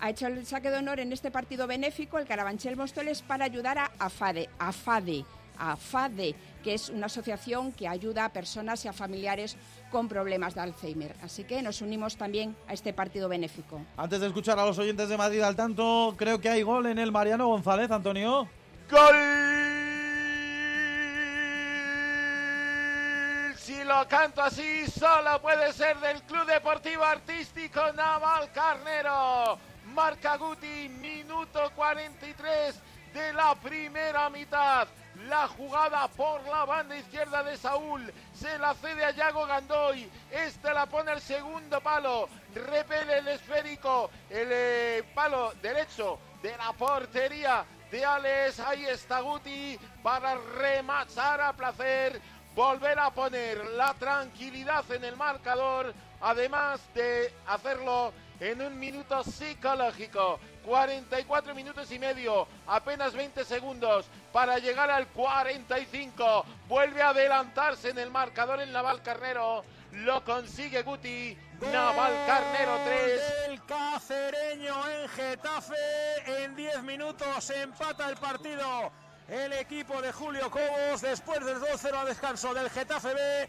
ha hecho el saque de honor en este partido benéfico, el Carabanchel Móstoles, para ayudar a AFADE, AFADE, AFADE, que es una asociación que ayuda a personas y a familiares con problemas de Alzheimer. Así que nos unimos también a este partido benéfico. Antes de escuchar a los oyentes de Madrid al tanto, creo que hay gol en el Mariano González, Antonio. Si lo canto así, solo puede ser del Club Deportivo Artístico Naval Carnero. marca Guti, minuto 43 de la primera mitad. La jugada por la banda izquierda de Saúl se la cede a Yago Gandoy. Este la pone al segundo palo. Repele el esférico. El eh, palo derecho de la portería de Alex. Ahí está Guti para rematar a placer. Volver a poner la tranquilidad en el marcador. Además de hacerlo en un minuto psicológico. 44 minutos y medio, apenas 20 segundos para llegar al 45. Vuelve a adelantarse en el marcador en Naval Carnero. Lo consigue Guti. Naval Carnero 3. El cacereño en Getafe. En 10 minutos empata el partido. El equipo de Julio Cobos después del 2-0 a descanso del Getafe B.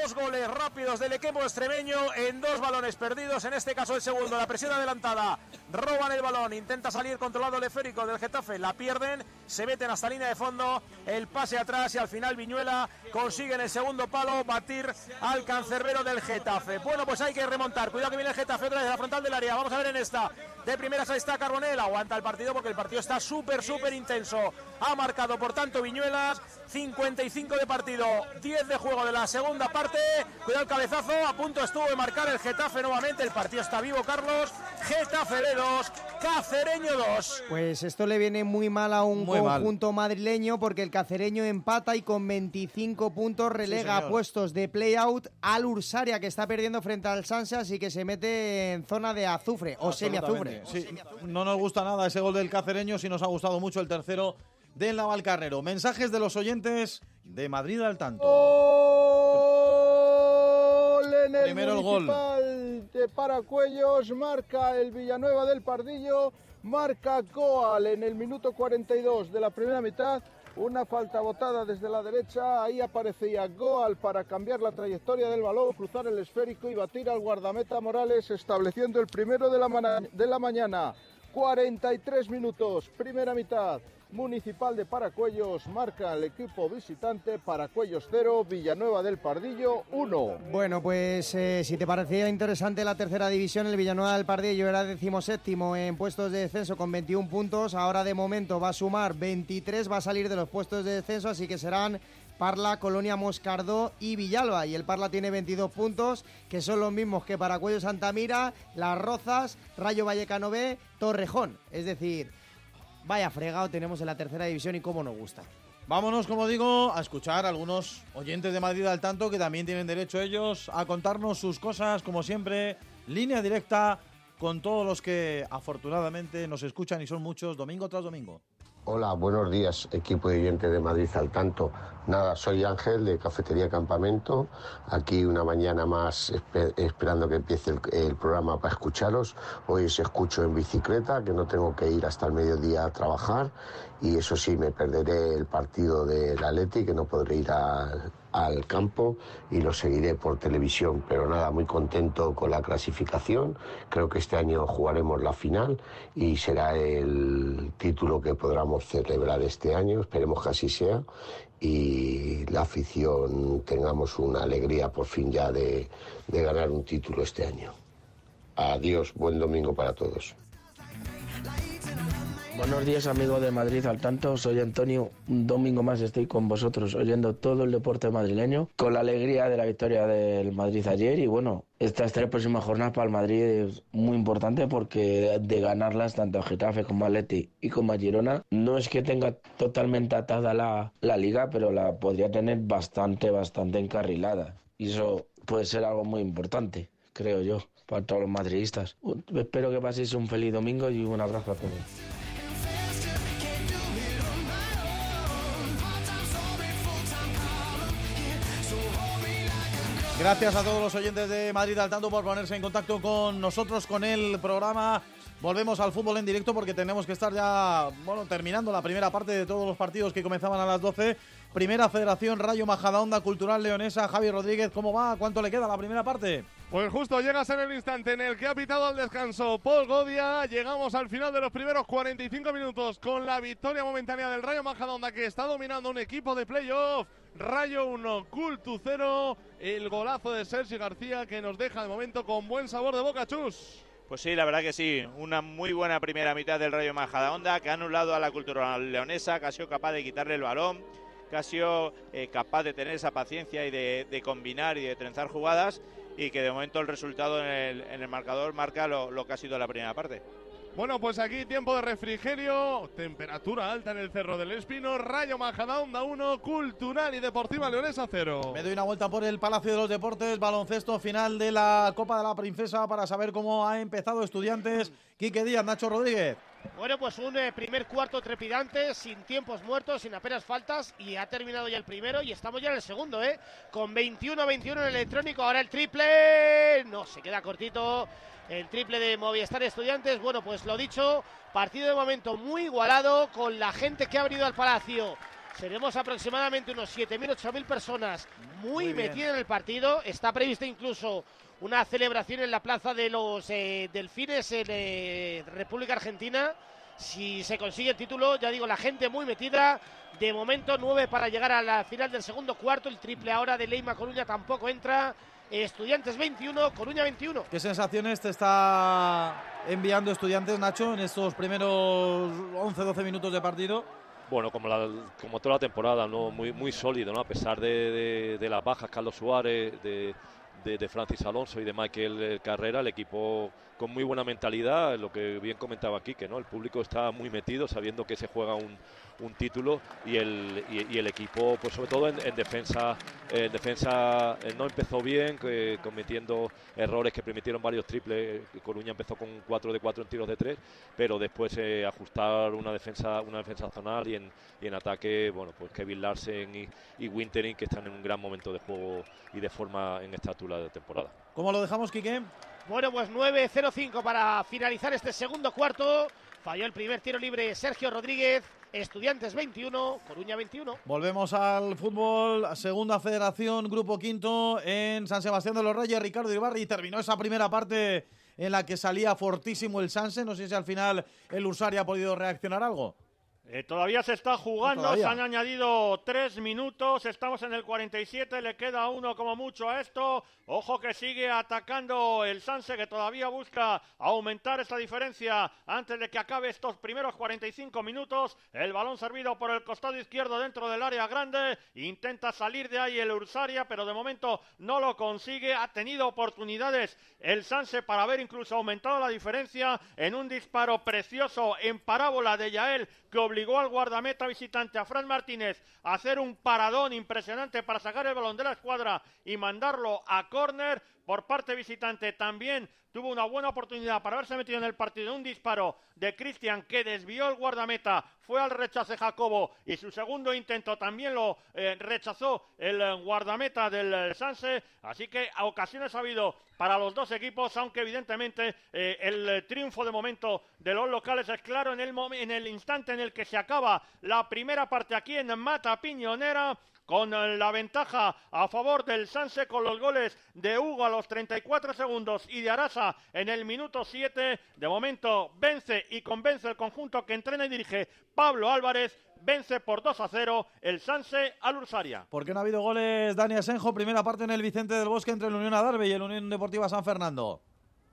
Dos goles rápidos del equipo extremeño en dos balones perdidos. En este caso el segundo, la presión adelantada. Roban el balón, intenta salir controlado el esférico del Getafe. La pierden, se meten hasta línea de fondo. El pase atrás y al final Viñuela consigue en el segundo palo batir al cancerbero del Getafe. Bueno, pues hay que remontar. Cuidado que viene el Getafe otra vez la frontal del área. Vamos a ver en esta. De primeras ahí está Carbonell. Aguanta el partido porque el partido está súper, súper intenso. Ha marcado por tanto Viñuelas. 55 de partido, 10 de juego de la segunda parte. Cuidado el cabezazo, a punto estuvo de marcar el Getafe nuevamente. El partido está vivo, Carlos. Getafe de 2, Cacereño 2. Pues esto le viene muy mal a un Muy mal. conjunto madrileño porque el cacereño empata y con 25 puntos relega a puestos de play-out al Ursaria que está perdiendo frente al Sanse, así que se mete en zona de azufre o semiazufre. Sí, no nos gusta nada ese gol del cacereño, sí nos ha gustado mucho el tercero del Navalcarnero. Mensajes de los oyentes de Madrid al tanto. Gol en el Primero el gol. municipal de Paracuellos, marca el Villanueva del Pardillo, marca Goal en el minuto 42 de la primera mitad. Una falta botada desde la derecha, ahí aparecía Goal para cambiar la trayectoria del balón, cruzar el esférico y batir al guardameta Morales, estableciendo el primero de la, mana- de la mañana. 43 minutos, primera mitad. Municipal de Paracuellos marca el equipo visitante Paracuellos 0, Villanueva del Pardillo 1. Bueno, pues eh, si te parecía interesante la tercera división, el Villanueva del Pardillo era decimoséptimo en puestos de descenso con 21 puntos. Ahora de momento va a sumar 23, va a salir de los puestos de descenso, así que serán Parla, Colonia Moscardó y Villalba. Y el Parla tiene 22 puntos, que son los mismos que Paracuello Santamira, Las Rozas, Rayo Vallecano B, Torrejón. Es decir, vaya fregado tenemos en la tercera división y cómo nos gusta. Vámonos, como digo, a escuchar a algunos oyentes de Madrid al tanto que también tienen derecho ellos a contarnos sus cosas, como siempre, línea directa con todos los que afortunadamente nos escuchan y son muchos domingo tras domingo. Hola, buenos días, equipo de oyentes de Madrid al tanto. Nada, soy Ángel de Cafetería Campamento. Aquí una mañana más espe- esperando que empiece el, el programa para escucharos. Hoy os escucho en bicicleta, que no tengo que ir hasta el mediodía a trabajar. Y eso sí, me perderé el partido del Atleti, que no podré ir al campo y lo seguiré por televisión. Pero nada, muy contento con la clasificación. Creo que este año jugaremos la final y será el título que podamos celebrar este año. Esperemos que así sea y la afición tengamos una alegría por fin ya de ganar un título este año. Adiós, buen domingo para todos. Buenos días amigos de Madrid al tanto, soy Antonio, un domingo más estoy con vosotros oyendo todo el deporte madrileño, con la alegría de la victoria del Madrid ayer. Y bueno, estas tres próximas jornadas para el Madrid es muy importante porque de ganarlas tanto a Getafe como a Leti y como a Girona, no es que tenga totalmente atada la, la liga, pero la podría tener bastante, bastante encarrilada. Y eso puede ser algo muy importante, creo yo, para todos los madridistas. Espero que paséis un feliz domingo y un abrazo a todos. Gracias a todos los oyentes de Madrid al tanto por ponerse en contacto con nosotros, con el programa. Volvemos al fútbol en directo porque tenemos que estar ya, bueno, terminando la primera parte de todos los partidos que comenzaban a las 12. Primera Federación Rayo Majadahonda Cultural Leonesa. Javi Rodríguez, ¿cómo va? ¿Cuánto le queda la primera parte? Pues justo llegas en el instante en el que ha pitado al descanso Paul Godia. Llegamos al final de los primeros 45 minutos con la victoria momentánea del Rayo Majadahonda que está dominando un equipo de playoff. Rayo 1, Cultu 0. El golazo de Sergio García que nos deja de momento con buen sabor de boca, chus. Pues sí, la verdad que sí. Una muy buena primera mitad del Rayo Majadahonda que ha anulado a la cultura leonesa, que ha sido capaz de quitarle el balón, que ha sido eh, capaz de tener esa paciencia y de, combinar y de trenzar jugadas y que de momento el resultado en el, marcador marca lo que ha sido la primera parte. Bueno, pues aquí tiempo de refrigerio, temperatura alta en el Cerro del Espino, Rayo Majadahonda 1, Cultural y Deportiva Leonesa 0. Me doy una vuelta por el Palacio de los Deportes, baloncesto final de la Copa de la Princesa para saber cómo ha empezado Estudiantes. Quique Díaz, Nacho Rodríguez. Bueno, pues un eh, primer cuarto trepidante, sin tiempos muertos, sin apenas faltas, y ha terminado ya el primero y estamos ya en el segundo, ¿eh? Con 21-21 en el electrónico, ahora el triple, no, se queda cortito el triple de Movistar Estudiantes. Bueno, pues lo dicho, partido de momento muy igualado con la gente que ha venido al Palacio. Seremos aproximadamente unos 7.000, 8.000 personas muy, metidas en el partido. Está prevista incluso una celebración en la plaza de los eh, Delfines en eh, República Argentina. Si se consigue el título, ya digo, la gente muy metida. De momento, 9 para llegar a la final del segundo cuarto. El triple ahora de Leima Coruña tampoco entra. Estudiantes 21, Coruña 21. ¿Qué sensaciones te está enviando Estudiantes, Nacho, en estos primeros 11-12 minutos de partido? Bueno, como, como toda la temporada, ¿no? muy, muy sólido, ¿no? a pesar de, de, las bajas, Carlos Suárez, de, de, Francis Alonso y de Michael Carrera, el equipo con muy buena mentalidad, lo que bien comentaba aquí, que ¿no? el público está muy metido sabiendo que se juega un, un título y el, y, el equipo, pues sobre todo en, defensa, en defensa eh, no empezó bien, cometiendo errores que permitieron varios triples. Coruña empezó con 4 de 4 en tiros de 3, pero después eh, ajustar una defensa, una defensa zonal y en, y en ataque, bueno, pues Kevin Larsen y, y Wintering que están en un gran momento de juego y de forma en esta altura de temporada. ¿Cómo lo dejamos, Quique? Bueno, pues 9-0-5 para finalizar este segundo cuarto. Falló el primer tiro libre Sergio Rodríguez. Estudiantes 21, Coruña 21. Volvemos al fútbol, segunda federación, grupo quinto en San Sebastián de los Reyes. Ricardo Ibarri terminó esa primera parte en la que salía fortísimo el Sanse. No sé si al final el Ursari ha podido reaccionar algo. Eh, todavía se está jugando, se han añadido tres minutos, estamos en el 47, le queda uno como mucho a esto. Ojo que sigue atacando el Sanse, que todavía busca aumentar esa diferencia antes de que acabe estos primeros 45 minutos. El balón servido por el costado izquierdo dentro del área grande, intenta salir de ahí el Ursaria, pero de momento no lo consigue. Ha tenido oportunidades el Sanse para haber incluso aumentado la diferencia en un disparo precioso en parábola de Yael que obligó al guardameta visitante a Fran Martínez a hacer un paradón impresionante para sacar el balón de la escuadra y mandarlo a córner por parte visitante. También tuvo una buena oportunidad para haberse metido en el partido. Un disparo de Cristian que desvió el guardameta, fue al rechace Jacobo y su segundo intento también lo eh, rechazó el eh, guardameta del eh, Sanse. Así que a ocasiones ha habido para los dos equipos, aunque evidentemente el triunfo de momento de los locales es claro en el, en el instante en el que se acaba la primera parte aquí en Mata Piñonera con la ventaja a favor del Sanse con los goles de Hugo a los 34 segundos y de Arasa en el minuto 7. De momento vence y convence el conjunto que entrena y dirige Pablo Álvarez. Vence por 2 a 0 el Sanse al Ursaria. ¿Por qué no ha habido goles, Dani Asenjo? Primera parte en el Vicente del Bosque entre el Unión Adarve y el Unión Deportiva San Fernando.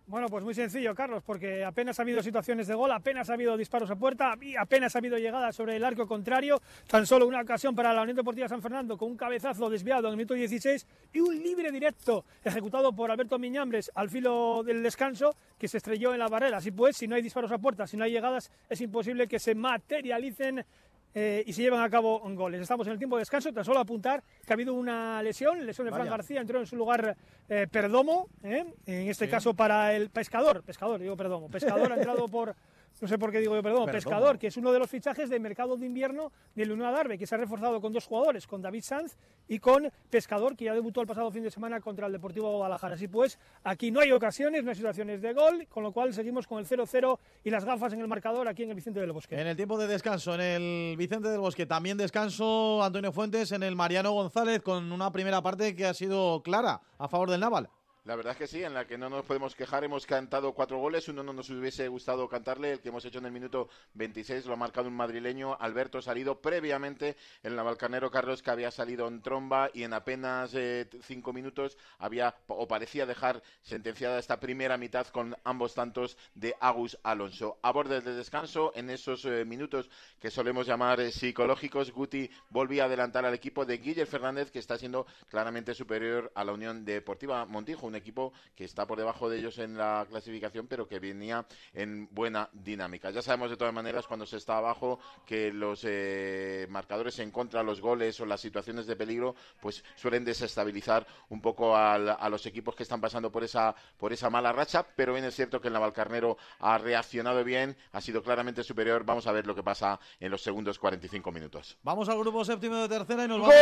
Bueno, pues muy sencillo, Carlos, porque apenas ha habido situaciones de gol, apenas ha habido disparos a puerta, apenas ha habido llegadas sobre el arco contrario, tan solo una ocasión para la Unión Deportiva San Fernando con un cabezazo desviado en el minuto 16 y un libre directo ejecutado por Alberto Miñambres al filo del descanso que se estrelló en la barrera. Así pues, si no hay disparos a puerta, si no hay llegadas, es imposible que se materialicen eh, y se llevan a cabo goles. Estamos en el tiempo de descanso, tan solo apuntar que ha habido una lesión, lesión de Fran García, entró en su lugar eh, Perdomo, eh, en este caso para el pescador, pescador, digo Perdomo, pescador ha *laughs* entrado por no sé por qué digo yo, perdón, Pescador, que es uno de los fichajes del mercado de invierno del Unión Adarve, que se ha reforzado con dos jugadores, con David Sanz y con Pescador, que ya debutó el pasado fin de semana contra el Deportivo Guadalajara. Así pues, aquí no hay ocasiones, no hay situaciones de gol, con lo cual seguimos con el 0-0 y las gafas en el marcador aquí en el Vicente del Bosque. En el tiempo de descanso, en el Vicente del Bosque, también descanso Antonio Fuentes en el Mariano González, con una primera parte que ha sido clara a favor del Naval. La verdad es que sí, en la que no nos podemos quejar. Hemos cantado cuatro goles. Uno no nos hubiese gustado cantarle, el que hemos hecho en el minuto 26 lo ha marcado un madrileño, Alberto Salido, previamente en la Balcanero Carlos, que había salido en tromba y en apenas eh, cinco minutos había o parecía dejar sentenciada esta primera mitad con ambos tantos de Agus Alonso. A borde del descanso, en esos eh, minutos que solemos llamar eh, psicológicos, Guti volvía a adelantar al equipo de Guillermo Fernández, que está siendo claramente superior a la Unión Deportiva Montijo, equipo que está por debajo de ellos en la clasificación, pero que venía en buena dinámica. Ya sabemos de todas maneras cuando se está abajo que los eh, marcadores en contra, los goles o las situaciones de peligro, pues suelen desestabilizar un poco al, a los equipos que están pasando por esa, por esa mala racha, pero bien es cierto que el Navalcarnero ha reaccionado bien, ha sido claramente superior. Vamos a ver lo que pasa en los segundos 45 minutos. Vamos al grupo séptimo de tercera y nos vamos.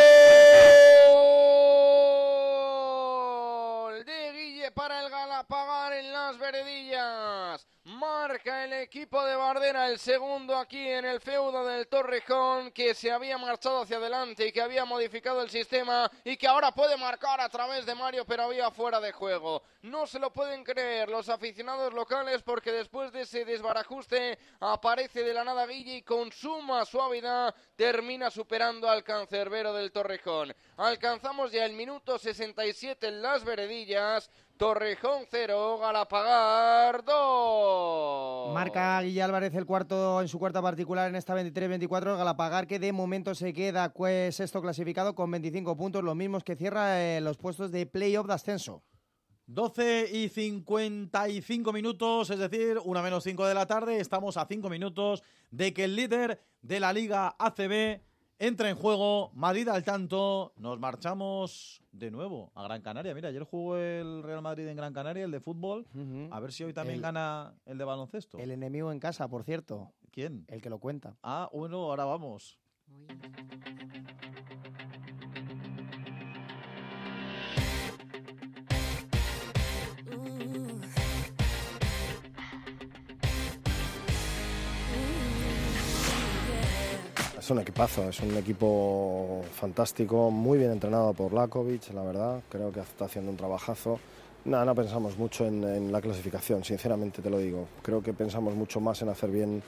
Gol de Guille para el Galapagar en las veredillas. Marca el equipo de Bardera el segundo aquí en el feudo del Torrejón que se había marchado hacia adelante y que había modificado el sistema y que ahora puede marcar a través de Mario pero había fuera de juego. No se lo pueden creer los aficionados locales porque después de ese desbarajuste aparece de la nada Guille y con suma suavidad termina superando al cancerbero del Torrejón. Alcanzamos ya el minuto 67 en las veredillas. Torrejón 0, Galapagar 2. Marca Guille Álvarez el cuarto en su cuarta particular en esta 23-24. Galapagar que de momento se queda pues, sexto clasificado con 25 puntos, los mismos que cierra eh, los puestos de playoff de ascenso. 12 y 55 minutos, es decir, una menos 5 de la tarde. Estamos a 5 minutos de que el líder de la Liga ACB entra en juego. Madrid al tanto. Nos marchamos de nuevo a Gran Canaria. Mira, ayer jugó el Real Madrid en Gran Canaria, el de fútbol. A ver si hoy también El- gana el de baloncesto. El enemigo en casa, por cierto. ¿Quién? El que lo cuenta. Ah, bueno, ahora vamos. Es un equipazo, es un equipo fantástico, muy bien entrenado por Lakovic, la verdad. Creo que está haciendo un trabajazo. Nada, no pensamos mucho en, en la clasificación, sinceramente te lo digo. Creo que pensamos mucho más en hacer bien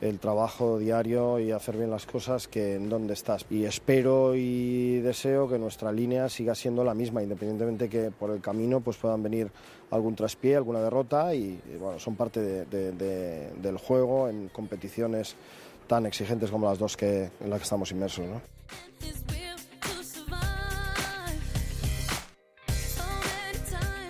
el trabajo diario y hacer bien las cosas que en dónde estás. Y espero y deseo que nuestra línea siga siendo la misma, independientemente que por el camino pues puedan venir algún traspié, alguna derrota y, y, bueno, son parte de- de- de- del juego en competiciones tan exigentes como las dos que, en las que estamos inmersos. ¿no?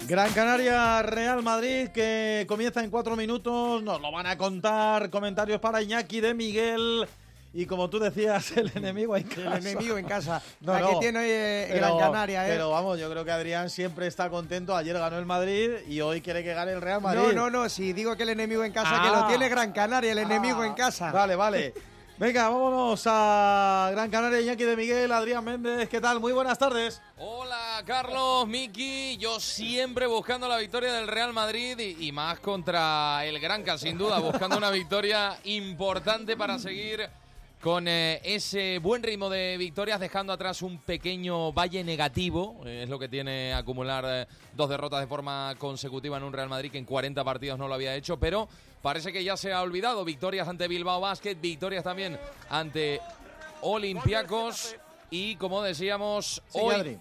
Gran Canaria, Real Madrid, que comienza en cuatro minutos. Nos lo van a contar. Comentarios para Iñaki de Miguel. Y como tú decías, *laughs* el enemigo en casa. El enemigo en casa. *laughs* La que tiene hoy, eh, Gran Canaria, ¿eh? Pero vamos, yo creo que Adrián siempre está contento. Ayer ganó el Madrid y hoy quiere que gane el Real Madrid. No, no, no, si digo que el enemigo en casa, que Ah. lo tiene Gran Canaria, el enemigo en casa. Vale, vale. *laughs* Venga, vámonos a Gran Canaria, Iñaki de Miguel, Adrián Méndez. ¿Qué tal? Muy buenas tardes. Hola Carlos, Miki, yo siempre buscando la victoria del Real Madrid y, y más contra el Granca, sin duda, buscando una victoria importante para seguir con eh, ese buen ritmo de victorias, dejando atrás un pequeño valle negativo, eh, es lo que tiene acumular eh, dos derrotas de forma consecutiva en un Real Madrid que en 40 partidos no lo había hecho, pero parece que ya se ha olvidado, victorias ante Bilbao Basket, victorias también ante Olympiacos y como decíamos, Sí, hoy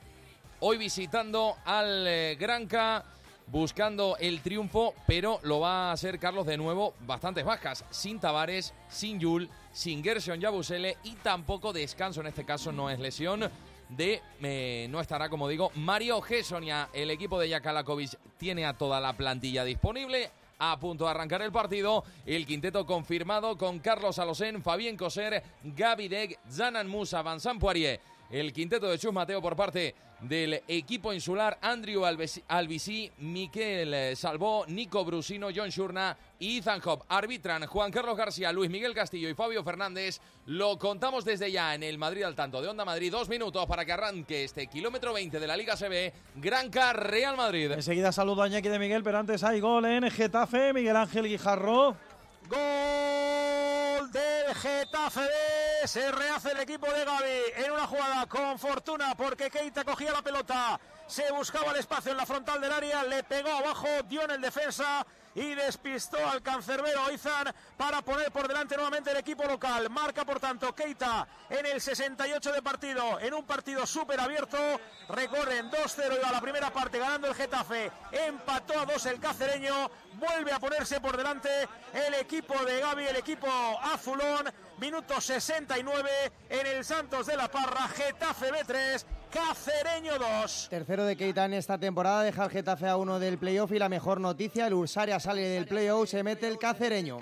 hoy visitando al Granca, buscando el triunfo, pero lo va a hacer Carlos de nuevo bastantes bajas, sin Tavares, sin Yul, sin Gerson Yabusele y tampoco descanso, en este caso no es lesión, de eh, no estará, como digo, Mario Gessonia. El equipo de Jakalakovic tiene a toda la plantilla disponible. A punto de arrancar el partido, el quinteto confirmado con Carlos Alosén, Fabien Coser, Gaby Deg, Zanan Musa, Vincent Poirier. El quinteto de Chus Mateo por parte del equipo insular, Andrew Albisi, Miquel eh, Salvó, Nico Brusino, John Shurna y Ethan Hop. Arbitran Juan Carlos García, Luis Miguel Castillo y Fabio Fernández. Lo contamos desde ya en el Madrid al tanto de Onda Madrid. Dos minutos para que arranque este kilómetro 20 de la Liga CB. Granca Real Madrid. Enseguida saludo a Iñaki de Miguel, pero antes hay gol en Getafe. Miguel Ángel Guijarro. Gol del Getafe. Se rehace el equipo de Gaby en una jugada con fortuna porque Keita cogía la pelota se buscaba el espacio en la frontal del área, le pegó abajo, dio en el defensa y despistó al cancerbero Izan para poner por delante nuevamente el equipo local. Marca por tanto Keita en el 68 de partido, en un partido súper abierto. Recorren 2-0 a la primera parte ganando el Getafe. Empató a 2 el cacereño. Vuelve a ponerse por delante el equipo de Gaby, el equipo azulón. Minuto 69 en el Santos de la Parra. Getafe B3. Cacereño 2. Tercero de Keita en esta temporada, deja el Getafe a uno del playoff y la mejor noticia, el Ursaria sale del playoff, se mete el Cacereño.